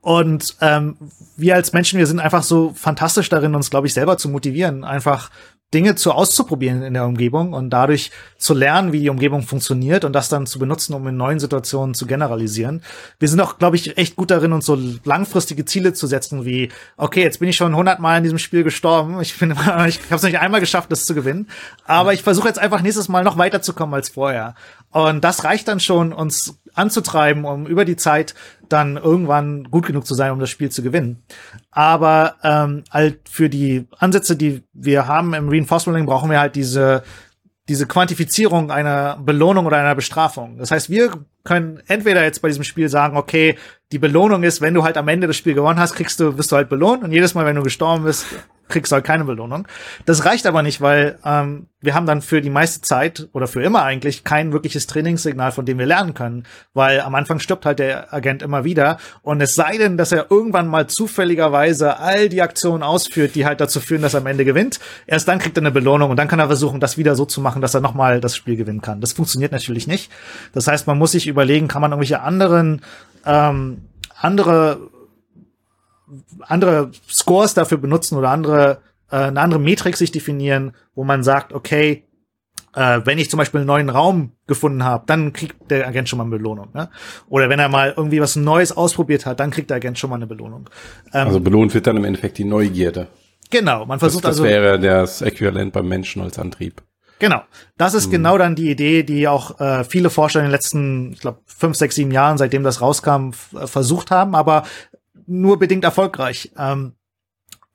Und ähm, wir als Menschen, wir sind einfach so fantastisch darin, uns, glaube ich, selber zu motivieren, einfach Dinge zu auszuprobieren in der Umgebung und dadurch zu lernen, wie die Umgebung funktioniert und das dann zu benutzen, um in neuen Situationen zu generalisieren. Wir sind auch, glaube ich, echt gut darin, uns so langfristige Ziele zu setzen, wie, okay, jetzt bin ich schon hundertmal in diesem Spiel gestorben. Ich bin, ich habe es nicht einmal geschafft, das zu gewinnen. Aber ich versuche jetzt einfach nächstes Mal noch weiterzukommen als vorher. Und das reicht dann schon, uns anzutreiben, um über die Zeit dann irgendwann gut genug zu sein, um das Spiel zu gewinnen. Aber ähm, halt für die Ansätze, die wir haben im Reinforcement brauchen wir halt diese diese Quantifizierung einer Belohnung oder einer Bestrafung. Das heißt, wir können entweder jetzt bei diesem Spiel sagen, okay, die Belohnung ist, wenn du halt am Ende das Spiel gewonnen hast, kriegst du, wirst du halt belohnt und jedes Mal, wenn du gestorben bist, kriegst halt keine Belohnung. Das reicht aber nicht, weil ähm, wir haben dann für die meiste Zeit oder für immer eigentlich kein wirkliches Trainingssignal, von dem wir lernen können, weil am Anfang stirbt halt der Agent immer wieder und es sei denn, dass er irgendwann mal zufälligerweise all die Aktionen ausführt, die halt dazu führen, dass er am Ende gewinnt. Erst dann kriegt er eine Belohnung und dann kann er versuchen, das wieder so zu machen, dass er nochmal das Spiel gewinnen kann. Das funktioniert natürlich nicht. Das heißt, man muss sich überlegen, kann man irgendwelche anderen ähm, andere andere Scores dafür benutzen oder andere, äh, eine andere Metrik sich definieren, wo man sagt, okay, äh, wenn ich zum Beispiel einen neuen Raum gefunden habe, dann kriegt der Agent schon mal eine Belohnung. Ne? Oder wenn er mal irgendwie was Neues ausprobiert hat, dann kriegt der Agent schon mal eine Belohnung.
Ähm, also belohnt wird dann im Endeffekt die Neugierde.
Genau, man versucht
das, das
also.
Das wäre das Äquivalent beim Menschen als Antrieb.
Genau. Das ist hm. genau dann die Idee, die auch äh, viele Forscher in den letzten, ich glaube, fünf, sechs, sieben Jahren, seitdem das rauskam, versucht haben. Aber nur bedingt erfolgreich. Ähm,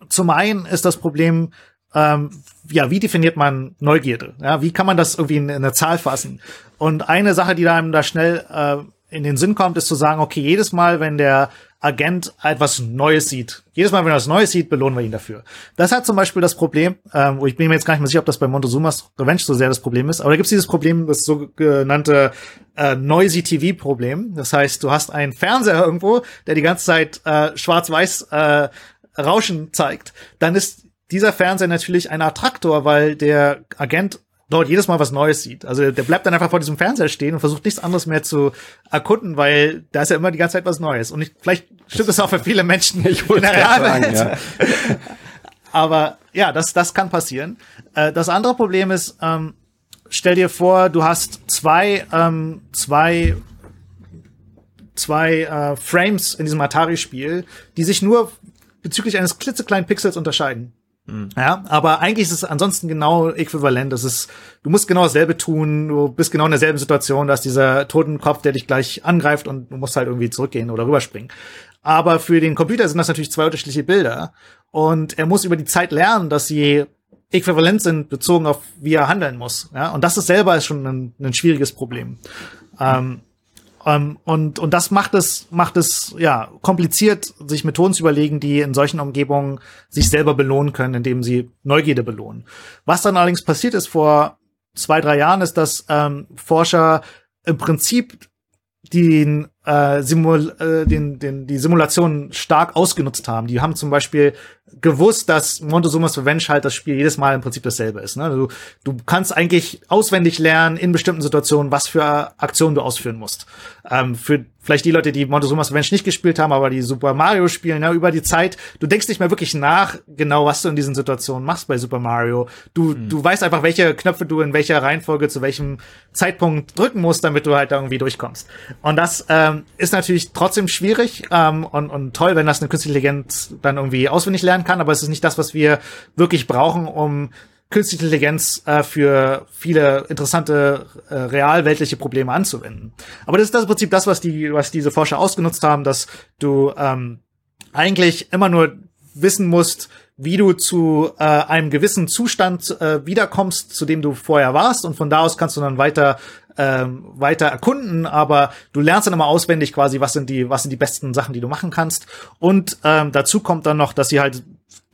zum einen ist das Problem, ähm, ja, wie definiert man Neugierde? Ja, wie kann man das irgendwie in, in eine Zahl fassen? Und eine Sache, die einem da schnell äh, in den Sinn kommt, ist zu sagen, okay, jedes Mal, wenn der Agent etwas Neues sieht, jedes Mal, wenn er was Neues sieht, belohnen wir ihn dafür. Das hat zum Beispiel das Problem, ähm, wo ich bin mir jetzt gar nicht mehr sicher, ob das bei Montezumas Revenge so sehr das Problem ist, aber da gibt es dieses Problem, das sogenannte äh, Noisy TV-Problem. Das heißt, du hast einen Fernseher irgendwo, der die ganze Zeit äh, schwarz-weiß äh, Rauschen zeigt. Dann ist dieser Fernseher natürlich ein Attraktor, weil der Agent dort jedes Mal was Neues sieht. Also der bleibt dann einfach vor diesem Fernseher stehen und versucht nichts anderes mehr zu erkunden, weil da ist ja immer die ganze Zeit was Neues. Und ich, vielleicht stimmt das auch für viele Menschen ich in der Realwelt. Ja. Aber ja, das, das kann passieren. Äh, das andere Problem ist, ähm, stell dir vor, du hast zwei, ähm, zwei, zwei äh, Frames in diesem Atari-Spiel, die sich nur bezüglich eines klitzekleinen Pixels unterscheiden. Mhm. Ja, aber eigentlich ist es ansonsten genau äquivalent. Das ist, du musst genau dasselbe tun, du bist genau in derselben Situation, da ist dieser Totenkopf, der dich gleich angreift und du musst halt irgendwie zurückgehen oder rüberspringen. Aber für den Computer sind das natürlich zwei unterschiedliche Bilder und er muss über die Zeit lernen, dass sie äquivalent sind bezogen auf wie er handeln muss. Ja, und das ist selber schon ein, ein schwieriges Problem. Ähm, ähm, und, und das macht es, macht es, ja, kompliziert, sich Methoden zu überlegen, die in solchen Umgebungen sich selber belohnen können, indem sie Neugierde belohnen. Was dann allerdings passiert ist vor zwei, drei Jahren, ist, dass ähm, Forscher im Prinzip den, äh, Simul äh, den, den, die Simulation stark ausgenutzt haben. Die haben zum Beispiel gewusst, dass Montezumas Revenge halt das Spiel jedes Mal im Prinzip dasselbe ist. Ne? Du, du kannst eigentlich auswendig lernen in bestimmten Situationen, was für Aktionen du ausführen musst. Ähm, für, vielleicht die Leute, die Montezuma's Revenge nicht gespielt haben, aber die Super Mario spielen, ne, über die Zeit, du denkst nicht mehr wirklich nach, genau was du in diesen Situationen machst bei Super Mario. Du, mhm. du weißt einfach, welche Knöpfe du in welcher Reihenfolge zu welchem Zeitpunkt drücken musst, damit du halt da irgendwie durchkommst. Und das ähm, ist natürlich trotzdem schwierig ähm, und, und toll, wenn das eine künstliche Intelligenz dann irgendwie auswendig lernen kann, aber es ist nicht das, was wir wirklich brauchen, um künstliche Intelligenz äh, für viele interessante äh, realweltliche Probleme anzuwenden. Aber das ist das Prinzip das, was die, was diese Forscher ausgenutzt haben, dass du ähm, eigentlich immer nur wissen musst, wie du zu äh, einem gewissen Zustand äh, wiederkommst, zu dem du vorher warst, und von da aus kannst du dann weiter ähm, weiter erkunden, aber du lernst dann immer auswendig quasi, was sind die, was sind die besten Sachen, die du machen kannst. Und ähm, dazu kommt dann noch, dass sie halt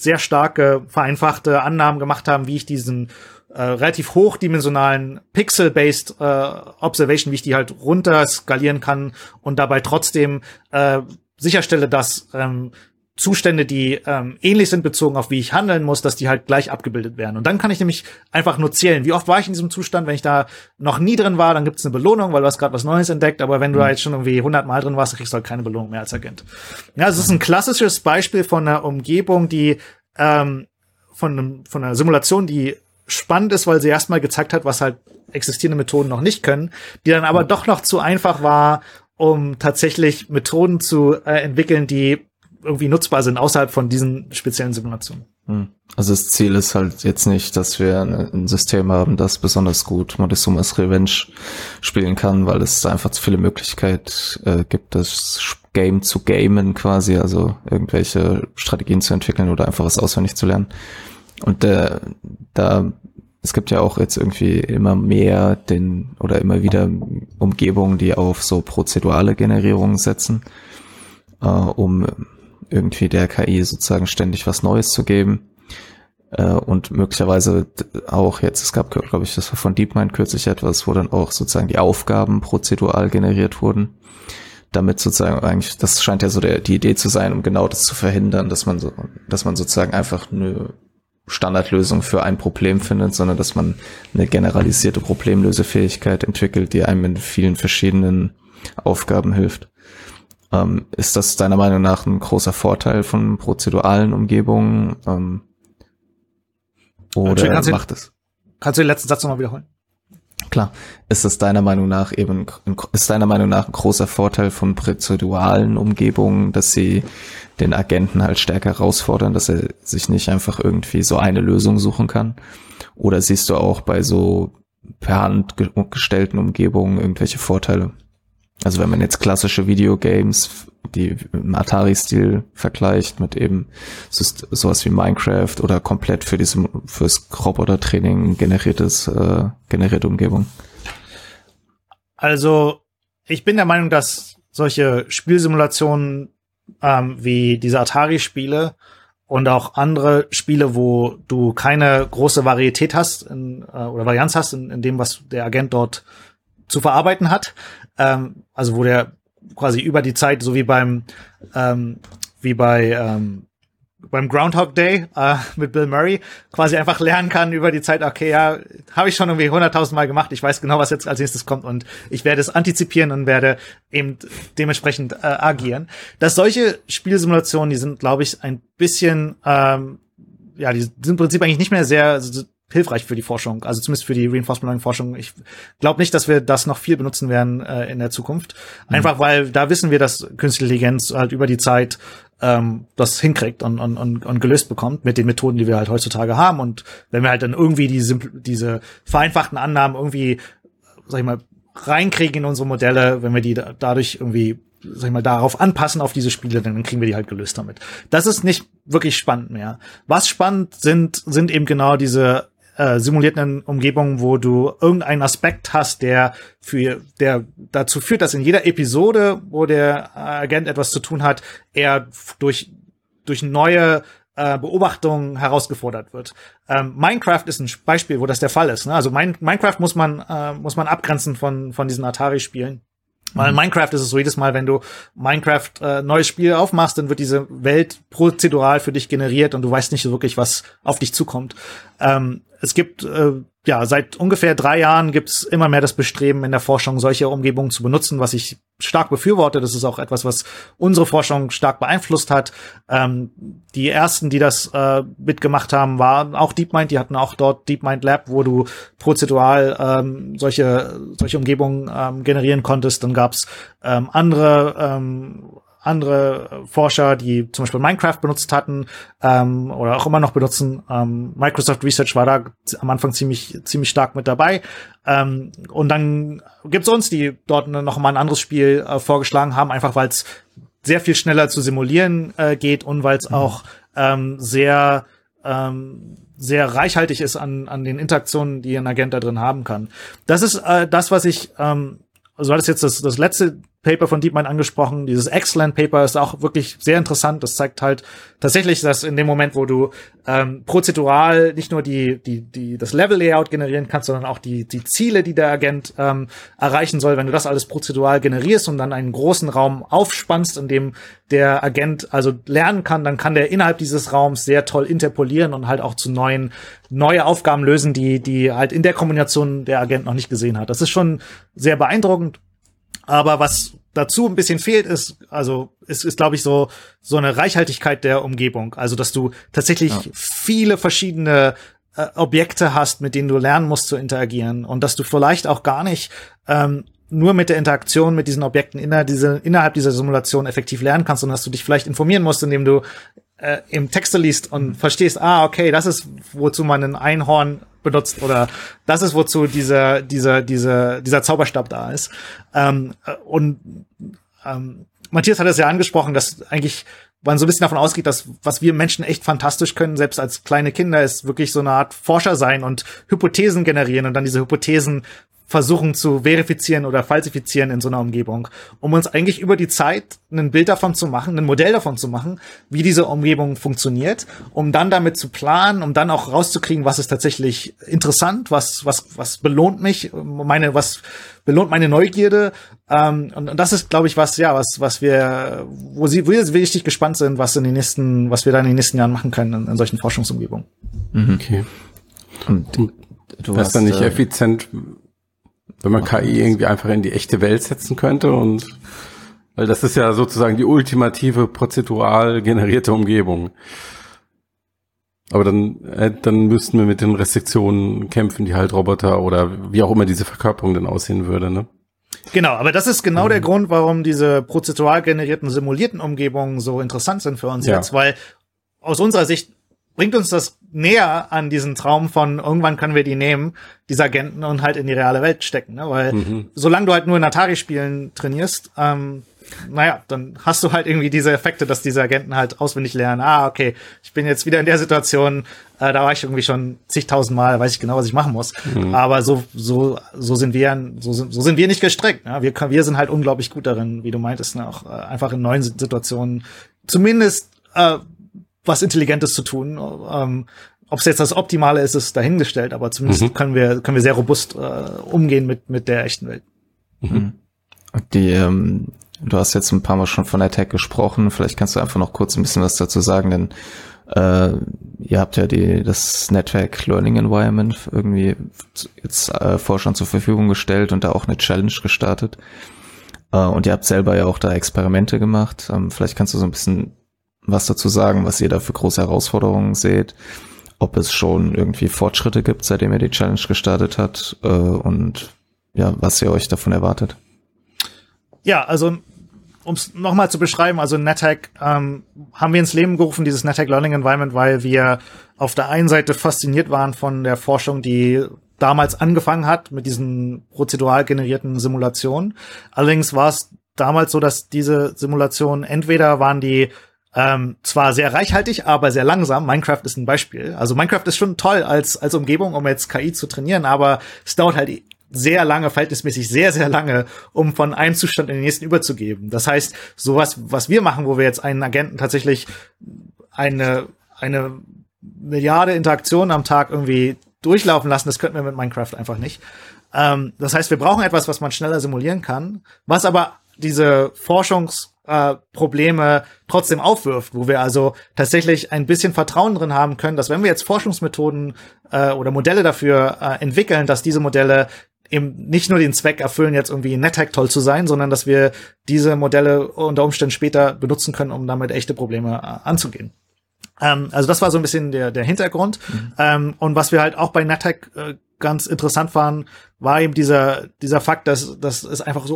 sehr starke, vereinfachte Annahmen gemacht haben, wie ich diesen äh, relativ hochdimensionalen Pixel-based äh, Observation, wie ich die halt runter skalieren kann und dabei trotzdem äh, sicherstelle, dass ähm, Zustände, die ähm, ähnlich sind bezogen auf wie ich handeln muss, dass die halt gleich abgebildet werden. Und dann kann ich nämlich einfach nur zählen, wie oft war ich in diesem Zustand. Wenn ich da noch nie drin war, dann gibt es eine Belohnung, weil du hast gerade was Neues entdeckt. Aber wenn du mhm. da jetzt schon irgendwie 100 Mal drin warst, dann kriegst du halt keine Belohnung mehr als Agent. Ja, es ist ein klassisches Beispiel von einer Umgebung, die ähm, von, einem, von einer Simulation, die spannend ist, weil sie erstmal gezeigt hat, was halt existierende Methoden noch nicht können, die dann aber doch noch zu einfach war, um tatsächlich Methoden zu äh, entwickeln, die irgendwie nutzbar sind außerhalb von diesen speziellen Simulationen. Hm.
Also das Ziel ist halt jetzt nicht, dass wir ein System haben, das besonders gut Montezuma's Revenge spielen kann, weil es einfach zu viele Möglichkeiten äh, gibt, das Game zu gamen quasi, also irgendwelche Strategien zu entwickeln oder einfach was auswendig zu lernen. Und äh, da es gibt ja auch jetzt irgendwie immer mehr den oder immer wieder Umgebungen, die auf so prozedurale Generierungen setzen, äh, um irgendwie der KI sozusagen ständig was Neues zu geben. Äh, und möglicherweise auch jetzt, es gab, glaube ich, das war von DeepMind kürzlich etwas, wo dann auch sozusagen die Aufgaben prozedural generiert wurden. Damit sozusagen eigentlich, das scheint ja so der, die Idee zu sein, um genau das zu verhindern, dass man so, dass man sozusagen einfach eine Standardlösung für ein Problem findet, sondern dass man eine generalisierte Problemlösefähigkeit entwickelt, die einem in vielen verschiedenen Aufgaben hilft. Ähm, ist das deiner Meinung nach ein großer Vorteil von prozeduralen Umgebungen? Ähm, oder
kannst
macht es?
Kannst du den letzten Satz nochmal wiederholen?
Klar. Ist das deiner Meinung nach eben, ist deiner Meinung nach ein großer Vorteil von prozeduralen Umgebungen, dass sie den Agenten halt stärker herausfordern, dass er sich nicht einfach irgendwie so eine Lösung suchen kann? Oder siehst du auch bei so per Hand gestellten Umgebungen irgendwelche Vorteile? Also wenn man jetzt klassische Videogames, die im Atari-Stil vergleicht mit eben sowas wie Minecraft oder komplett für diese fürs Roboter-Training generiertes äh, generierte Umgebung.
Also ich bin der Meinung, dass solche Spielsimulationen ähm, wie diese Atari-Spiele und auch andere Spiele, wo du keine große Varietät hast in, äh, oder Varianz hast in, in dem, was der Agent dort zu verarbeiten hat, ähm, also wo der quasi über die Zeit, so wie beim ähm, wie bei ähm, beim Groundhog Day äh, mit Bill Murray quasi einfach lernen kann über die Zeit, okay, ja, habe ich schon irgendwie hunderttausend Mal gemacht, ich weiß genau, was jetzt als nächstes kommt und ich werde es antizipieren und werde eben dementsprechend äh, agieren. Dass solche Spielsimulationen, die sind, glaube ich, ein bisschen, ähm, ja, die sind im Prinzip eigentlich nicht mehr sehr hilfreich für die Forschung, also zumindest für die Reinforcement Learning Forschung. Ich glaube nicht, dass wir das noch viel benutzen werden äh, in der Zukunft. Mhm. Einfach mhm. weil da wissen wir, dass künstliche Intelligenz halt über die Zeit ähm, das hinkriegt und, und, und, und gelöst bekommt mit den Methoden, die wir halt heutzutage haben. Und wenn wir halt dann irgendwie diese, diese vereinfachten Annahmen irgendwie, sag ich mal, reinkriegen in unsere Modelle, wenn wir die da, dadurch irgendwie sag ich mal, darauf anpassen auf diese Spiele, dann kriegen wir die halt gelöst damit. Das ist nicht wirklich spannend mehr. Was spannend sind, sind eben genau diese äh, simulierten Umgebungen, wo du irgendeinen Aspekt hast, der für, der dazu führt, dass in jeder Episode, wo der Agent etwas zu tun hat, er durch, durch neue äh, Beobachtungen herausgefordert wird. Ähm, Minecraft ist ein Beispiel, wo das der Fall ist. Ne? Also mein, Minecraft muss man, äh, muss man abgrenzen von, von diesen Atari-Spielen. Weil in mhm. Minecraft ist es so, jedes Mal, wenn du Minecraft äh, neues Spiel aufmachst, dann wird diese Welt prozedural für dich generiert und du weißt nicht wirklich, was auf dich zukommt. Ähm, es gibt äh, ja, seit ungefähr drei Jahren gibt's immer mehr das Bestreben in der Forschung, solche Umgebungen zu benutzen, was ich stark befürworte. Das ist auch etwas, was unsere Forschung stark beeinflusst hat. Ähm, die ersten, die das äh, mitgemacht haben, waren auch DeepMind. Die hatten auch dort DeepMind Lab, wo du prozedural ähm, solche solche Umgebungen ähm, generieren konntest. Dann gab's ähm, andere ähm, andere Forscher, die zum Beispiel Minecraft benutzt hatten ähm, oder auch immer noch benutzen. Ähm, Microsoft Research war da am Anfang ziemlich ziemlich stark mit dabei. Ähm, und dann gibt's uns, die dort noch mal ein anderes Spiel äh, vorgeschlagen haben, einfach weil es sehr viel schneller zu simulieren äh, geht und weil es mhm. auch ähm, sehr ähm, sehr reichhaltig ist an, an den Interaktionen, die ein Agent da drin haben kann. Das ist äh, das, was ich ähm, also war das jetzt das, das letzte Paper von DeepMind angesprochen. Dieses Excellent Paper ist auch wirklich sehr interessant. Das zeigt halt tatsächlich, dass in dem Moment, wo du ähm, prozedural nicht nur die, die, die, das Level-Layout generieren kannst, sondern auch die, die Ziele, die der Agent ähm, erreichen soll, wenn du das alles prozedural generierst und dann einen großen Raum aufspannst, in dem der Agent also lernen kann, dann kann der innerhalb dieses Raums sehr toll interpolieren und halt auch zu neuen, neue Aufgaben lösen, die, die halt in der Kombination der Agent noch nicht gesehen hat. Das ist schon sehr beeindruckend aber was dazu ein bisschen fehlt, ist, also ist, ist glaube ich, so, so eine Reichhaltigkeit der Umgebung. Also, dass du tatsächlich ja. viele verschiedene äh, Objekte hast, mit denen du lernen musst zu interagieren und dass du vielleicht auch gar nicht ähm, nur mit der Interaktion mit diesen Objekten inner diese, innerhalb dieser Simulation effektiv lernen kannst, sondern dass du dich vielleicht informieren musst, indem du äh, im Texte liest und verstehst, ah, okay, das ist, wozu man ein Einhorn benutzt oder das ist, wozu dieser, dieser, dieser, dieser Zauberstab da ist. Ähm, und ähm, Matthias hat es ja angesprochen, dass eigentlich man so ein bisschen davon ausgeht, dass was wir Menschen echt fantastisch können, selbst als kleine Kinder, ist wirklich so eine Art Forscher sein und Hypothesen generieren und dann diese Hypothesen versuchen zu verifizieren oder falsifizieren in so einer Umgebung, um uns eigentlich über die Zeit ein Bild davon zu machen, ein Modell davon zu machen, wie diese Umgebung funktioniert, um dann damit zu planen, um dann auch rauszukriegen, was ist tatsächlich interessant, was was was belohnt mich, meine was belohnt meine Neugierde ähm, und, und das ist, glaube ich, was ja was was wir wo sie wo wir richtig gespannt sind, was in den nächsten was wir dann in den nächsten Jahren machen können in, in solchen Forschungsumgebungen.
Mhm. Okay. Und du hast dann nicht äh, effizient wenn man KI irgendwie einfach in die echte Welt setzen könnte und weil das ist ja sozusagen die ultimative prozedural generierte Umgebung. Aber dann, äh, dann müssten wir mit den Restriktionen kämpfen, die halt Roboter oder wie auch immer diese Verkörperung dann aussehen würde, ne?
Genau, aber das ist genau mhm. der Grund, warum diese prozedural generierten, simulierten Umgebungen so interessant sind für uns ja. jetzt, weil aus unserer Sicht bringt uns das näher an diesen Traum von irgendwann können wir die nehmen, diese Agenten und halt in die reale Welt stecken, ne? Weil mhm. solange du halt nur in Atari-Spielen trainierst, ähm, naja, dann hast du halt irgendwie diese Effekte, dass diese Agenten halt auswendig lernen, ah, okay, ich bin jetzt wieder in der Situation, äh, da war ich irgendwie schon zigtausend Mal, weiß ich genau, was ich machen muss. Mhm. Aber so, so, so sind wir, so sind, so sind wir nicht gestrickt. Ne? Wir, wir sind halt unglaublich gut darin, wie du meintest, ne? auch äh, einfach in neuen Situationen zumindest äh, was Intelligentes zu tun. Ähm, ob es jetzt das Optimale ist, ist dahingestellt, aber zumindest mhm. können wir können wir sehr robust äh, umgehen mit mit der echten Welt.
Mhm. Die, ähm, du hast jetzt ein paar Mal schon von Attack gesprochen. Vielleicht kannst du einfach noch kurz ein bisschen was dazu sagen, denn äh, ihr habt ja die das Network Learning Environment irgendwie jetzt äh, Forschern zur Verfügung gestellt und da auch eine Challenge gestartet. Äh, und ihr habt selber ja auch da Experimente gemacht. Ähm, vielleicht kannst du so ein bisschen was dazu sagen, was ihr da für große Herausforderungen seht, ob es schon irgendwie Fortschritte gibt, seitdem ihr die Challenge gestartet hat äh, und ja, was ihr euch davon erwartet.
Ja, also um es nochmal zu beschreiben, also NetHack ähm, haben wir ins Leben gerufen, dieses NetHack Learning Environment, weil wir auf der einen Seite fasziniert waren von der Forschung, die damals angefangen hat mit diesen prozedural generierten Simulationen. Allerdings war es damals so, dass diese Simulationen entweder waren die ähm, zwar sehr reichhaltig, aber sehr langsam. Minecraft ist ein Beispiel. Also Minecraft ist schon toll als, als Umgebung, um jetzt KI zu trainieren, aber es dauert halt sehr lange, verhältnismäßig sehr, sehr lange, um von einem Zustand in den nächsten überzugeben. Das heißt, sowas, was wir machen, wo wir jetzt einen Agenten tatsächlich eine, eine Milliarde Interaktionen am Tag irgendwie durchlaufen lassen, das könnten wir mit Minecraft einfach nicht. Ähm, das heißt, wir brauchen etwas, was man schneller simulieren kann, was aber diese Forschungs- äh, Probleme trotzdem aufwirft, wo wir also tatsächlich ein bisschen Vertrauen drin haben können, dass wenn wir jetzt Forschungsmethoden äh, oder Modelle dafür äh, entwickeln, dass diese Modelle eben nicht nur den Zweck erfüllen, jetzt irgendwie NetHack toll zu sein, sondern dass wir diese Modelle unter Umständen später benutzen können, um damit echte Probleme äh, anzugehen. Ähm, also das war so ein bisschen der, der Hintergrund. Mhm. Ähm, und was wir halt auch bei NetHack äh, ganz interessant waren, war eben dieser, dieser Fakt, dass, dass es einfach so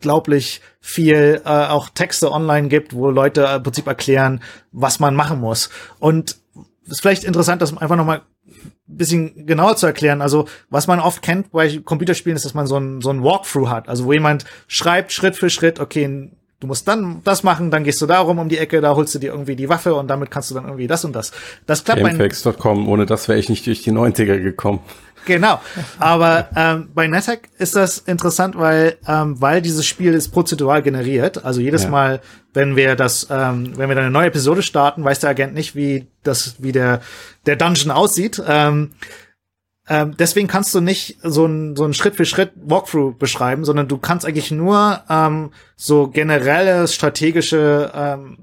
unglaublich viel äh, auch Texte online gibt, wo Leute im Prinzip erklären, was man machen muss. Und es ist vielleicht interessant, das einfach nochmal bisschen genauer zu erklären. Also, was man oft kennt bei Computerspielen ist, dass man so ein, so ein Walkthrough hat. Also, wo jemand schreibt Schritt für Schritt, okay, du musst dann das machen, dann gehst du darum um die Ecke, da holst du dir irgendwie die Waffe und damit kannst du dann irgendwie das und das. Das klappt
Gamefax.com, ohne das wäre ich nicht durch die 90er gekommen.
Genau. Aber ähm, bei NetHack ist das interessant, weil ähm, weil dieses Spiel ist prozedural generiert. Also jedes ja. Mal, wenn wir das, ähm, wenn wir dann eine neue Episode starten, weiß der Agent nicht, wie das, wie der der Dungeon aussieht. Ähm, ähm, deswegen kannst du nicht so ein, so ein Schritt für Schritt Walkthrough beschreiben, sondern du kannst eigentlich nur ähm, so generelle strategische ähm,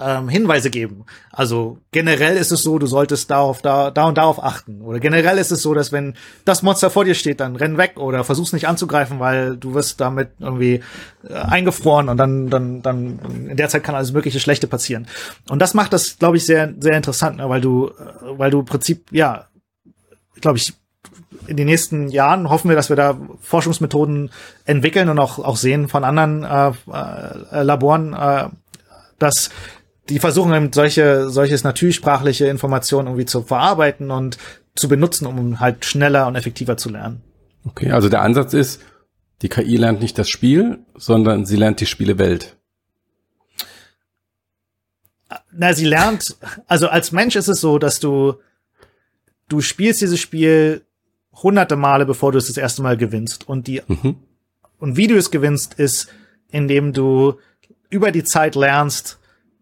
ähm, Hinweise geben. Also generell ist es so, du solltest darauf, da, da und darauf achten. Oder generell ist es so, dass wenn das Monster vor dir steht, dann renn weg oder versuch's nicht anzugreifen, weil du wirst damit irgendwie äh, eingefroren und dann, dann, dann in der Zeit kann alles mögliche Schlechte passieren. Und das macht das, glaube ich, sehr, sehr interessant, ne? weil du, äh, weil du im Prinzip, ja, glaube ich, in den nächsten Jahren hoffen wir, dass wir da Forschungsmethoden entwickeln und auch, auch sehen von anderen äh, äh, Laboren, äh, dass die versuchen eben solche, solches natürsprachliche Informationen irgendwie zu verarbeiten und zu benutzen, um halt schneller und effektiver zu lernen.
Okay, also der Ansatz ist, die KI lernt nicht das Spiel, sondern sie lernt die Spielewelt.
Na, sie lernt, also als Mensch ist es so, dass du, du spielst dieses Spiel hunderte Male, bevor du es das erste Mal gewinnst. Und die, mhm. und wie du es gewinnst, ist, indem du über die Zeit lernst,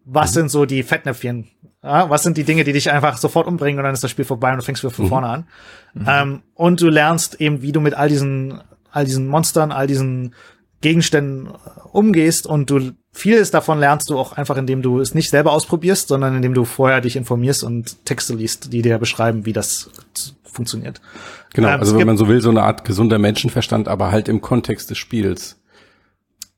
was mhm. sind so die Fettnäpfchen? Ja, was sind die Dinge, die dich einfach sofort umbringen und dann ist das Spiel vorbei und du fängst wieder von mhm. vorne an. Mhm. Ähm, und du lernst eben, wie du mit all diesen, all diesen Monstern, all diesen Gegenständen umgehst und du vieles davon lernst du auch einfach, indem du es nicht selber ausprobierst, sondern indem du vorher dich informierst und Texte liest, die dir beschreiben, wie das funktioniert.
Genau, ähm, also wenn man so will, so eine Art gesunder Menschenverstand, aber halt im Kontext des Spiels.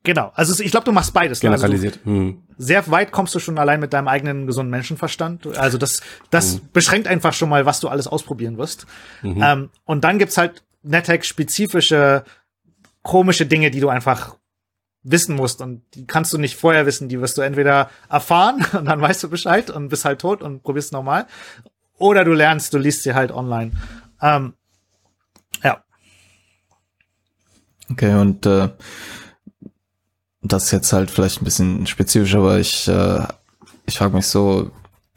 Genau, also ich glaube, du machst beides.
Also Generalisiert.
Also hm. Sehr weit kommst du schon allein mit deinem eigenen gesunden Menschenverstand. Also das, das hm. beschränkt einfach schon mal, was du alles ausprobieren wirst. Mhm. Ähm, und dann gibt's halt NetHack-spezifische komische Dinge, die du einfach wissen musst und die kannst du nicht vorher wissen, die wirst du entweder erfahren und dann weißt du Bescheid und bist halt tot und probierst nochmal oder du lernst, du liest sie halt online. Ähm, ja.
Okay, und äh, das ist jetzt halt vielleicht ein bisschen spezifisch, aber ich, äh, ich frage mich so,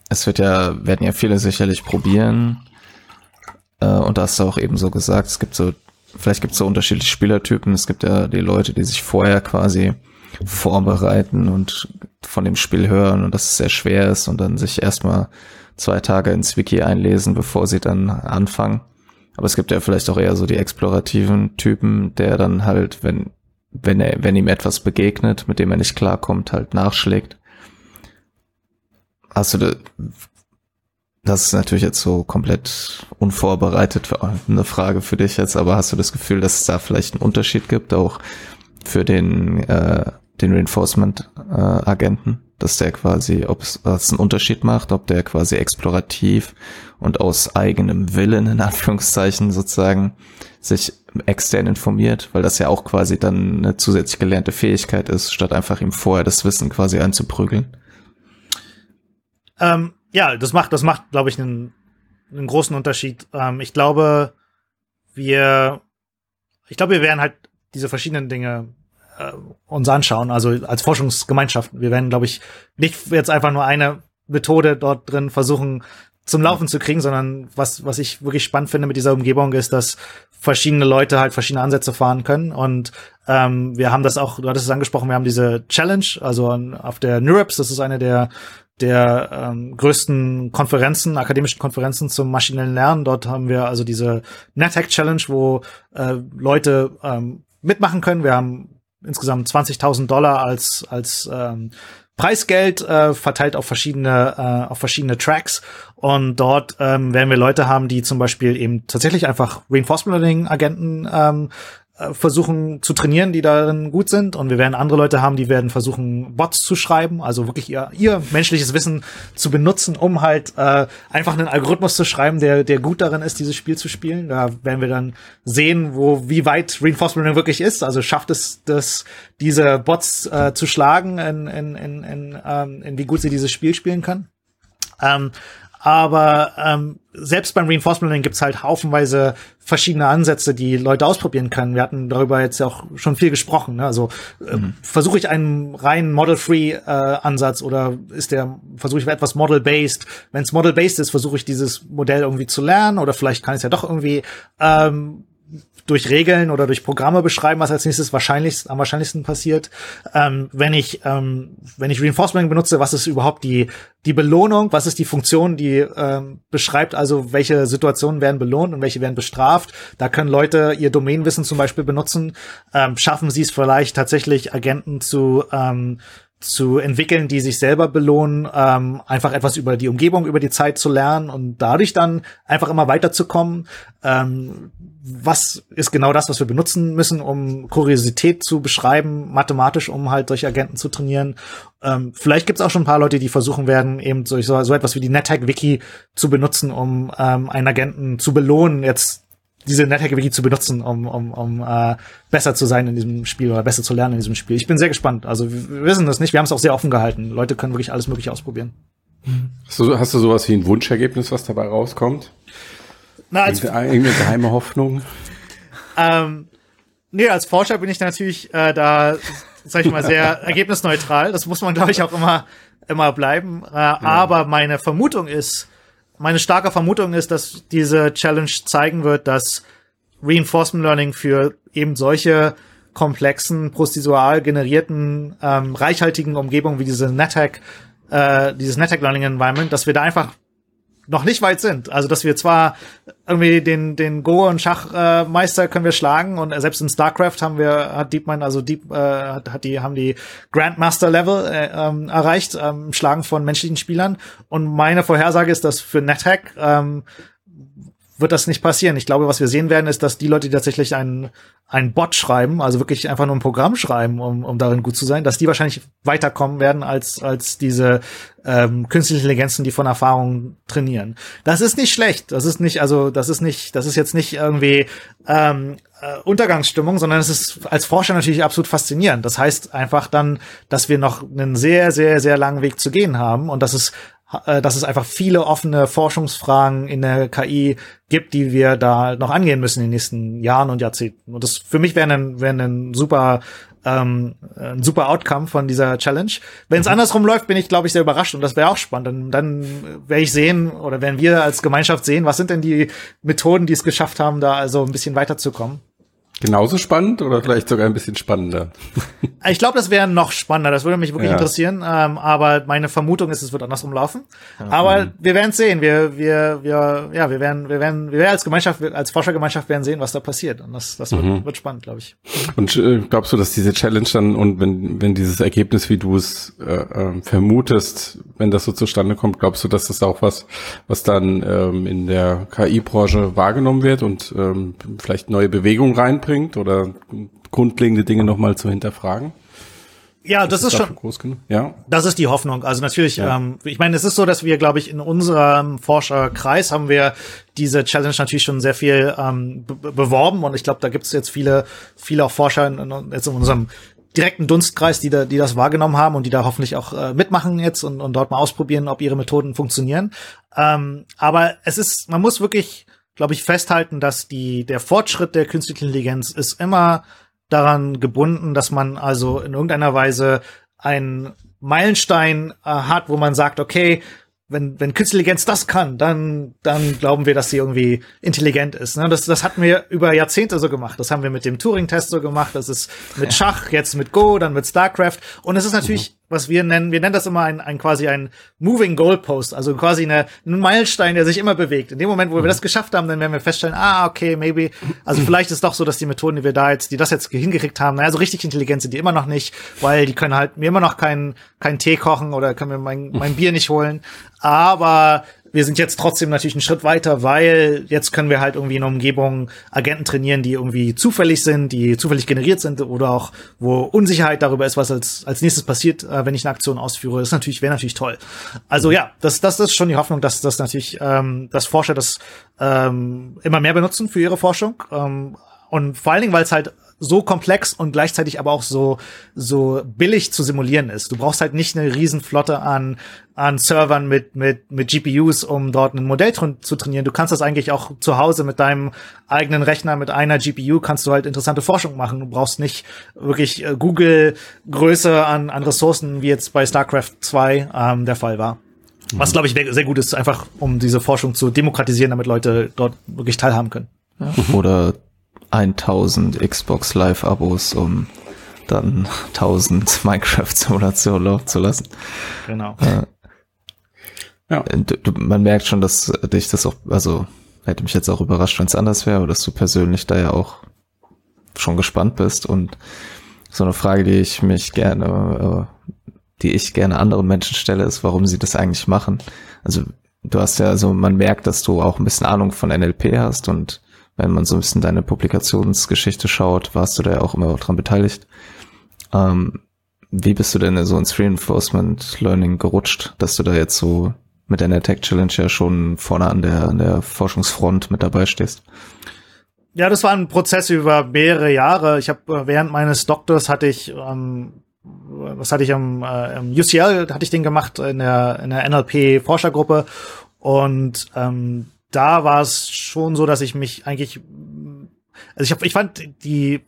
es wird ja, werden ja viele sicherlich probieren. Äh, und da hast du auch eben so gesagt, es gibt so, vielleicht gibt es so unterschiedliche Spielertypen. Es gibt ja die Leute, die sich vorher quasi vorbereiten und von dem Spiel hören und dass es sehr schwer ist und dann sich erstmal zwei Tage ins Wiki einlesen, bevor sie dann anfangen. Aber es gibt ja vielleicht auch eher so die explorativen Typen, der dann halt, wenn wenn er, wenn ihm etwas begegnet, mit dem er nicht klarkommt, halt nachschlägt. Da, das ist natürlich jetzt so komplett unvorbereitet eine Frage für dich jetzt, aber hast du das Gefühl, dass es da vielleicht einen Unterschied gibt, auch für den, äh, den Reinforcement-Agenten, äh, dass der quasi, ob es einen Unterschied macht, ob der quasi explorativ und aus eigenem Willen, in Anführungszeichen sozusagen, sich extern informiert, weil das ja auch quasi dann eine zusätzlich gelernte Fähigkeit ist, statt einfach ihm vorher das Wissen quasi einzuprügeln.
Ähm, ja, das macht, das macht, glaube ich, einen, einen großen Unterschied. Ähm, ich glaube, wir, ich glaube, wir werden halt diese verschiedenen Dinge äh, uns anschauen, also als Forschungsgemeinschaft. Wir werden, glaube ich, nicht jetzt einfach nur eine Methode dort drin versuchen zum Laufen zu kriegen, sondern was, was ich wirklich spannend finde mit dieser Umgebung ist, dass verschiedene Leute halt verschiedene Ansätze fahren können. Und ähm, wir haben das auch, du hattest es angesprochen, wir haben diese Challenge, also auf der NeurIPS, das ist eine der der ähm, größten Konferenzen, akademischen Konferenzen zum maschinellen Lernen. Dort haben wir also diese NetHack Challenge, wo äh, Leute ähm, mitmachen können. Wir haben insgesamt 20.000 Dollar als als ähm, Preisgeld äh, verteilt auf verschiedene äh, auf verschiedene Tracks. Und dort ähm, werden wir Leute haben, die zum Beispiel eben tatsächlich einfach Reinforcement Learning Agenten ähm, äh, versuchen zu trainieren, die darin gut sind. Und wir werden andere Leute haben, die werden versuchen, Bots zu schreiben, also wirklich ihr, ihr menschliches Wissen zu benutzen, um halt äh, einfach einen Algorithmus zu schreiben, der, der gut darin ist, dieses Spiel zu spielen. Da werden wir dann sehen, wo, wie weit Reinforcement wirklich ist. Also schafft es, das, diese Bots äh, zu schlagen, in, in, in, in, ähm, in wie gut sie dieses Spiel spielen können. Ähm, aber ähm, selbst beim Reinforcement Learning gibt's halt haufenweise verschiedene Ansätze, die Leute ausprobieren können. Wir hatten darüber jetzt ja auch schon viel gesprochen. Ne? Also äh, mhm. versuche ich einen reinen Model-Free-Ansatz äh, oder ist der versuche ich etwas Model-based? Wenn es Model-based ist, versuche ich dieses Modell irgendwie zu lernen oder vielleicht kann ich es ja doch irgendwie ähm, durch Regeln oder durch Programme beschreiben, was als nächstes wahrscheinlich am wahrscheinlichsten passiert. Ähm, wenn ich ähm, wenn ich Reinforcement benutze, was ist überhaupt die die Belohnung? Was ist die Funktion, die ähm, beschreibt also welche Situationen werden belohnt und welche werden bestraft? Da können Leute ihr Domainwissen zum Beispiel benutzen. Ähm, schaffen sie es vielleicht tatsächlich Agenten zu ähm, zu entwickeln, die sich selber belohnen, ähm, einfach etwas über die Umgebung, über die Zeit zu lernen und dadurch dann einfach immer weiterzukommen. Ähm, was ist genau das, was wir benutzen müssen, um Kuriosität zu beschreiben, mathematisch, um halt solche Agenten zu trainieren. Ähm, vielleicht gibt es auch schon ein paar Leute, die versuchen werden, eben so, so etwas wie die NetHack-Wiki zu benutzen, um ähm, einen Agenten zu belohnen, jetzt diese NetHack-Wiki zu benutzen, um, um, um äh, besser zu sein in diesem Spiel oder besser zu lernen in diesem Spiel. Ich bin sehr gespannt. Also wir wissen das nicht, wir haben es auch sehr offen gehalten. Leute können wirklich alles Mögliche ausprobieren.
Hast du, hast du sowas wie ein Wunschergebnis, was dabei rauskommt? Na, als irgendeine geheime Hoffnung?
ähm, nee, als Forscher bin ich natürlich äh, da, sag ich mal, sehr ergebnisneutral. Das muss man, glaube ich, auch immer, immer bleiben. Äh, ja. Aber meine Vermutung ist, meine starke Vermutung ist, dass diese Challenge zeigen wird, dass Reinforcement Learning für eben solche komplexen, prozessual generierten, ähm, reichhaltigen Umgebungen wie diese NetHack, äh, dieses NetHack Learning Environment, dass wir da einfach noch nicht weit sind. Also, dass wir zwar irgendwie den, den Go- und Schachmeister äh, können wir schlagen und selbst in StarCraft haben wir, hat DeepMind, also Deep, äh, hat, hat die, haben die Grandmaster-Level äh, ähm, erreicht, ähm, Schlagen von menschlichen Spielern. Und meine Vorhersage ist, dass für NetHack ähm, wird das nicht passieren. Ich glaube, was wir sehen werden, ist, dass die Leute, die tatsächlich einen, einen Bot schreiben, also wirklich einfach nur ein Programm schreiben, um, um darin gut zu sein, dass die wahrscheinlich weiterkommen werden als, als diese ähm, künstliche Intelligenzen, die von Erfahrung trainieren. Das ist nicht schlecht. Das ist nicht, also das ist nicht, das ist jetzt nicht irgendwie ähm, äh, Untergangsstimmung, sondern es ist als Forscher natürlich absolut faszinierend. Das heißt einfach dann, dass wir noch einen sehr, sehr, sehr langen Weg zu gehen haben und dass es dass es einfach viele offene Forschungsfragen in der KI gibt, die wir da noch angehen müssen in den nächsten Jahren und Jahrzehnten. Und das für mich wäre ein, wäre ein super ähm, ein super Outcome von dieser Challenge. Wenn es mhm. andersrum läuft, bin ich, glaube ich, sehr überrascht und das wäre auch spannend. Dann, dann werde ich sehen oder werden wir als Gemeinschaft sehen, was sind denn die Methoden, die es geschafft haben, da also ein bisschen weiterzukommen.
Genauso spannend oder vielleicht sogar ein bisschen spannender?
Ich glaube, das wäre noch spannender. Das würde mich wirklich ja. interessieren. Ähm, aber meine Vermutung ist, es wird andersrum laufen. Ja. Aber mhm. wir werden sehen. Wir, wir, wir, ja, wir werden, wir werden, wir werden als Gemeinschaft, als Forschergemeinschaft werden sehen, was da passiert. Und das, das wird, mhm. wird spannend, glaube ich.
Und äh, glaubst du, dass diese Challenge dann und wenn, wenn dieses Ergebnis, wie du es äh, äh, vermutest, wenn das so zustande kommt, glaubst du, dass das auch was, was dann ähm, in der KI-Branche wahrgenommen wird und ähm, vielleicht neue Bewegungen reinbringt? Bringt oder grundlegende Dinge nochmal zu hinterfragen?
Ja, das ist, ist schon
groß genug. Ja,
das ist die Hoffnung. Also natürlich, ja. ähm, ich meine, es ist so, dass wir, glaube ich, in unserem Forscherkreis haben wir diese Challenge natürlich schon sehr viel ähm, beworben und ich glaube, da gibt es jetzt viele, viele auch Forscher in, in, jetzt in unserem direkten Dunstkreis, die da, die das wahrgenommen haben und die da hoffentlich auch äh, mitmachen jetzt und, und dort mal ausprobieren, ob ihre Methoden funktionieren. Ähm, aber es ist, man muss wirklich glaube ich, festhalten, dass die, der Fortschritt der künstlichen Intelligenz ist immer daran gebunden, dass man also in irgendeiner Weise einen Meilenstein äh, hat, wo man sagt, okay, wenn, wenn Künstliche Intelligenz das kann, dann, dann glauben wir, dass sie irgendwie intelligent ist. Ne? Das, das hatten wir über Jahrzehnte so gemacht. Das haben wir mit dem Turing-Test so gemacht. Das ist mit Schach, jetzt mit Go, dann mit StarCraft. Und es ist natürlich, mhm. Was wir nennen, wir nennen das immer ein, ein quasi ein Moving Goalpost, also quasi eine, ein Meilenstein, der sich immer bewegt. In dem Moment, wo wir das geschafft haben, dann werden wir feststellen, ah, okay, maybe, also vielleicht ist doch so, dass die Methoden, die wir da jetzt, die das jetzt hingekriegt haben, naja, so richtig intelligent sind die immer noch nicht, weil die können halt mir immer noch keinen keinen Tee kochen oder können mir mein, mein Bier nicht holen. Aber wir sind jetzt trotzdem natürlich einen Schritt weiter, weil jetzt können wir halt irgendwie in einer Umgebung Agenten trainieren, die irgendwie zufällig sind, die zufällig generiert sind oder auch wo Unsicherheit darüber ist, was als, als nächstes passiert, äh, wenn ich eine Aktion ausführe. Das ist natürlich, wäre natürlich toll. Also ja, das, das ist schon die Hoffnung, dass das natürlich, ähm, dass Forscher das ähm, immer mehr benutzen für ihre Forschung. Ähm, und vor allen Dingen, weil es halt so komplex und gleichzeitig aber auch so so billig zu simulieren ist. Du brauchst halt nicht eine Riesenflotte an an Servern mit mit mit GPUs, um dort ein Modell zu trainieren. Du kannst das eigentlich auch zu Hause mit deinem eigenen Rechner mit einer GPU kannst du halt interessante Forschung machen. Du brauchst nicht wirklich äh, Google Größe an an Ressourcen, wie jetzt bei StarCraft 2 ähm, der Fall war. Was glaube ich sehr gut ist, einfach um diese Forschung zu demokratisieren, damit Leute dort wirklich teilhaben können.
Ja. Oder 1000 Xbox Live Abos, um dann 1000 Minecraft Simulationen laufen zu lassen.
Genau.
Äh, ja. Du, du, man merkt schon, dass dich das auch, also hätte mich jetzt auch überrascht, wenn es anders wäre, aber dass du persönlich da ja auch schon gespannt bist und so eine Frage, die ich mich gerne, äh, die ich gerne anderen Menschen stelle, ist, warum sie das eigentlich machen. Also du hast ja, also man merkt, dass du auch ein bisschen Ahnung von NLP hast und wenn man so ein bisschen deine Publikationsgeschichte schaut, warst du da ja auch immer dran beteiligt. Ähm, wie bist du denn so ins Reinforcement Learning gerutscht, dass du da jetzt so mit deiner Tech Challenge ja schon vorne an der, an der Forschungsfront mit dabei stehst?
Ja, das war ein Prozess über mehrere Jahre. Ich habe äh, während meines Doktors hatte ich ähm, was hatte ich am, äh, am UCL hatte ich den gemacht in der in der NLP Forschergruppe und ähm, da war es schon so, dass ich mich eigentlich, also ich, hab, ich fand die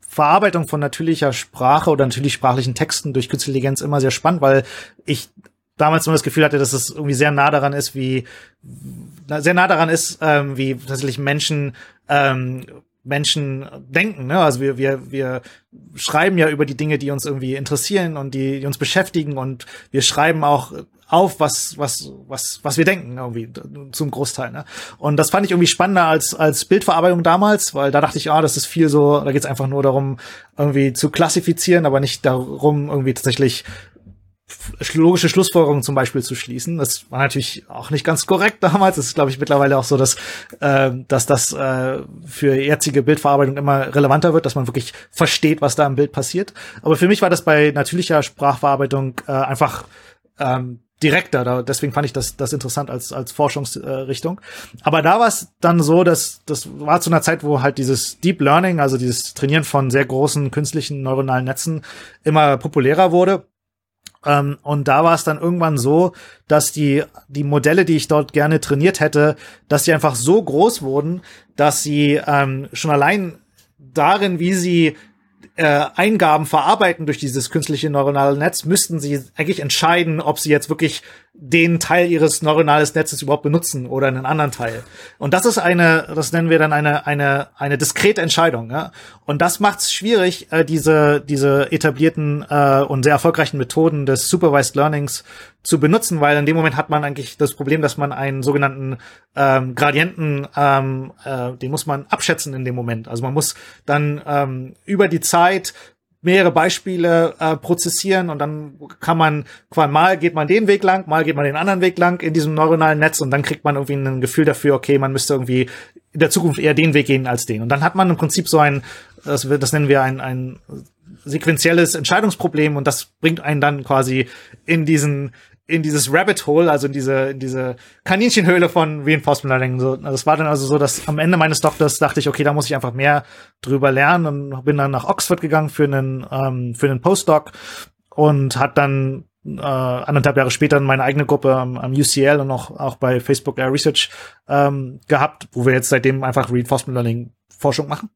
Verarbeitung von natürlicher Sprache oder natürlich sprachlichen Texten durch Künstliche Intelligenz immer sehr spannend, weil ich damals nur das Gefühl hatte, dass es irgendwie sehr nah daran ist, wie sehr nah daran ist, ähm, wie tatsächlich Menschen ähm, Menschen denken. Ne? Also wir, wir, wir schreiben ja über die Dinge, die uns irgendwie interessieren und die, die uns beschäftigen und wir schreiben auch auf, was, was, was, was wir denken, irgendwie, zum Großteil. Ne? Und das fand ich irgendwie spannender als, als Bildverarbeitung damals, weil da dachte ich, ah, das ist viel so, da geht es einfach nur darum, irgendwie zu klassifizieren, aber nicht darum, irgendwie tatsächlich logische Schlussfolgerungen zum Beispiel zu schließen. Das war natürlich auch nicht ganz korrekt damals. Das ist, glaube ich, mittlerweile auch so, dass, äh, dass das äh, für jetzige Bildverarbeitung immer relevanter wird, dass man wirklich versteht, was da im Bild passiert. Aber für mich war das bei natürlicher Sprachverarbeitung äh, einfach ähm, direkter. Da, deswegen fand ich das, das interessant als, als Forschungsrichtung. Aber da war es dann so, dass das war zu einer Zeit, wo halt dieses Deep Learning, also dieses Trainieren von sehr großen künstlichen neuronalen Netzen immer populärer wurde. Ähm, und da war es dann irgendwann so, dass die, die Modelle, die ich dort gerne trainiert hätte, dass sie einfach so groß wurden, dass sie ähm, schon allein darin, wie sie äh, Eingaben verarbeiten durch dieses künstliche neuronale Netz, müssten sie eigentlich entscheiden, ob sie jetzt wirklich den Teil ihres neuronales Netzes überhaupt benutzen oder einen anderen Teil. Und das ist eine, das nennen wir dann eine eine eine diskrete Entscheidung. Ja? Und das macht es schwierig, äh, diese diese etablierten äh, und sehr erfolgreichen Methoden des Supervised Learnings zu benutzen, weil in dem Moment hat man eigentlich das Problem, dass man einen sogenannten ähm, Gradienten, ähm, äh, den muss man abschätzen in dem Moment. Also man muss dann ähm, über die Zeit mehrere Beispiele äh, prozessieren und dann kann man mal geht man den Weg lang, mal geht man den anderen Weg lang in diesem neuronalen Netz und dann kriegt man irgendwie ein Gefühl dafür, okay, man müsste irgendwie in der Zukunft eher den Weg gehen als den. Und dann hat man im Prinzip so ein, das, das nennen wir ein, ein sequenzielles Entscheidungsproblem und das bringt einen dann quasi in diesen in dieses Rabbit Hole, also in diese, in diese Kaninchenhöhle von Reinforcement Learning. So, das war dann also so, dass am Ende meines Doktors dachte ich, okay, da muss ich einfach mehr drüber lernen und bin dann nach Oxford gegangen für einen, ähm, für einen Postdoc und hat dann äh, anderthalb Jahre später meine eigene Gruppe am, am UCL und auch, auch bei Facebook Air Research ähm, gehabt, wo wir jetzt seitdem einfach Reinforcement Learning Forschung machen.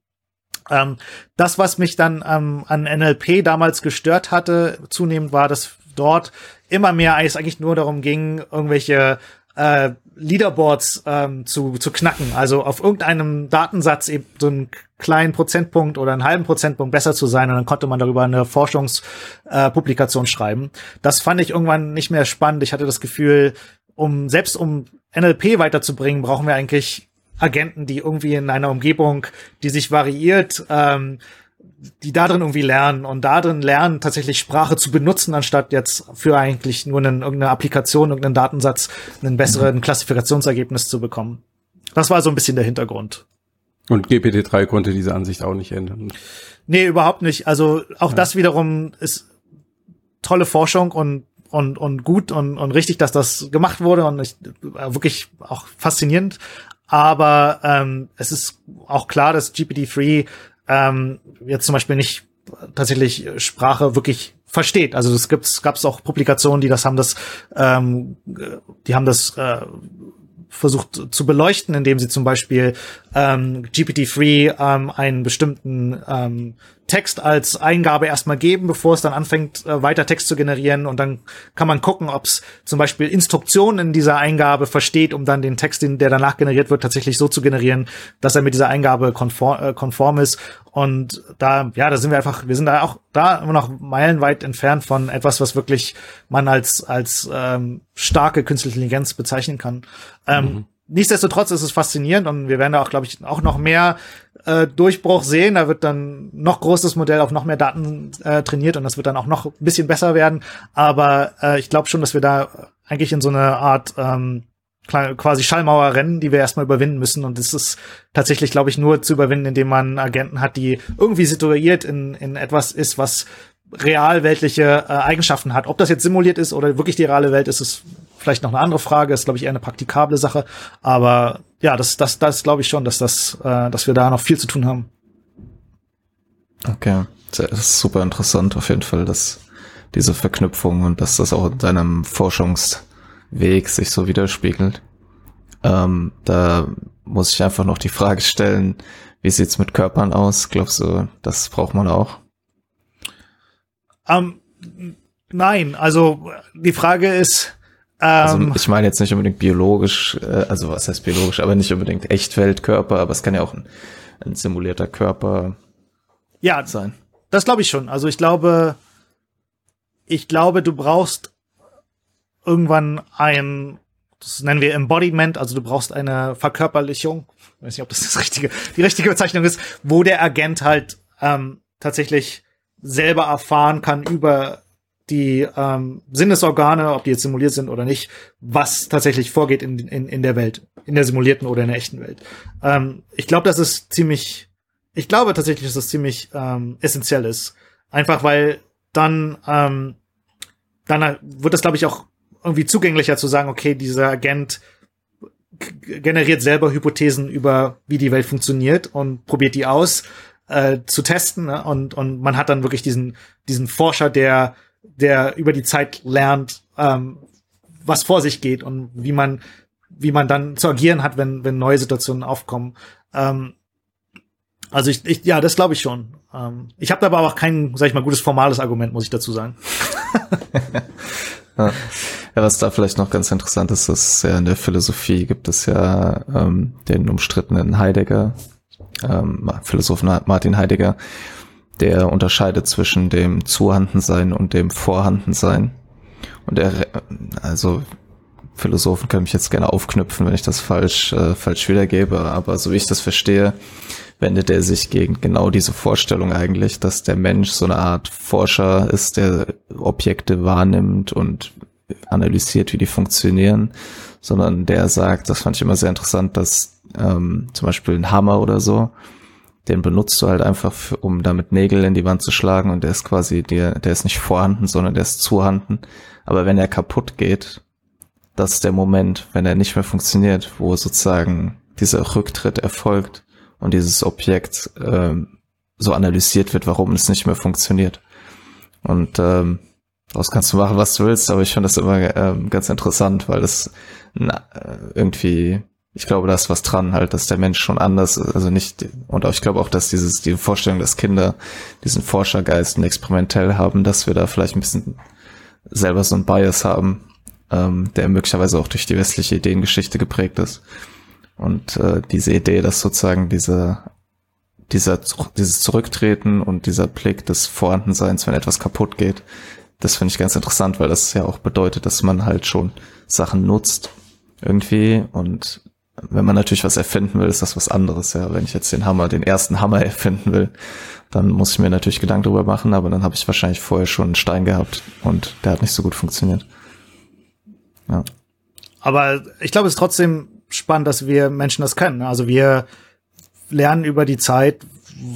Ähm, das, was mich dann ähm, an NLP damals gestört hatte, zunehmend war, dass dort immer mehr es eigentlich nur darum ging, irgendwelche äh, Leaderboards ähm, zu, zu knacken. Also auf irgendeinem Datensatz eben so einen kleinen Prozentpunkt oder einen halben Prozentpunkt besser zu sein und dann konnte man darüber eine Forschungspublikation äh, schreiben. Das fand ich irgendwann nicht mehr spannend. Ich hatte das Gefühl, um selbst um NLP weiterzubringen, brauchen wir eigentlich Agenten, die irgendwie in einer Umgebung, die sich variiert, ähm, die da drin irgendwie lernen und da drin lernen, tatsächlich Sprache zu benutzen, anstatt jetzt für eigentlich nur einen, irgendeine Applikation, irgendeinen Datensatz, einen besseren. Klassifikationsergebnis zu bekommen. Das war so ein bisschen der Hintergrund.
Und GPT-3 konnte diese Ansicht auch nicht ändern.
Nee, überhaupt nicht. Also auch ja. das wiederum ist tolle Forschung und und, und gut und, und richtig, dass das gemacht wurde und ich, wirklich auch faszinierend. Aber ähm, es ist auch klar, dass GPT-3 ähm, jetzt zum Beispiel nicht tatsächlich Sprache wirklich versteht. Also es gibt gab es auch Publikationen, die das haben das, ähm, die haben das äh, versucht zu beleuchten, indem sie zum Beispiel ähm, GPT-3 ähm, einen bestimmten ähm, Text als Eingabe erstmal geben, bevor es dann anfängt, äh, weiter Text zu generieren. Und dann kann man gucken, ob es zum Beispiel Instruktionen in dieser Eingabe versteht, um dann den Text, den, der danach generiert wird, tatsächlich so zu generieren, dass er mit dieser Eingabe konform, äh, konform ist. Und da, ja, da sind wir einfach, wir sind da auch da immer noch meilenweit entfernt von etwas, was wirklich man als, als ähm, starke künstliche Intelligenz bezeichnen kann. Ähm, mhm. Nichtsdestotrotz ist es faszinierend und wir werden da auch, glaube ich, auch noch mehr äh, Durchbruch sehen. Da wird dann noch großes Modell auf noch mehr Daten äh, trainiert und das wird dann auch noch ein bisschen besser werden. Aber äh, ich glaube schon, dass wir da eigentlich in so eine Art ähm, quasi Schallmauer rennen, die wir erstmal überwinden müssen. Und es ist tatsächlich, glaube ich, nur zu überwinden, indem man Agenten hat, die irgendwie situiert in, in etwas ist, was realweltliche äh, Eigenschaften hat. Ob das jetzt simuliert ist oder wirklich die reale Welt ist, ist vielleicht noch eine andere Frage. Ist, glaube ich, eher eine praktikable Sache. Aber ja, das, das, das glaube ich schon, dass das, äh, dass wir da noch viel zu tun haben.
Okay, das ist super interessant auf jeden Fall, dass diese Verknüpfung und dass das auch in deinem Forschungsweg sich so widerspiegelt. Ähm, da muss ich einfach noch die Frage stellen, wie sieht's mit Körpern aus? Glaubst du, das braucht man auch?
Ähm, nein, also die Frage ist,
also ähm, ich meine jetzt nicht unbedingt biologisch, äh, also was heißt biologisch, aber nicht unbedingt Echtweltkörper, aber es kann ja auch ein, ein simulierter Körper
ja, sein. Das glaube ich schon. Also ich glaube, ich glaube, du brauchst irgendwann ein, das nennen wir Embodiment, also du brauchst eine Verkörperlichung. Ich weiß nicht, ob das, das richtige, die richtige Bezeichnung ist, wo der Agent halt ähm, tatsächlich selber erfahren kann über die ähm, Sinnesorgane, ob die jetzt simuliert sind oder nicht, was tatsächlich vorgeht in, in, in der Welt, in der simulierten oder in der echten Welt. Ähm, ich glaube, das ist ziemlich, ich glaube tatsächlich, dass das ziemlich ähm, essentiell ist. Einfach weil dann, ähm, dann wird das, glaube ich, auch irgendwie zugänglicher zu sagen, okay, dieser Agent generiert selber Hypothesen über, wie die Welt funktioniert und probiert die aus äh, zu testen. Ne? Und, und man hat dann wirklich diesen, diesen Forscher, der der über die Zeit lernt, ähm, was vor sich geht und wie man, wie man dann zu agieren hat, wenn, wenn neue Situationen aufkommen. Ähm, also ich, ich ja, das glaube ich schon. Ähm, ich habe aber auch kein, sag ich mal, gutes formales Argument, muss ich dazu sagen.
ja. ja, was da vielleicht noch ganz interessant ist, ist ja in der Philosophie gibt es ja ähm, den umstrittenen Heidegger, ähm, Philosophen Martin Heidegger, der unterscheidet zwischen dem Zuhandensein und dem Vorhandensein. Und er, also Philosophen können mich jetzt gerne aufknüpfen, wenn ich das falsch, äh, falsch wiedergebe, aber so wie ich das verstehe, wendet er sich gegen genau diese Vorstellung eigentlich, dass der Mensch so eine Art Forscher ist, der Objekte wahrnimmt und analysiert, wie die funktionieren, sondern der sagt, das fand ich immer sehr interessant, dass ähm, zum Beispiel ein Hammer oder so, den benutzt du halt einfach, für, um damit Nägel in die Wand zu schlagen und der ist quasi, der, der ist nicht vorhanden, sondern der ist zuhanden. Aber wenn er kaputt geht, das ist der Moment, wenn er nicht mehr funktioniert, wo sozusagen dieser Rücktritt erfolgt und dieses Objekt ähm, so analysiert wird, warum es nicht mehr funktioniert. Und ähm, daraus kannst du machen, was du willst, aber ich finde das immer ähm, ganz interessant, weil das na, äh, irgendwie ich glaube, da ist was dran, halt, dass der Mensch schon anders ist, also nicht, und auch, ich glaube auch, dass dieses, die Vorstellung, dass Kinder diesen Forschergeist und experimentell haben, dass wir da vielleicht ein bisschen selber so ein Bias haben, ähm, der möglicherweise auch durch die westliche Ideengeschichte geprägt ist. Und äh, diese Idee, dass sozusagen diese, dieser, dieses Zurücktreten und dieser Blick des Vorhandenseins, wenn etwas kaputt geht, das finde ich ganz interessant, weil das ja auch bedeutet, dass man halt schon Sachen nutzt irgendwie und wenn man natürlich was erfinden will, ist das was anderes. Ja, wenn ich jetzt den Hammer, den ersten Hammer erfinden will, dann muss ich mir natürlich Gedanken darüber machen, aber dann habe ich wahrscheinlich vorher schon einen Stein gehabt und der hat nicht so gut funktioniert.
Ja. Aber ich glaube, es ist trotzdem spannend, dass wir Menschen das können. Also wir lernen über die Zeit,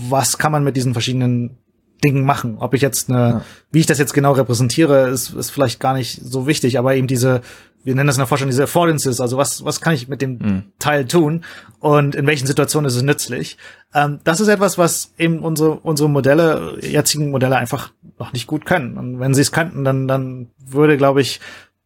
was kann man mit diesen verschiedenen Dingen machen. Ob ich jetzt eine, ja. wie ich das jetzt genau repräsentiere, ist, ist vielleicht gar nicht so wichtig, aber eben diese wir nennen das in der Forschung diese Affordances, also was, was kann ich mit dem mhm. Teil tun und in welchen Situationen ist es nützlich. Ähm, das ist etwas, was eben unsere, unsere Modelle, jetzigen Modelle einfach noch nicht gut können. Und wenn sie es könnten, dann, dann würde, glaube ich,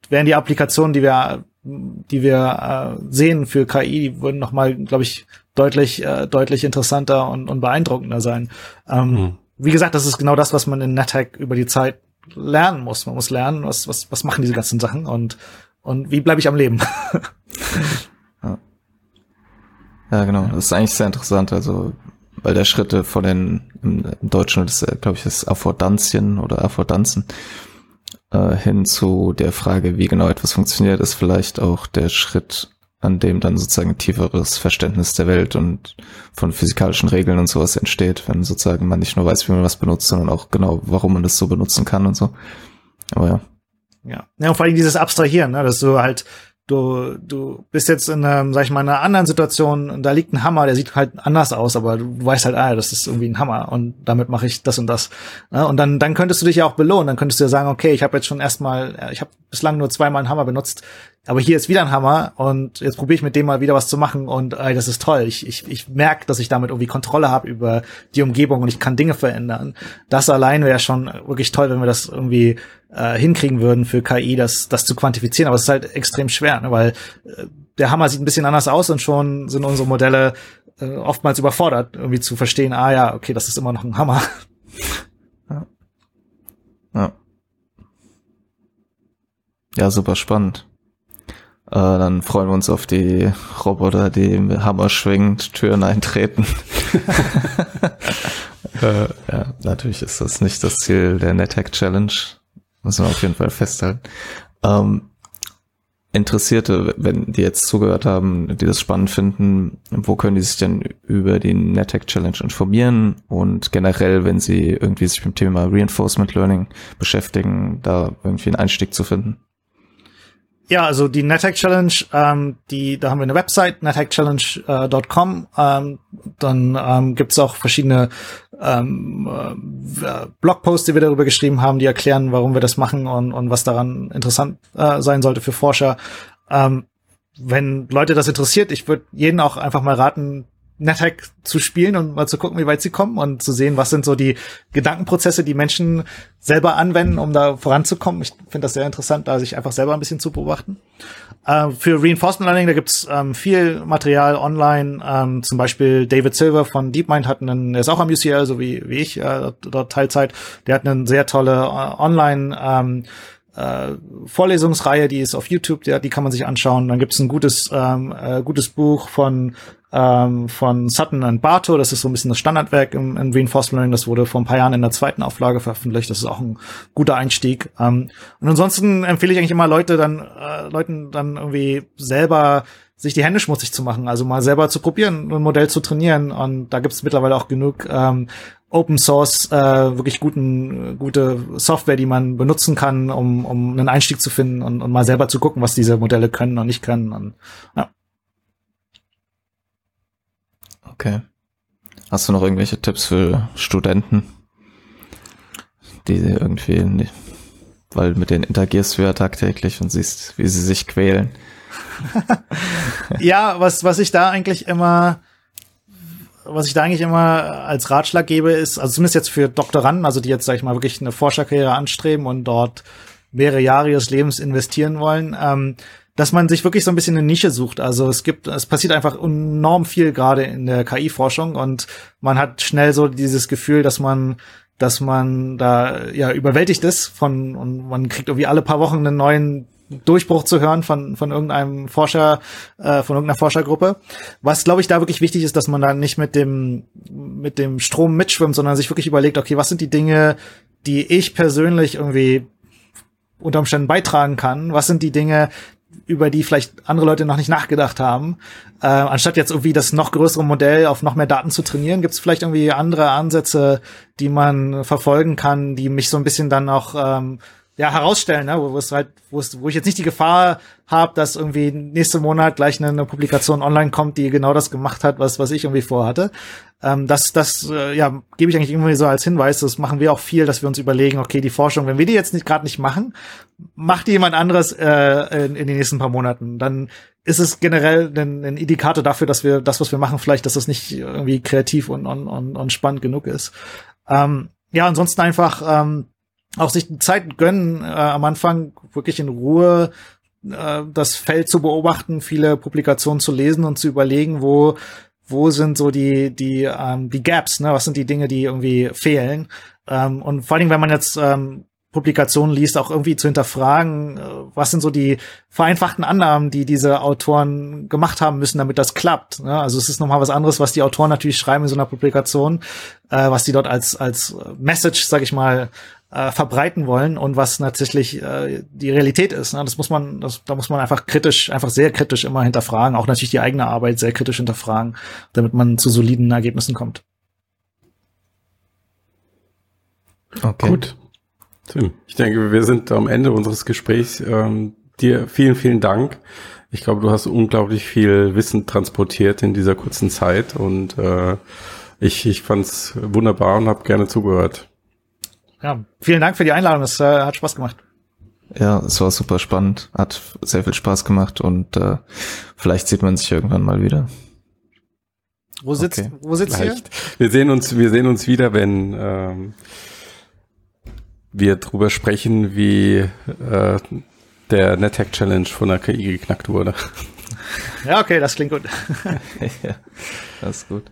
wären die Applikationen, die wir, die wir äh, sehen für KI, die würden nochmal, glaube ich, deutlich, äh, deutlich interessanter und, und beeindruckender sein. Ähm, mhm. Wie gesagt, das ist genau das, was man in NetHack über die Zeit lernen muss. Man muss lernen, was, was, was machen diese ganzen Sachen und und wie bleibe ich am Leben?
ja. ja, genau. Das ist eigentlich sehr interessant. Also, weil der Schritte von den, im, Deutschen, das glaube ich, das Affordanzien oder Affordanzen, äh, hin zu der Frage, wie genau etwas funktioniert, ist vielleicht auch der Schritt, an dem dann sozusagen ein tieferes Verständnis der Welt und von physikalischen Regeln und sowas entsteht, wenn sozusagen man nicht nur weiß, wie man was benutzt, sondern auch genau, warum man das so benutzen kann und so. Aber ja.
Ja. ja, und vor allem dieses Abstrahieren, ne, dass du halt, du, du bist jetzt in einem, sag ich mal, einer anderen Situation, und da liegt ein Hammer, der sieht halt anders aus, aber du weißt halt, ah, das ist irgendwie ein Hammer und damit mache ich das und das. Ne? Und dann, dann könntest du dich ja auch belohnen, dann könntest du ja sagen, okay, ich habe jetzt schon erstmal, ich habe bislang nur zweimal einen Hammer benutzt, aber hier ist wieder ein Hammer und jetzt probiere ich mit dem mal wieder was zu machen und ey, das ist toll. Ich, ich, ich merke, dass ich damit irgendwie Kontrolle habe über die Umgebung und ich kann Dinge verändern. Das allein wäre schon wirklich toll, wenn wir das irgendwie äh, hinkriegen würden für KI, das, das zu quantifizieren. Aber es ist halt extrem schwer, ne? weil äh, der Hammer sieht ein bisschen anders aus und schon sind unsere Modelle äh, oftmals überfordert, irgendwie zu verstehen, ah ja, okay, das ist immer noch ein Hammer.
Ja. Ja, ja super spannend. Äh, dann freuen wir uns auf die Roboter, die mit Hammer schwingend Türen eintreten. äh, ja, natürlich ist das nicht das Ziel der NetHack Challenge. Müssen wir auf jeden Fall festhalten. Ähm, Interessierte, wenn die jetzt zugehört haben, die das spannend finden, wo können die sich denn über die NetHack Challenge informieren und generell, wenn sie irgendwie sich mit dem Thema Reinforcement Learning beschäftigen, da irgendwie einen Einstieg zu finden?
Ja, also die NetHack Challenge, ähm, die, da haben wir eine Website, nethackchallenge.com. Ähm, dann ähm, gibt auch verschiedene ähm, äh, Blogposts, die wir darüber geschrieben haben, die erklären, warum wir das machen und, und was daran interessant äh, sein sollte für Forscher. Ähm, wenn Leute das interessiert, ich würde jeden auch einfach mal raten, NetHack zu spielen und mal zu gucken, wie weit sie kommen und zu sehen, was sind so die Gedankenprozesse, die Menschen selber anwenden, um da voranzukommen. Ich finde das sehr interessant, da sich einfach selber ein bisschen zu beobachten. Äh, für Reinforcement Learning, da gibt's ähm, viel Material online. Ähm, zum Beispiel David Silver von DeepMind hat einen, der ist auch am UCL, so wie, wie ich, äh, dort Teilzeit. Der hat eine sehr tolle äh, Online- ähm, äh, Vorlesungsreihe, die ist auf YouTube, die, die kann man sich anschauen. Dann gibt's ein gutes, ähm, äh, gutes Buch von ähm, von Sutton und Barto. Das ist so ein bisschen das Standardwerk im, im Reinforcement Learning. Das wurde vor ein paar Jahren in der zweiten Auflage veröffentlicht. Das ist auch ein guter Einstieg. Ähm, und ansonsten empfehle ich eigentlich immer Leute dann, äh, Leuten dann irgendwie selber sich die Hände schmutzig zu machen, also mal selber zu probieren, ein Modell zu trainieren. Und da gibt es mittlerweile auch genug ähm, Open Source, äh, wirklich guten, gute Software, die man benutzen kann, um, um einen Einstieg zu finden und, und mal selber zu gucken, was diese Modelle können und nicht können. Und, ja.
Okay. Hast du noch irgendwelche Tipps für Studenten, die irgendwie nicht, weil mit denen interagierst du ja tagtäglich und siehst, wie sie sich quälen.
ja, was, was ich da eigentlich immer, was ich da eigentlich immer als Ratschlag gebe, ist, also zumindest jetzt für Doktoranden, also die jetzt, sag ich mal, wirklich eine Forscherkarriere anstreben und dort mehrere Jahre ihres Lebens investieren wollen, ähm, dass man sich wirklich so ein bisschen eine Nische sucht. Also es gibt, es passiert einfach enorm viel gerade in der KI-Forschung und man hat schnell so dieses Gefühl, dass man dass man da ja überwältigt ist von und man kriegt irgendwie alle paar Wochen einen neuen Durchbruch zu hören von, von irgendeinem Forscher, äh, von irgendeiner Forschergruppe. Was, glaube ich, da wirklich wichtig ist, dass man da nicht mit dem, mit dem Strom mitschwimmt, sondern sich wirklich überlegt, okay, was sind die Dinge, die ich persönlich irgendwie unter Umständen beitragen kann? Was sind die Dinge, über die vielleicht andere Leute noch nicht nachgedacht haben. Äh, anstatt jetzt irgendwie das noch größere Modell auf noch mehr Daten zu trainieren, gibt es vielleicht irgendwie andere Ansätze, die man verfolgen kann, die mich so ein bisschen dann auch ähm, ja, herausstellen, ne? wo, wo es halt, wo, es, wo ich jetzt nicht die Gefahr habe, dass irgendwie nächsten Monat gleich eine, eine, Publikation online kommt, die genau das gemacht hat, was, was ich irgendwie vorhatte. Ähm, das, das, äh, ja, gebe ich eigentlich irgendwie so als Hinweis. Das machen wir auch viel, dass wir uns überlegen, okay, die Forschung, wenn wir die jetzt nicht gerade nicht machen, macht die jemand anderes äh, in, in den nächsten paar Monaten. Dann ist es generell ein, ein Indikator dafür, dass wir das, was wir machen, vielleicht, dass das nicht irgendwie kreativ und, und, und, und spannend genug ist. Ähm, ja, ansonsten einfach ähm, auch sich Zeit gönnen, äh, am Anfang wirklich in Ruhe äh, das Feld zu beobachten, viele Publikationen zu lesen und zu überlegen, wo wo sind so die die ähm, die Gaps, ne? Was sind die Dinge, die irgendwie fehlen? Ähm, und vor allen Dingen, wenn man jetzt ähm, Publikationen liest, auch irgendwie zu hinterfragen, äh, was sind so die vereinfachten Annahmen, die diese Autoren gemacht haben müssen, damit das klappt. Ne? Also es ist nochmal was anderes, was die Autoren natürlich schreiben in so einer Publikation, äh, was die dort als als Message, sag ich mal, äh, verbreiten wollen und was tatsächlich äh, die Realität ist. Ne? Das muss man, das, da muss man einfach kritisch, einfach sehr kritisch immer hinterfragen, auch natürlich die eigene Arbeit sehr kritisch hinterfragen, damit man zu soliden Ergebnissen kommt.
Okay. Gut. Tim, ich denke, wir sind am Ende unseres Gesprächs. Ähm, dir vielen, vielen Dank. Ich glaube, du hast unglaublich viel Wissen transportiert in dieser kurzen Zeit und äh, ich, ich fand es wunderbar und habe gerne zugehört.
Ja, vielen Dank für die Einladung. Es äh, hat Spaß gemacht.
Ja, es war super spannend, hat sehr viel Spaß gemacht und äh, vielleicht sieht man sich irgendwann mal wieder.
Wo sitzt, okay. wo sitzt ihr?
Wir sehen uns, wir sehen uns wieder, wenn ähm, wir drüber sprechen, wie äh, der NetHack Challenge von der KI geknackt wurde.
Ja, okay, das klingt gut.
ja, das ist gut.